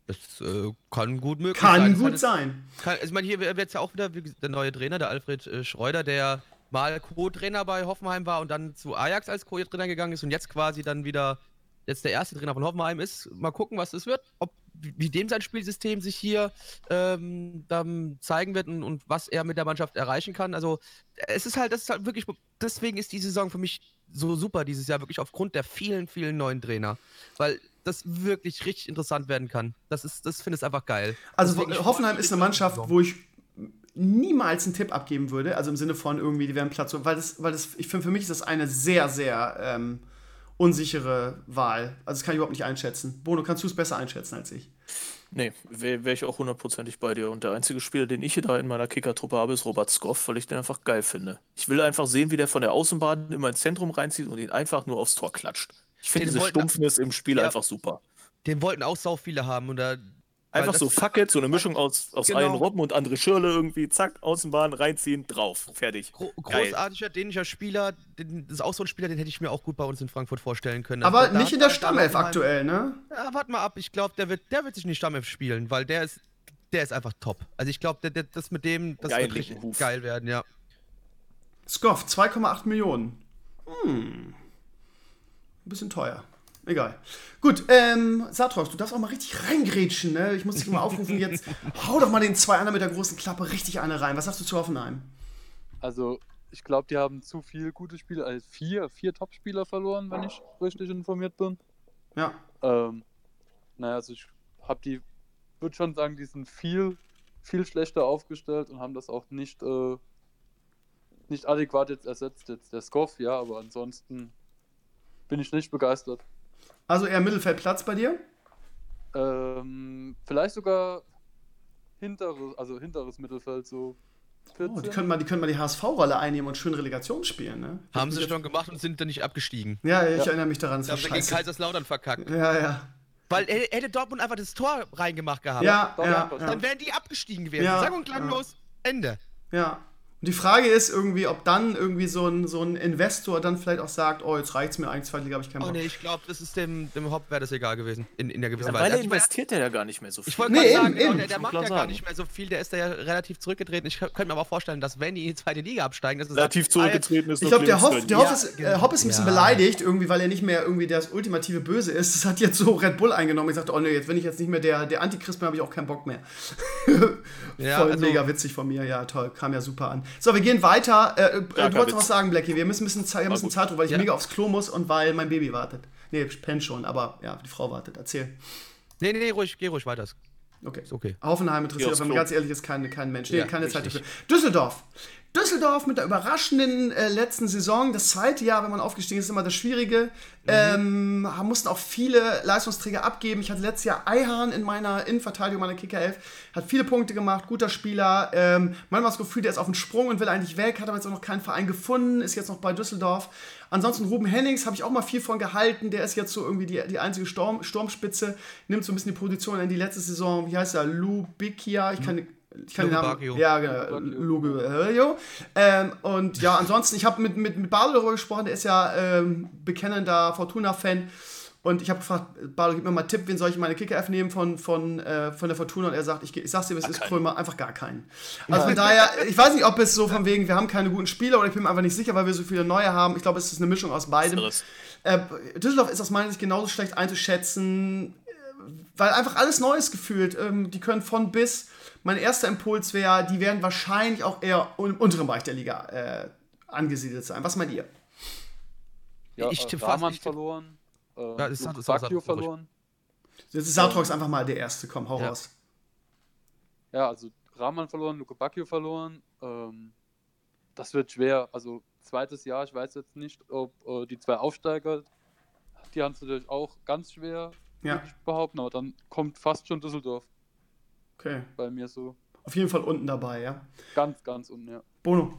Das äh, kann gut möglich Kann sein. Das gut sein. Kann, also ich meine, hier wird es ja auch wieder der neue Trainer, der Alfred äh, Schreuder, der mal Co-Trainer bei Hoffenheim war und dann zu Ajax als Co-Trainer gegangen ist und jetzt quasi dann wieder jetzt der erste Trainer von Hoffenheim ist. Mal gucken, was es wird, ob wie dem sein Spielsystem sich hier ähm, dann zeigen wird und, und was er mit der Mannschaft erreichen kann. Also es ist halt, das ist halt wirklich, deswegen ist die Saison für mich so super dieses Jahr, wirklich aufgrund der vielen, vielen neuen Trainer. Weil das wirklich richtig interessant werden kann. Das ist, das finde ich einfach geil. Also Deswegen, Hoffenheim ist eine Mannschaft, wo ich niemals einen Tipp abgeben würde, also im Sinne von irgendwie, die werden Platz, weil das, weil das, ich finde, für mich ist das eine sehr, sehr ähm, unsichere Wahl. Also das kann ich überhaupt nicht einschätzen. Bono, kannst du es besser einschätzen als ich? Nee, wäre wär ich auch hundertprozentig bei dir. Und der einzige Spieler, den ich hier da in meiner Kicker-Truppe habe, ist Robert Skoff, weil ich den einfach geil finde. Ich will einfach sehen, wie der von der Außenbahn immer ins Zentrum reinzieht und ihn einfach nur aufs Tor klatscht. Ich finde diese Stumpfnis im Spiel Ja. einfach super. Den wollten auch sau viele haben und da. Einfach das- so fuck it, so eine Mischung aus, aus Genau. allen Robben und André Schirle irgendwie, zack, Außenbahn, reinziehen, drauf, fertig. Gro Geil. großartiger dänischer Spieler, den, das ist auch so ein Spieler, den hätte ich mir auch gut bei uns in Frankfurt vorstellen können. Aber Da- nicht in der Stammelf aktuell, ne? Ja, warte mal ab, ich glaube, der wird, der wird sich in die Stammelf spielen, weil der ist, der ist einfach top. Also ich glaube, das mit dem, das Geil, wird richtig Huf. geil werden, ja. Skoff, 2,8 Millionen. Hm. Ein bisschen teuer. Egal. Gut, ähm, Satrox, du darfst auch mal richtig reingrätschen, ne? Ich muss dich mal aufrufen jetzt. [laughs] Hau doch mal den zwei anderen mit der großen Klappe richtig eine rein. Was sagst du zu Hoffenheim? Also, ich glaube, die haben zu viele gute Spieler, also vier, vier Top-Spieler verloren, wenn ich richtig informiert bin. Ja. Ähm, naja, also ich habe die, würde schon sagen, die sind viel, viel schlechter aufgestellt und haben das auch nicht, äh, nicht adäquat jetzt ersetzt. Jetzt der Skoff, ja, aber ansonsten bin ich nicht begeistert. Also eher Mittelfeldplatz bei dir? Ähm, vielleicht sogar hinteres, also hinteres Mittelfeld, so Oh, 14. die können mal die, können mal die HSV-Rolle einnehmen und schön Relegation spielen, ne? Haben sie schon gemacht und sind dann nicht abgestiegen. Ja, ich Ja. erinnere mich daran. Da haben sie gegen. Kaiserslautern verkackt. Ja, ja. Weil hätte Dortmund einfach das Tor reingemacht gehabt, Ja, ja, ja, dann wären die abgestiegen gewesen. Ja, Sag und klanglos, Ende. Ja. Und die Frage ist irgendwie, ob dann irgendwie so ein, so ein Investor dann vielleicht auch sagt, oh, jetzt reicht's mir eigentlich, zweite Liga habe ich keinen Oh Bock. nee, ich glaube, das ist dem, dem Hopp wäre das egal gewesen. In, in der gewissen Ja, Weise. weil er Also, mein, investiert der ja gar nicht mehr so viel. Ich wollte Nee, gerade eben, sagen, genau, eben. der, macht ja klar gar sagen. nicht mehr so viel, der ist da ja relativ zurückgetreten. Ich könnte mir aber vorstellen, dass wenn die in die zweite Liga absteigen, das ist Relativ zurückgetreten ist Ich glaube, der Hoff, Clemens der Gönn. Hoff, ist, äh, Hopp ist ein bisschen Ja. beleidigt, irgendwie, weil er nicht mehr irgendwie das ultimative Böse ist. Das hat jetzt so Red Bull eingenommen. Ich sagte, oh nee, jetzt, wenn ich jetzt nicht mehr der, der Antichrist bin, habe ich auch keinen Bock mehr. [laughs] Ja, Voll also- mega witzig von mir. Ja, toll. Kam ja super an. So, wir gehen weiter. Äh, äh, du wolltest was sagen, Blackie. Wir müssen ein bisschen, Zeit, wir müssen. Zeit, weil ich Ja. mega aufs Klo muss und weil mein Baby wartet. Nee, pennt schon, aber ja, die Frau wartet. Erzähl. Nee, nee, nee, ruhig, geh ruhig weiter. Okay. ist okay. Hoffenheim interessiert, Klo. ganz ehrlich ist, kein, kein Mensch. Nee, Ja, keine Zeit richtig. dafür. Düsseldorf. Düsseldorf mit der überraschenden äh, letzten Saison. Das zweite Jahr, wenn man aufgestiegen ist, ist immer das Schwierige. Ähm, haben- mussten auch viele Leistungsträger abgeben. Ich hatte letztes Jahr Eihahn in meiner Innenverteidigung, meiner Kicker 11. Hat viele Punkte gemacht, guter Spieler. Ähm, manchmal das Gefühl, der ist auf dem Sprung und will eigentlich weg. Hat aber jetzt auch noch keinen Verein gefunden. Ist jetzt noch bei Düsseldorf. Ansonsten Ruben Hennings habe ich auch mal viel von gehalten. Der ist jetzt so irgendwie die, die einzige Sturm, Sturmspitze. Nimmt so ein bisschen die Position in die letzte Saison. Wie heißt er? Lubikia. Ich kann, ich kann den Namen. Lugubakio. Ja, genau. Lugubakio. Ähm, und ja, ansonsten, ich habe mit, mit, mit Barlo darüber gesprochen. Der ist ja ähm, bekennender Fortuna-Fan. Und ich habe gefragt, Barlo, gib mir mal einen Tipp, wen soll ich in meine Kicker-F nehmen von, von, äh, von der Fortuna? Und er sagt, ich, ich sag's dir, was ist, keinen. Krömer, einfach gar keinen. Also von daher, ich weiß nicht, ob es so von wegen, wir haben keine guten Spieler oder ich bin mir einfach nicht sicher, weil wir so viele neue haben. Ich glaube, es ist eine Mischung aus beidem. Äh, Düsseldorf ist aus meiner Sicht genauso schlecht einzuschätzen, äh, weil einfach alles Neues gefühlt. Ähm, die können von bis. Mein erster Impuls wäre, die werden wahrscheinlich auch eher im unteren Bereich der Liga äh, angesiedelt sein. Was meint ihr? Ja, Ich äh, tippe fast- Rahman ich tipp- verloren. Äh, Ja, das Luke Bacchio verloren. Jetzt ist Satrox einfach mal der Erste. Komm, hau Ja. raus. Ja, also Rahman verloren, Luke Bacchio verloren. Ähm, das wird schwer. Also zweites Jahr, ich weiß jetzt nicht, ob äh, die zwei Aufsteiger, die haben es natürlich auch ganz schwer, Ja. würde ich behaupten, aber dann kommt fast schon Düsseldorf Okay. bei mir so. Auf jeden Fall unten dabei, ja. Ganz, ganz unten, ja. Bono.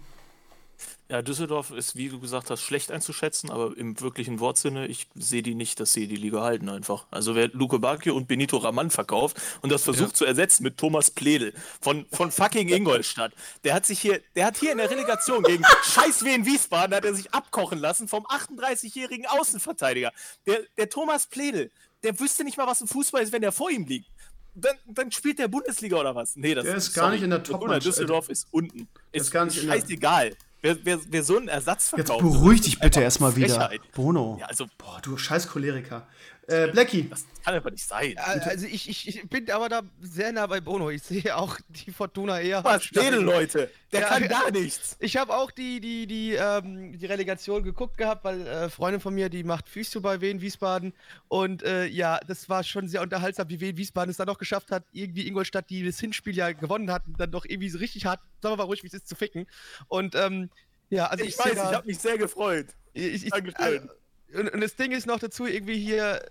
Ja, Düsseldorf ist, wie du gesagt hast, schlecht einzuschätzen, aber im wirklichen Wortsinne, ich sehe die nicht, dass sie die Liga halten einfach. Also wer Luke Bacchio und Benito Raman verkauft und das versucht Ja. zu ersetzen mit Thomas Pledel von, von fucking Ingolstadt, der hat sich hier, der hat hier in der Relegation gegen [laughs] Scheiß Wien Wiesbaden, hat er sich abkochen lassen vom 38-jährigen Außenverteidiger. Der, der Thomas Pledel, der wüsste nicht mal, was ein Fußball ist, wenn der vor ihm liegt. Dann, dann spielt der Bundesliga oder was? Nee, das Der ist gar nicht in der Top- Fortuna Düsseldorf ist unten. Ist, ist scheißegal. Wer, wer, wer so einen Ersatz Jetzt verkauft. beruhig dich bitte erstmal wieder. Bono. Ja, also, Boah, du scheiß Choleriker. Äh, Blackie. das kann einfach nicht sein. Also ich, ich, ich bin aber da sehr nah bei Bono. Ich sehe auch die Fortuna eher. Was stehen Leute? Der Ja, kann gar nichts. Ich habe auch die, die, die, ähm, die Relegation geguckt gehabt, weil äh, Freundin von mir, die macht Physio bei Wien Wiesbaden. Und äh, ja, das war schon sehr unterhaltsam, wie Wien Wiesbaden es dann noch geschafft hat, irgendwie Ingolstadt, die das Hinspiel ja gewonnen hat, dann doch irgendwie so richtig hart, sagen wir mal ruhig, wie es ist, zu ficken. Und ähm, ja, also ich, Ich weiß, ich habe mich sehr gefreut. ich, ich, Dankeschön. äh, und, und das Ding ist noch dazu irgendwie hier.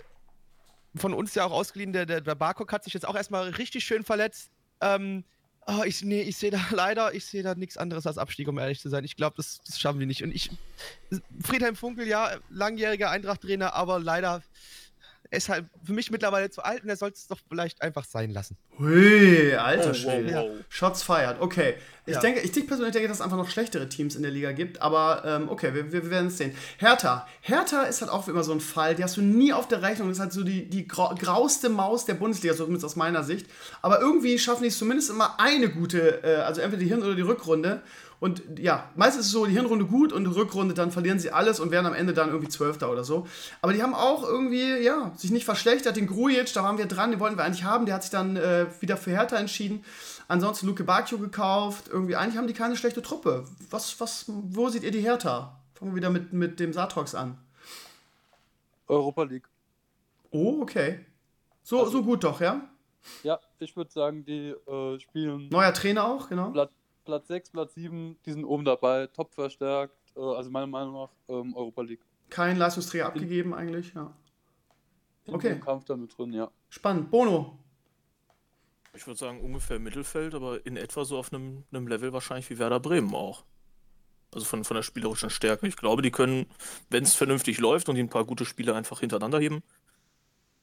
von uns ja auch ausgeliehen, der, der, der Barcock hat sich jetzt auch erstmal richtig schön verletzt. Ähm, oh, ich, nee, ich sehe da [laughs] leider, ich sehe da nichts anderes als Abstieg, um ehrlich zu sein. Ich glaube, das, das schaffen wir nicht. Und ich, Friedhelm Funkel, ja, langjähriger Eintracht-Trainer, aber leider er ist halt für mich mittlerweile zu alt und er sollte es doch vielleicht einfach sein lassen. Hui, alter oh, Schwede. Wow, wow. Shots feiert. Okay. Ich ja. denke, ich persönlich denke, dass es einfach noch schlechtere Teams in der Liga gibt, aber ähm, okay, wir, wir, werden es sehen. Hertha. Hertha ist halt auch immer so ein Fall, die hast du nie auf der Rechnung. Das ist halt so die, die grauste Maus der Bundesliga, so zumindest aus meiner Sicht. Aber irgendwie schaffen die es zumindest immer eine gute, äh, also entweder die Hin- oder die Rückrunde. Und ja, meistens ist es so, die Hinrunde gut und die Rückrunde, dann verlieren sie alles und werden am Ende dann irgendwie Zwölfter oder so. Aber die haben auch irgendwie, ja, sich nicht verschlechtert. Den Grujic, da waren wir dran, den wollten wir eigentlich haben. Der hat sich dann äh, wieder für Hertha entschieden. Ansonsten Luke Bacchio gekauft. Irgendwie, eigentlich haben die keine schlechte Truppe. Was, was, wo seht ihr die Hertha? Fangen wir wieder mit, mit dem Satrox an. Europa League. Oh, okay. So, also, so gut doch, ja? Ja, ich würde sagen, die äh, spielen. Neuer Trainer auch, genau. Platz Platz 6, Platz 7, die sind oben dabei, top verstärkt, äh, also meiner Meinung nach ähm, Europa League. Kein Leistungsträger abgegeben eigentlich, ja. Okay. Im Kampf damit drin, ja. Spannend. Bono. Ich würde sagen ungefähr Mittelfeld, aber in etwa so auf einem, einem Level wahrscheinlich wie Werder Bremen auch. Also von, von der spielerischen Stärke. Ich glaube, die können, wenn es vernünftig läuft und die ein paar gute Spiele einfach hintereinander heben,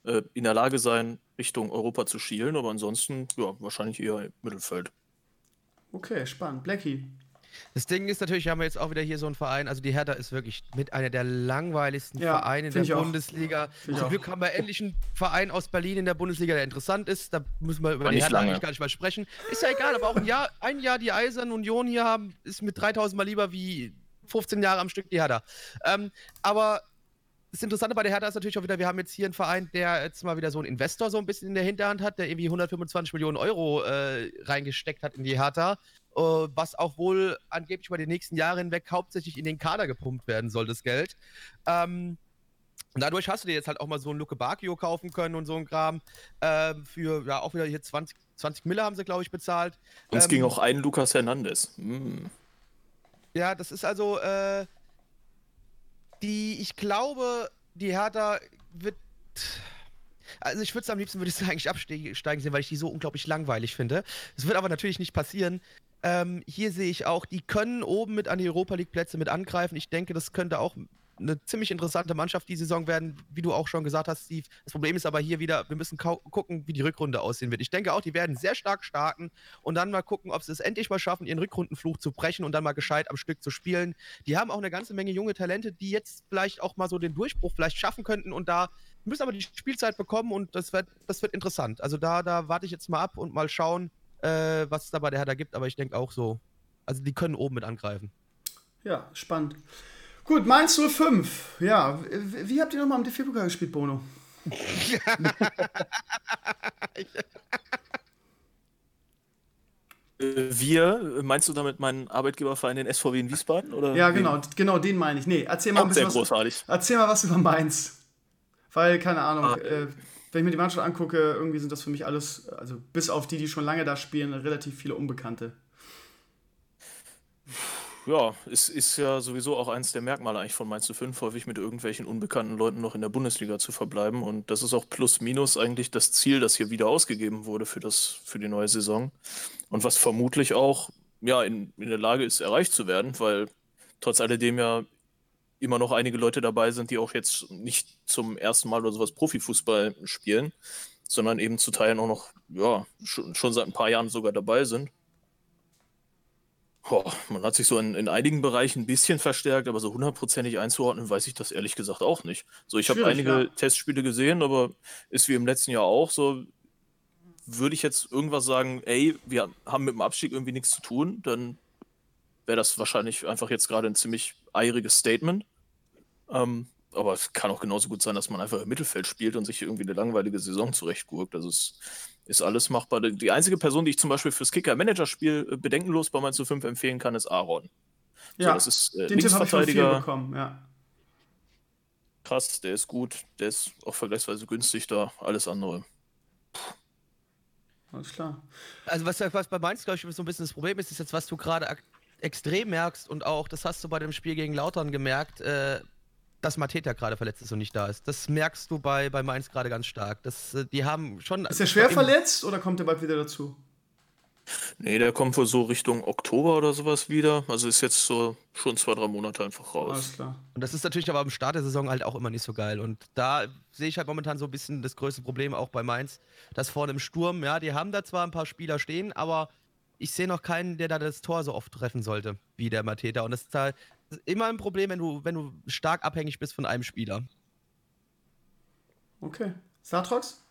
äh, in der Lage sein, Richtung Europa zu schielen. Aber ansonsten, ja, wahrscheinlich eher Mittelfeld. Okay, spannend. Blackie. Das Ding ist natürlich, wir haben jetzt auch wieder hier so einen Verein, also die Hertha ist wirklich mit einer der langweiligsten ja, Vereine in der Bundesliga. Zum Glück haben wir endlich einen Verein aus Berlin in der Bundesliga, der interessant ist. Da müssen wir über die Hertha eigentlich gar nicht mal sprechen. Ist ja egal, aber auch ein Jahr, ein Jahr die Eisern Union hier haben, ist mit 3000 Mal lieber wie 15 Jahre am Stück die Hertha. Ähm, aber das Interessante bei der Hertha ist natürlich auch wieder, wir haben jetzt hier einen Verein, der jetzt mal wieder so einen Investor so ein bisschen in der Hinterhand hat, der irgendwie 125 Millionen Euro äh, reingesteckt hat in die Hertha, äh, was auch wohl angeblich über die nächsten Jahre hinweg hauptsächlich in den Kader gepumpt werden soll, das Geld. Ähm, und dadurch hast du dir jetzt halt auch mal so einen Luke Bacchio kaufen können und so ein Kram. Äh, für ja auch wieder hier 20, 20 Mille haben sie, glaube ich, bezahlt. Uns ähm, ging auch ein Lukas Hernandez. Mm. Ja, das ist also, äh, die, ich glaube, die Hertha wird. Also ich würde es am liebsten würde ich [laughs] eigentlich absteigen sehen, weil ich die so unglaublich langweilig finde. Es wird aber natürlich nicht passieren. Ähm, hier sehe ich auch, die können oben mit an die Europa League Plätze mit angreifen. Ich denke, das könnte auch eine ziemlich interessante Mannschaft die Saison werden, wie du auch schon gesagt hast, Steve. Das Problem ist aber hier wieder, wir müssen gucken, wie die Rückrunde aussehen wird. Ich denke auch, die werden sehr stark starten und dann mal gucken, ob sie es endlich mal schaffen, ihren Rückrundenfluch zu brechen und dann mal gescheit am Stück zu spielen. Die haben auch eine ganze Menge junge Talente, die jetzt vielleicht auch mal so den Durchbruch vielleicht schaffen könnten und da müssen aber die Spielzeit bekommen und das wird, das wird interessant. Also da, da warte ich jetzt mal ab und mal schauen, äh, was es da bei der Hertha gibt, aber ich denke auch so. Also die können oben mit angreifen. Ja, spannend. Gut, Mainz 05. Ja, wie habt ihr nochmal am DFB-Pokal gespielt, Bono? [laughs] Wir, meinst du damit meinen Arbeitgeberverein, den SVW in Wiesbaden? Oder ja, genau, genau, den meine ich. Nee, erzähl mal, ein bisschen sehr großartig. Was, erzähl mal was über Mainz. Weil, keine Ahnung, ah. äh, wenn ich mir die Mannschaft angucke, irgendwie sind das für mich alles, also bis auf die, die schon lange da spielen, relativ viele Unbekannte ja, es ist ja sowieso auch eins der Merkmale eigentlich von Mainz 5, häufig mit irgendwelchen unbekannten Leuten noch in der Bundesliga zu verbleiben. Und das ist auch plus minus eigentlich das Ziel, das hier wieder ausgegeben wurde für, das, für die neue Saison. Und was vermutlich auch ja, in, in der Lage ist, erreicht zu werden, weil trotz alledem ja immer noch einige Leute dabei sind, die auch jetzt nicht zum ersten Mal oder sowas Profifußball spielen, sondern eben zu Teilen auch noch, ja, schon, schon seit ein paar Jahren sogar dabei sind. Boah, man hat sich so in, in einigen Bereichen ein bisschen verstärkt, aber so hundertprozentig einzuordnen, weiß ich das ehrlich gesagt auch nicht. So, ich habe einige ja. Testspiele gesehen, aber ist wie im letzten Jahr auch so. Würde ich jetzt irgendwas sagen, ey, wir haben mit dem Abstieg irgendwie nichts zu tun, dann wäre das wahrscheinlich einfach jetzt gerade ein ziemlich eiriges Statement. Ähm, aber es kann auch genauso gut sein, dass man einfach im Mittelfeld spielt und sich irgendwie eine langweilige Saison zurechtgurkt. Also es ist alles machbar. Die einzige Person, die ich zum Beispiel fürs Kicker-Manager-Spiel äh, bedenkenlos bei Mainz 5 empfehlen kann, ist Aaron. Ja, so, das ist, äh, den Tipp habe ich von viel bekommen, ja. Krass, der ist gut, der ist auch vergleichsweise günstig da, alles andere. Alles klar. Also was, was bei Mainz, glaube ich, so ein bisschen das Problem ist, ist jetzt, was du gerade extrem merkst und auch, das hast du bei dem Spiel gegen Lautern gemerkt, äh, dass Mateta gerade verletzt ist und nicht da ist. Das merkst du bei, bei Mainz gerade ganz stark. Das, äh, die haben schon. Ist er schwer verletzt oder kommt er bald wieder dazu? Nee, der kommt wohl so Richtung Oktober oder sowas wieder. Also ist jetzt so schon zwei, drei Monate einfach raus. Alles klar. Und das ist natürlich aber am Start der Saison halt auch immer nicht so geil. Und da sehe ich halt momentan so ein bisschen das größte Problem auch bei Mainz, dass vorne im Sturm, ja, die haben da zwar ein paar Spieler stehen, aber ich sehe noch keinen, der da das Tor so oft treffen sollte, wie der Mateta. Und das ist halt immer ein Problem, wenn du, wenn du stark abhängig bist von einem Spieler. Okay. Satrox?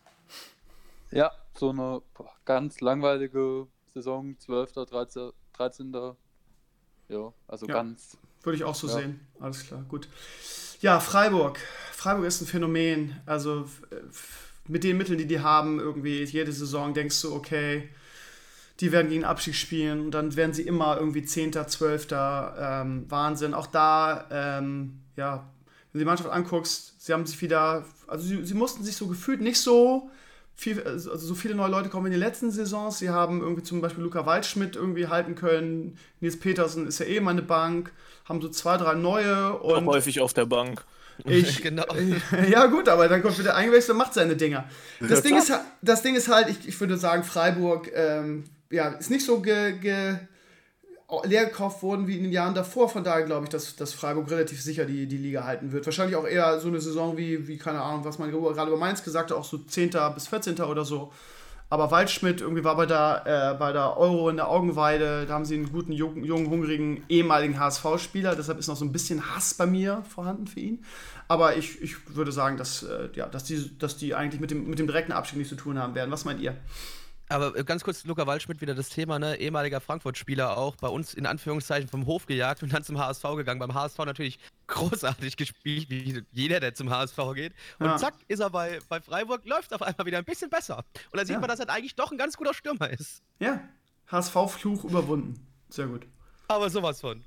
Ja, so eine ganz langweilige Saison, 12., 13., 13. Ja, also Ja. ganz. Würde ich auch so Ja. sehen. Alles klar, gut. Ja, Freiburg. Freiburg ist ein Phänomen. Also mit den Mitteln, die die haben, irgendwie jede Saison denkst du, okay, die werden gegen den Abstieg spielen und dann werden sie immer irgendwie 10., 12. Ähm, Wahnsinn. Auch da, ähm, ja, wenn du die Mannschaft anguckst, sie haben sich wieder, also sie, sie mussten sich so gefühlt nicht so viel, also so viele neue Leute kommen in die letzten Saisons. Sie haben irgendwie zum Beispiel Luca Waldschmidt irgendwie halten können. Nils Petersen ist ja eh mal eine Bank. Haben so zwei, drei neue Auch und häufig auf der Bank. ich, [laughs] Genau. [laughs] ja gut, aber dann kommt wieder eingewechselt und macht seine Dinger. Das, Ding, ist, das Ding ist halt, ich, ich würde sagen, Freiburg ähm, ja, ist nicht so ge, ge, leer gekauft worden wie in den Jahren davor. Von daher glaube ich, dass, dass Freiburg relativ sicher die, die Liga halten wird. Wahrscheinlich auch eher so eine Saison wie, wie keine Ahnung, was man gerade über Mainz gesagt hat, auch so 10. bis 14. oder so. Aber Waldschmidt irgendwie war bei der, äh, bei der Euro in der Augenweide, da haben sie einen guten, jungen, jungen hungrigen, ehemaligen HSV-Spieler. Deshalb ist noch so ein bisschen Hass bei mir vorhanden für ihn. Aber ich, ich würde sagen, dass, äh, ja, dass, die, dass die eigentlich mit dem, mit dem direkten Abstieg nichts zu tun haben werden. Was meint ihr? Aber äh, ganz kurz, Luca Waldschmidt wieder das Thema, ne? Ehemaliger Frankfurt-Spieler auch, bei uns in Anführungszeichen vom Hof gejagt und dann zum HSV gegangen. Beim HSV natürlich [laughs] großartig gespielt, wie jeder, der zum HSV geht. Und Ja. zack, ist er bei, bei Freiburg, läuft auf einmal wieder ein bisschen besser. Und da sieht Ja. man, dass er eigentlich doch ein ganz guter Stürmer ist. Ja, HSV-Fluch überwunden. Sehr gut. Aber sowas von.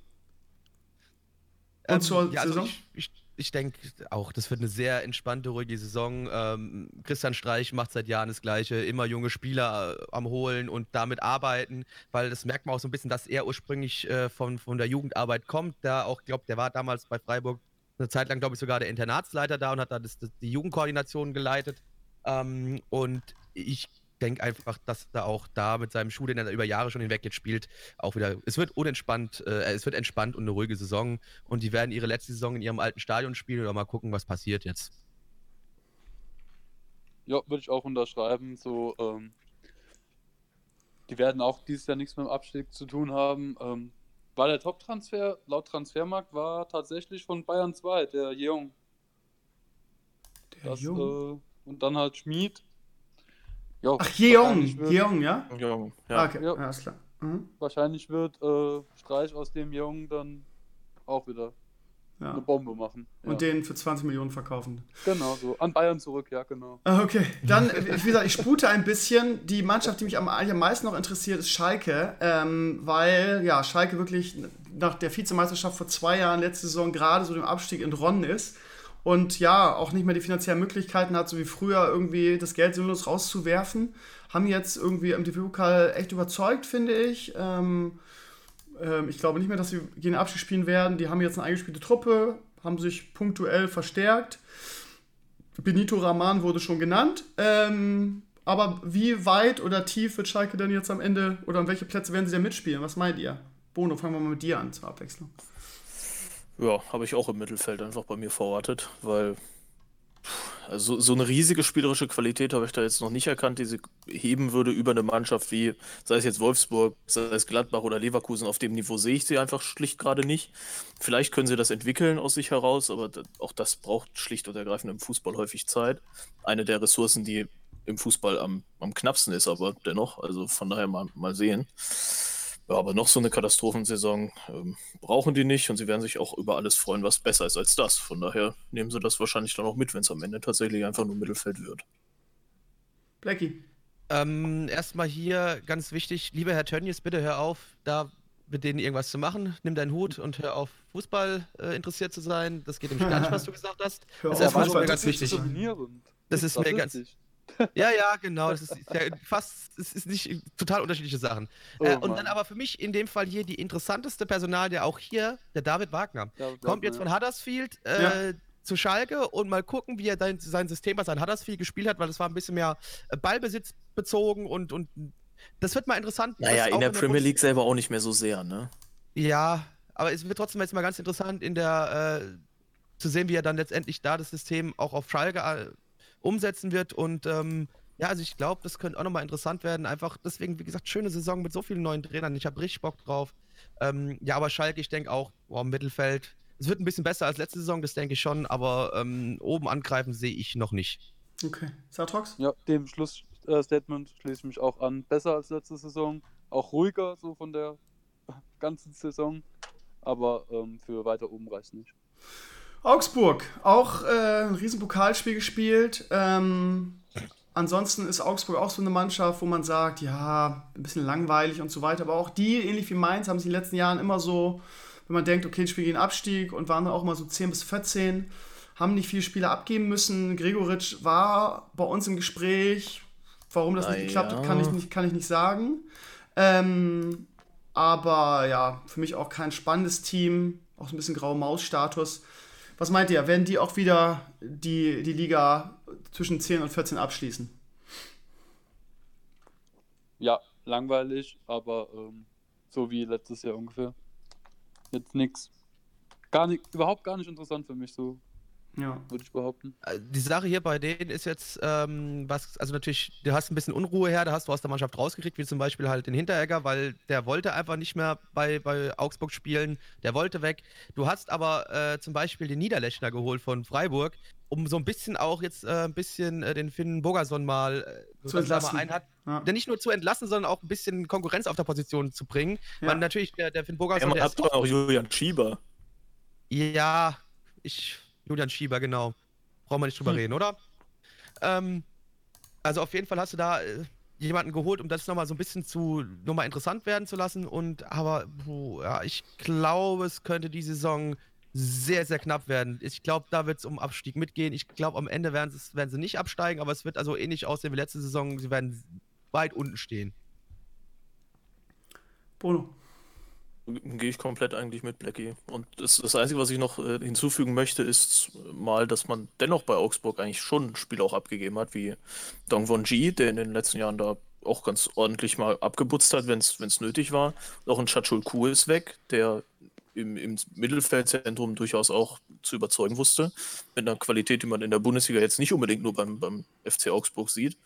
Und zur ja, also Saison? Ich, ich, ich denke auch, das wird eine sehr entspannte, ruhige Saison. Ähm, Christian Streich macht seit Jahren das Gleiche. Immer junge Spieler äh, am Holen und damit arbeiten, weil das merkt man auch so ein bisschen, dass er ursprünglich äh, von, von der Jugendarbeit kommt. Da auch, glaube der war damals bei Freiburg eine Zeit lang, glaube ich, sogar der Internatsleiter da und hat da das, das, die Jugendkoordination geleitet. Ähm, und ich denke einfach, dass er auch da mit seinem Schuh, den er über Jahre schon hinweg jetzt spielt, auch wieder. Es wird unentspannt, äh, es wird entspannt und eine ruhige Saison. Und die werden ihre letzte Saison in ihrem alten Stadion spielen oder mal gucken, was passiert jetzt. Ja, würde ich auch unterschreiben. So, ähm, die werden auch dieses Jahr nichts mit dem Abstieg zu tun haben. Ähm, war der Top-Transfer, laut Transfermarkt, war tatsächlich von Bayern 2, der Jung. Der Das, Jung. äh, und dann halt Schmied. Jo, Ach, Jeong. wahrscheinlich wird- Jeong, ja? Ja, Ah, ja. okay, Ja. ja. alles klar. Mhm. Wahrscheinlich wird äh, Streich aus dem Jungen dann auch wieder eine Ja. Bombe machen. Ja. Und den für 20 Millionen verkaufen. genau so. An Bayern zurück, ja, genau. Ah, Okay, dann, wie gesagt, ich spute ein bisschen. Die Mannschaft, die mich am, am meisten noch interessiert, ist Schalke, ähm, weil ja Schalke wirklich nach der Vizemeisterschaft vor zwei Jahren, letzte Saison, gerade so dem Abstieg entronnen ist und ja, auch nicht mehr die finanziellen Möglichkeiten hat, so wie früher irgendwie das Geld sinnlos rauszuwerfen. Haben jetzt irgendwie im DFB-Pokal echt überzeugt, finde ich. Ähm, ähm, ich glaube nicht mehr, dass sie gegen den Abstieg spielen werden. Die haben jetzt eine eingespielte Truppe, haben sich punktuell verstärkt. Benito Raman wurde schon genannt. Ähm, aber wie weit oder tief wird Schalke denn jetzt am Ende oder an welche Plätze werden sie denn mitspielen? Was meint ihr? Bono, fangen wir mal mit dir an zur Abwechslung. Ja, habe ich auch im Mittelfeld einfach bei mir verortet, weil also so eine riesige spielerische Qualität habe ich da jetzt noch nicht erkannt, die sie heben würde über eine Mannschaft wie, sei es jetzt Wolfsburg, sei es Gladbach oder Leverkusen, auf dem Niveau sehe ich sie einfach schlicht gerade nicht. Vielleicht können sie das entwickeln aus sich heraus, aber auch das braucht schlicht und ergreifend im Fußball häufig Zeit. Eine der Ressourcen, die im Fußball am, am knappsten ist, aber dennoch, also von daher mal, mal sehen. Ja, aber noch so eine Katastrophensaison ähm, brauchen die nicht und sie werden sich auch über alles freuen, was besser ist als das. Von daher nehmen sie das wahrscheinlich dann auch mit, wenn es am Ende tatsächlich einfach nur Mittelfeld wird. Blackie. Ähm, erstmal hier ganz wichtig, lieber Herr Tönnies, bitte hör auf, da mit denen irgendwas zu machen. Nimm deinen Hut und hör auf, Fußball äh, interessiert zu sein. Das geht nämlich gar nicht, was du [laughs] gesagt hast. Hör Das auf, ist Fußball mir ganz wichtig. Das ist mir ganz- Statistisch. Ja, ja, genau. Das ist ja fast, es ist nicht total unterschiedliche Sachen. Oh äh, und Mann. dann aber für mich in dem Fall hier die interessanteste Personal, der auch hier, der David Wagner. Ja, Kommt jetzt von Huddersfield, äh, zu Schalke und mal gucken, wie er dein, sein System, was er hat das viel gespielt hat, weil es war ein bisschen mehr äh, Ballbesitz bezogen und, und das wird mal interessant. Naja, in der, in der Premier League selber auch nicht mehr so sehr, ne? Ja, aber es wird trotzdem jetzt mal ganz interessant, in der äh, zu sehen, wie er dann letztendlich da das System auch auf Schalke äh, umsetzen wird. Und ähm, ja, also ich glaube, das könnte auch nochmal interessant werden. Einfach deswegen, wie gesagt, schöne Saison mit so vielen neuen Trainern. Ich habe richtig Bock drauf. Ähm, ja, aber Schalke, ich denke auch, boah, im Mittelfeld. Es wird ein bisschen besser als letzte Saison, das denke ich schon, aber ähm, oben angreifen sehe ich noch nicht. Okay. Satrox? Ja, dem Schlussstatement schließe ich mich auch an. Besser als letzte Saison. Auch ruhiger so von der [laughs] ganzen Saison. Aber ähm, für weiter oben reicht nicht. Augsburg, auch äh, ein Riesenpokalspiel gespielt. Ähm, ansonsten ist Augsburg auch so eine Mannschaft, wo man sagt, ja, ein bisschen langweilig und so weiter. Aber auch die, ähnlich wie Mainz, haben sie in den letzten Jahren immer so, wenn man denkt, okay, die spielen gegen Abstieg und waren dann auch mal so 10 bis 14, haben nicht viele Spiele abgeben müssen. Gregoritsch war bei uns im Gespräch. Warum das nicht geklappt hat, kann ich nicht, kann ich nicht sagen. Ähm, aber ja, für mich auch kein spannendes Team. Auch so ein bisschen graue Maus-Status. Was meint ihr? Werden die auch wieder die, die Liga zwischen 10 und 14 abschließen? Ja, langweilig, aber ähm, so wie letztes Jahr ungefähr. Jetzt nichts. Gar nicht, überhaupt gar nicht interessant für mich so. Ja. Würde ich behaupten. Äh, die Sache hier bei denen ist jetzt, ähm, was, also natürlich, du hast ein bisschen Unruhe her, da hast du aus der Mannschaft rausgekriegt, wie zum Beispiel halt den Hinteregger, weil der wollte einfach nicht mehr bei, bei Augsburg spielen, der wollte weg. Du hast aber äh, zum Beispiel den Niederlechner geholt von Freiburg, um so ein bisschen auch jetzt äh, ein bisschen äh, den Finn Bogerson mal äh, zu entlassen. Ein hat, ja. der nicht nur zu entlassen, sondern auch ein bisschen Konkurrenz auf der Position zu bringen. Ja. Weil natürlich der, der Finn Bogerson. Ja, man hat doch auch Julian Schieber. Ja, ich Julian Schieber, genau. Brauchen wir nicht drüber hm. reden, oder? Ähm, also auf jeden Fall hast du da äh, jemanden geholt, um das nochmal so ein bisschen zu nochmal interessant werden zu lassen. Und aber puh, ja, ich glaube, es könnte die Saison sehr, sehr knapp werden. Ich glaube, da wird es um Abstieg mitgehen. Ich glaube, am Ende werden, werden sie nicht absteigen, aber es wird also ähnlich aussehen wie letzte Saison. Sie werden weit unten stehen. Bruno gehe ich komplett eigentlich mit Blackie. Und das, das Einzige, was ich noch äh, hinzufügen möchte, ist mal, dass man dennoch bei Augsburg eigentlich schon ein Spiel auch abgegeben hat, wie Dong Won Ji, der in den letzten Jahren da auch ganz ordentlich mal abgeputzt hat, wenn es nötig war. Auch ein Chachul Kuh ist weg, der im, im Mittelfeldzentrum durchaus auch zu überzeugen wusste. Mit einer Qualität, die man in der Bundesliga jetzt nicht unbedingt nur beim, beim FC Augsburg sieht.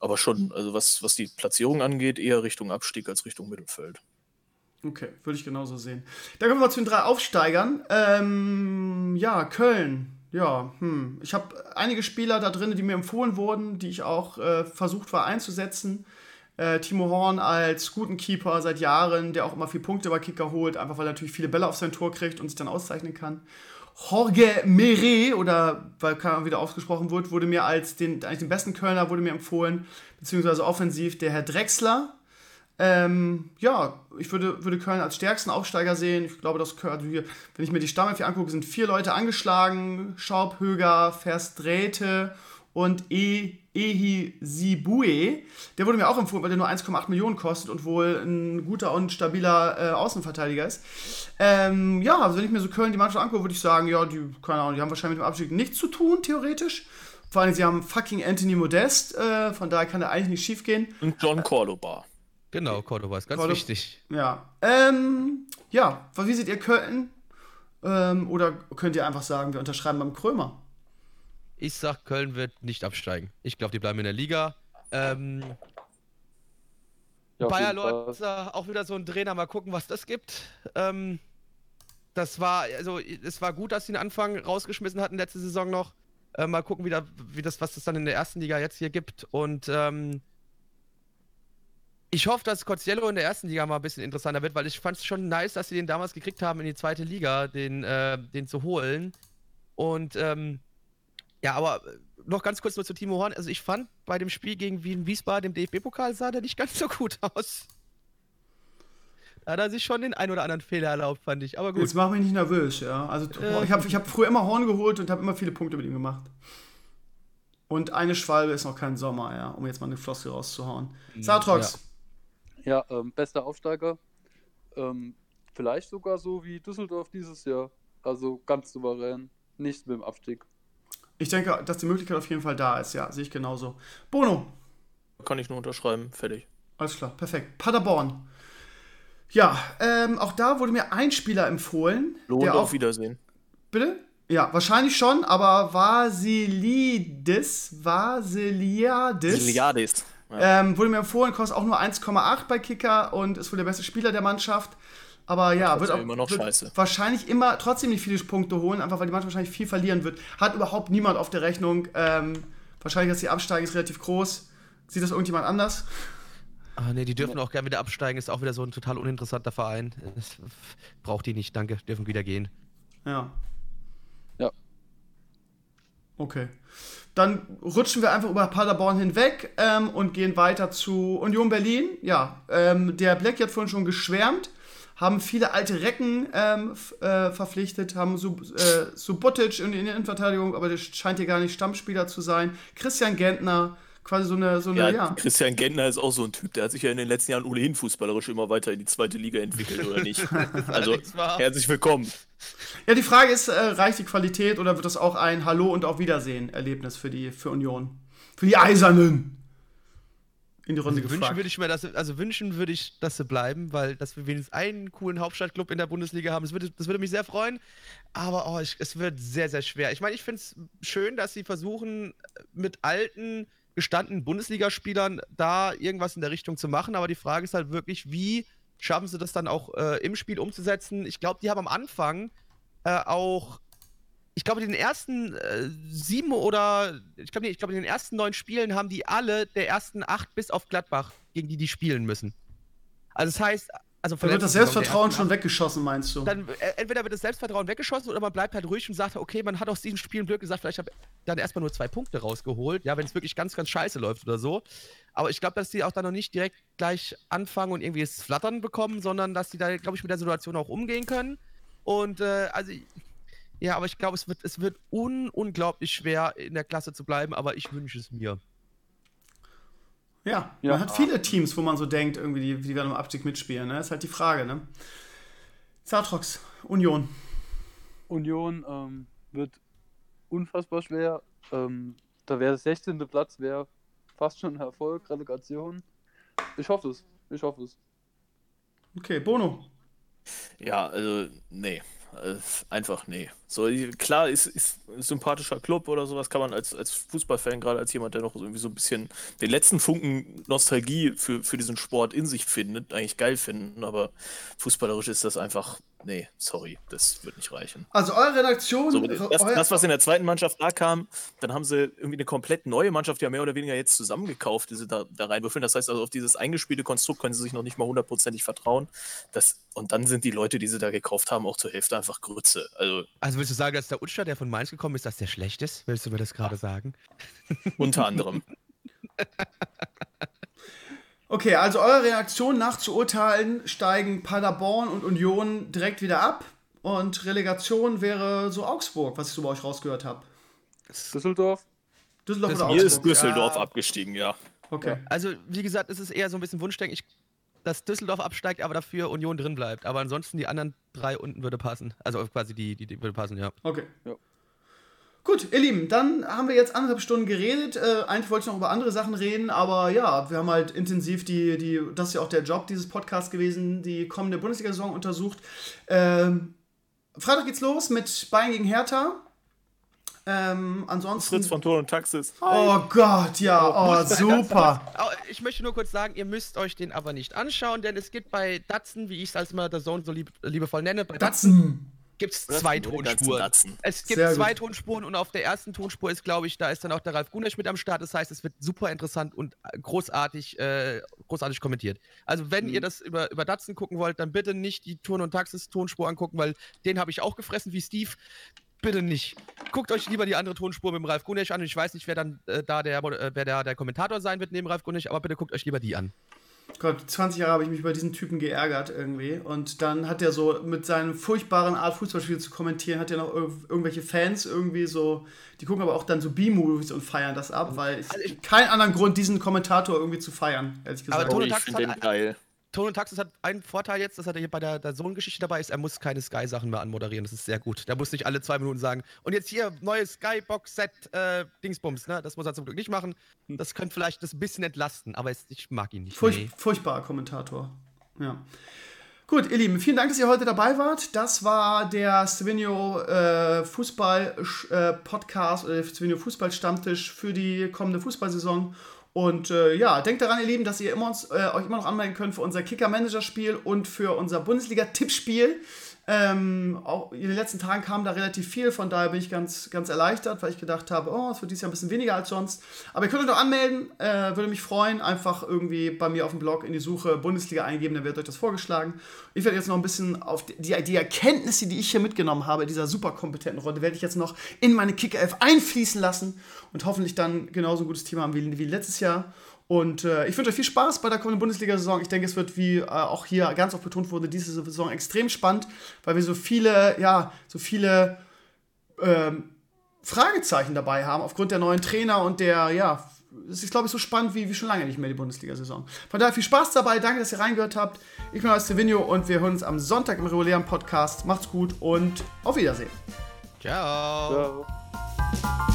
Aber schon, also was, was die Platzierung angeht, eher Richtung Abstieg als Richtung Mittelfeld. Okay, würde ich genauso sehen. Dann kommen wir zu den drei Aufsteigern. Ähm, ja, Köln. Ja, hm. Ich habe einige Spieler da drin, die mir empfohlen wurden, die ich auch äh, versucht war einzusetzen. Äh, Timo Horn als guten Keeper seit Jahren, der auch immer viel Punkte bei Kicker holt, einfach weil er natürlich viele Bälle auf sein Tor kriegt und sich dann auszeichnen kann. Jorge Mere, oder weil keiner wieder ausgesprochen wird, wurde mir als den, eigentlich den besten Kölner wurde mir empfohlen, beziehungsweise offensiv der Herr Drexler, ähm, ja, ich würde, würde Köln als stärksten Aufsteiger sehen. Ich glaube, dass Köln, also hier, wenn ich mir die Stammelf angucke, sind vier Leute angeschlagen: Schaub, Höger, Versträte und e Ehi Sibue. Der wurde mir auch empfohlen, weil der nur 1,8 Millionen kostet und wohl ein guter und stabiler äh, Außenverteidiger ist. Ähm, ja, also wenn ich mir so Köln die Mannschaft angucke, würde ich sagen, ja, die, keine Ahnung, die haben wahrscheinlich mit dem Abstieg nichts zu tun, theoretisch. Vor allem, sie haben fucking Anthony Modest, äh, von daher kann der eigentlich nicht schief gehen. Und John Cordoba. Genau, Cordoba ist ganz Cordoba, wichtig. Ja. Ähm, ja, wie seht ihr Köln? Ähm, oder könnt ihr einfach sagen, wir unterschreiben beim Krömer? Ich sag, Köln wird nicht absteigen. Ich glaube, die bleiben in der Liga. Ähm, ja, Bayer Lorz, auch wieder so ein Trainer, mal gucken, was das gibt. Ähm, das war, also es war gut, dass sie den Anfang rausgeschmissen hatten letzte Saison noch. Äh, mal gucken, wie, da, wie das, was das dann in der ersten Liga jetzt hier gibt. Und ähm, ich hoffe, dass Cozziello in der ersten Liga mal ein bisschen interessanter wird, weil ich fand es schon nice, dass sie den damals gekriegt haben, in die zweite Liga, den, äh, den zu holen. Und ähm, ja, aber noch ganz kurz nur zu Timo Horn. Also ich fand bei dem Spiel gegen Wien Wiesbaden, dem DFB-Pokal, sah der nicht ganz so gut aus. Da hat er sich schon den ein oder anderen Fehler erlaubt, fand ich. Aber gut. Jetzt mach mich nicht nervös, ja. Also äh, ich habe ich hab früher immer Horn geholt und habe immer viele Punkte mit ihm gemacht. Und eine Schwalbe ist noch kein Sommer, ja, um jetzt mal eine Flosse rauszuhauen. Mhm, Satrox. Ja. Ja, ähm, bester Aufsteiger. Ähm, vielleicht sogar so wie Düsseldorf dieses Jahr. Also ganz souverän. nichts mit dem Abstieg. Ich denke, dass die Möglichkeit auf jeden Fall da ist, ja, sehe ich genauso. Bono. Kann ich nur unterschreiben, fertig. Alles klar, perfekt. Paderborn. Ja, ähm, auch da wurde mir ein Spieler empfohlen. Lohnt der auf Wiedersehen. Bitte? Ja, wahrscheinlich schon, aber Vasilidis, Vasiliadis, Milliardis. Ja. ähm, wurde mir empfohlen, kostet auch nur 1,8 bei Kicker und ist wohl der beste Spieler der Mannschaft. Aber ja, wird, auch, immer noch wird scheiße. wahrscheinlich immer trotzdem nicht viele Punkte holen, einfach weil die Mannschaft wahrscheinlich viel verlieren wird. Hat überhaupt niemand auf der Rechnung. Ähm, wahrscheinlich, dass die absteigen, ist relativ groß. Sieht das irgendjemand anders? Ah, nee, die dürfen auch gerne wieder absteigen. Ist auch wieder so ein total uninteressanter Verein. Das braucht die nicht, danke. Dürfen wieder gehen. Ja. Okay. Dann rutschen wir einfach über Paderborn hinweg ähm, und gehen weiter zu Union Berlin. Ja, ähm, der Black hat vorhin schon geschwärmt, haben viele alte Recken ähm, äh, verpflichtet, haben Sub, äh, Subotic in, in der Innenverteidigung, aber der scheint hier gar nicht Stammspieler zu sein. Christian Gentner, quasi so eine, so eine, Ja, ja. Christian Gentner ist auch so ein Typ, der hat sich ja in den letzten Jahren ohnehin fußballerisch immer weiter in die zweite Liga entwickelt, oder nicht? [laughs] Also, herzlich willkommen. Ja, die Frage ist, äh, reicht die Qualität oder wird das auch ein Hallo und auf Wiedersehen-Erlebnis für die für Union? Für die Eisernen? In die Runde Also wünschen gefragt. würde ich mir, dass sie, also wünschen würde ich, dass sie bleiben, weil dass wir wenigstens einen coolen Hauptstadtclub in der Bundesliga haben. Das würde, das würde mich sehr freuen. Aber oh, ich, es wird sehr, sehr schwer. Ich meine, ich finde es schön, dass sie versuchen, mit alten, gestandenen Bundesligaspielern da irgendwas in der Richtung zu machen. Aber die Frage ist halt wirklich, wie schaffen sie das dann auch äh, im Spiel umzusetzen? Ich glaube, die haben am Anfang äh, auch ich glaube, in den ersten äh, sieben oder ich glaube, nee, ich glaube, in den ersten neun Spielen haben die alle der ersten acht bis auf Gladbach, gegen die die spielen müssen. Also das heißt, also Da wird das Selbstvertrauen schon weggeschossen, meinst du? Dann äh, entweder wird das Selbstvertrauen weggeschossen oder man bleibt halt ruhig und sagt, okay, man hat aus diesen Spielen Glück gesagt, vielleicht habe ich dann erstmal nur zwei Punkte rausgeholt, ja, wenn es wirklich ganz, ganz scheiße läuft oder so. Aber ich glaube, dass die auch dann noch nicht direkt gleich anfangen und irgendwie das Flattern bekommen, sondern dass die da, glaube ich, mit der Situation auch umgehen können. Und äh, also ja, aber ich glaube, es wird, es wird un unglaublich schwer, in der Klasse zu bleiben, aber ich wünsche es mir. Ja, Ja. man hat viele Teams, wo man so denkt, irgendwie, die, die werden im Abstieg mitspielen. Ne? Ist halt die Frage, ne? Satrox, Union. Union ähm, wird unfassbar schwer. Ähm, da wäre der 16. Platz, wäre fast schon ein Erfolg, Relegation. Ich hoffe es. Ich hoffe es. Okay, Bono. Ja, also, nee. Äh, Einfach nee. So, klar, ist, ist ein sympathischer Club oder sowas, kann man als, als Fußballfan, gerade als jemand, der noch irgendwie so ein bisschen den letzten Funken Nostalgie für, für diesen Sport in sich findet, eigentlich geil finden, aber fußballerisch ist das einfach, nee, sorry, das wird nicht reichen. Also eure Redaktion. So, das, euer, das, was in der zweiten Mannschaft da kam, dann haben sie irgendwie eine komplett neue Mannschaft ja mehr oder weniger jetzt zusammengekauft, die sie da, da reinwürfeln. Das heißt also, auf dieses eingespielte Konstrukt können sie sich noch nicht mal hundertprozentig vertrauen. Das, und dann sind die Leute, die sie da gekauft haben, auch zur Hälfte einfach Grütze. Also Also willst du sagen, dass der Utscher, der von Mainz gekommen ist, dass der schlecht ist? Willst du mir das gerade sagen? unter anderem. [laughs] okay, also eure Reaktion nach zu urteilen, steigen Paderborn und Union direkt wieder ab. Und Relegation wäre so Augsburg, was ich so bei euch rausgehört habe. Düsseldorf? Düsseldorf Das oder Hier ist Augsburg? Düsseldorf Ja. abgestiegen, ja. Okay. Also, wie gesagt, es ist eher so ein bisschen Wunschdenken, ich, dass Düsseldorf absteigt, aber dafür Union drin bleibt. Aber ansonsten die anderen drei unten würde passen. Also quasi die, die, die würde passen, ja. Okay. Ja. Gut, ihr Lieben, dann haben wir jetzt anderthalb Stunden geredet. Äh, eigentlich wollte ich noch über andere Sachen reden, aber ja, wir haben halt intensiv die, die, das ist ja auch der Job dieses Podcasts gewesen, die kommende Bundesliga-Saison untersucht. Ähm, Freitag geht's los mit Bayern gegen Hertha. Ähm, ansonsten. Fritz von Tor und Taxis. Oh Gott, ja, oh, [laughs] super. Aber ich möchte nur kurz sagen, ihr müsst euch den aber nicht anschauen, denn es gibt bei Datsen, wie ich es als immer der Zone so lieb, liebevoll nenne, bei Datsen Datzen. gibt es zwei Tonspuren. Es gibt Sehr zwei gut. Tonspuren und auf der ersten Tonspur ist, glaube ich, da ist dann auch der Ralf Gunesch mit am Start. Das heißt, es wird super interessant und großartig, äh, großartig kommentiert. Also, wenn Mhm. ihr das über, über Datsen gucken wollt, dann bitte nicht die Turn- und Taxis-Tonspur angucken, weil den habe ich auch gefressen wie Steve. Bitte nicht. Guckt euch lieber die andere Tonspur mit dem Ralf Gunesch an. Und ich weiß nicht, wer dann äh, da der, äh, wer da der Kommentator sein wird neben Ralf Gunesch, aber bitte guckt euch lieber die an. Gott, 20 Jahre habe ich mich über diesen Typen geärgert irgendwie. Und dann hat er so mit seinen furchtbaren Art, Fußballspiele zu kommentieren, hat er noch ir irgendwelche Fans irgendwie so, die gucken aber auch dann so B-Movies und feiern das ab, weil ich, Also ich- keinen anderen Grund, diesen Kommentator irgendwie zu feiern, ehrlich Aber gesagt. Ton Oh, und ich Taxis finde den geil. Tone Taxis hat einen Vorteil jetzt, dass er hier bei der, der Sohn-Geschichte dabei ist. Er muss keine Sky-Sachen mehr anmoderieren. Das ist sehr gut. Der muss nicht alle zwei Minuten sagen. Und jetzt hier, neues Sky-Box-Set, äh, Dingsbums, ne? Das muss er zum Glück nicht machen. Das könnte vielleicht das ein bisschen entlasten, aber es, ich mag ihn nicht. Furch Nee. Furchtbarer Kommentator. Ja. Gut, ihr Lieben, vielen Dank, dass ihr heute dabei wart. Das war der Svenio äh, Fußball äh, Podcast oder der Svenio Fußball Stammtisch für die kommende Fußballsaison. Und äh, ja, denkt daran, ihr Lieben, dass ihr immer uns, äh, euch immer noch anmelden könnt für unser Kicker-Manager-Spiel und für unser Bundesliga-Tippspiel. Ähm, auch in den letzten Tagen kam da relativ viel, von daher bin ich ganz, ganz erleichtert, weil ich gedacht habe, oh, es wird dieses Jahr ein bisschen weniger als sonst. Aber ihr könnt euch noch anmelden, äh, würde mich freuen. Einfach irgendwie bei mir auf dem Blog in die Suche Bundesliga eingeben, dann wird euch das vorgeschlagen. Ich werde jetzt noch ein bisschen auf die, die, Erkenntnisse, die ich hier mitgenommen habe, dieser super kompetenten Runde, werde ich jetzt noch in meine Kicker-Elf einfließen lassen und hoffentlich dann genauso ein gutes Team haben wie, wie letztes Jahr. Und äh, ich wünsche euch viel Spaß bei der kommenden Bundesliga-Saison. Ich denke, es wird, wie äh, auch hier ganz oft betont wurde, diese Saison extrem spannend, weil wir so viele, ja, so viele ähm, Fragezeichen dabei haben aufgrund der neuen Trainer und der, ja, es ist, glaube ich, so spannend wie, wie schon lange nicht mehr die Bundesliga-Saison. Von daher viel Spaß dabei. Danke, dass ihr reingehört habt. Ich bin euer Stevenio und wir hören uns am Sonntag im regulären Podcast. Macht's gut und auf Wiedersehen. Ciao. Ja.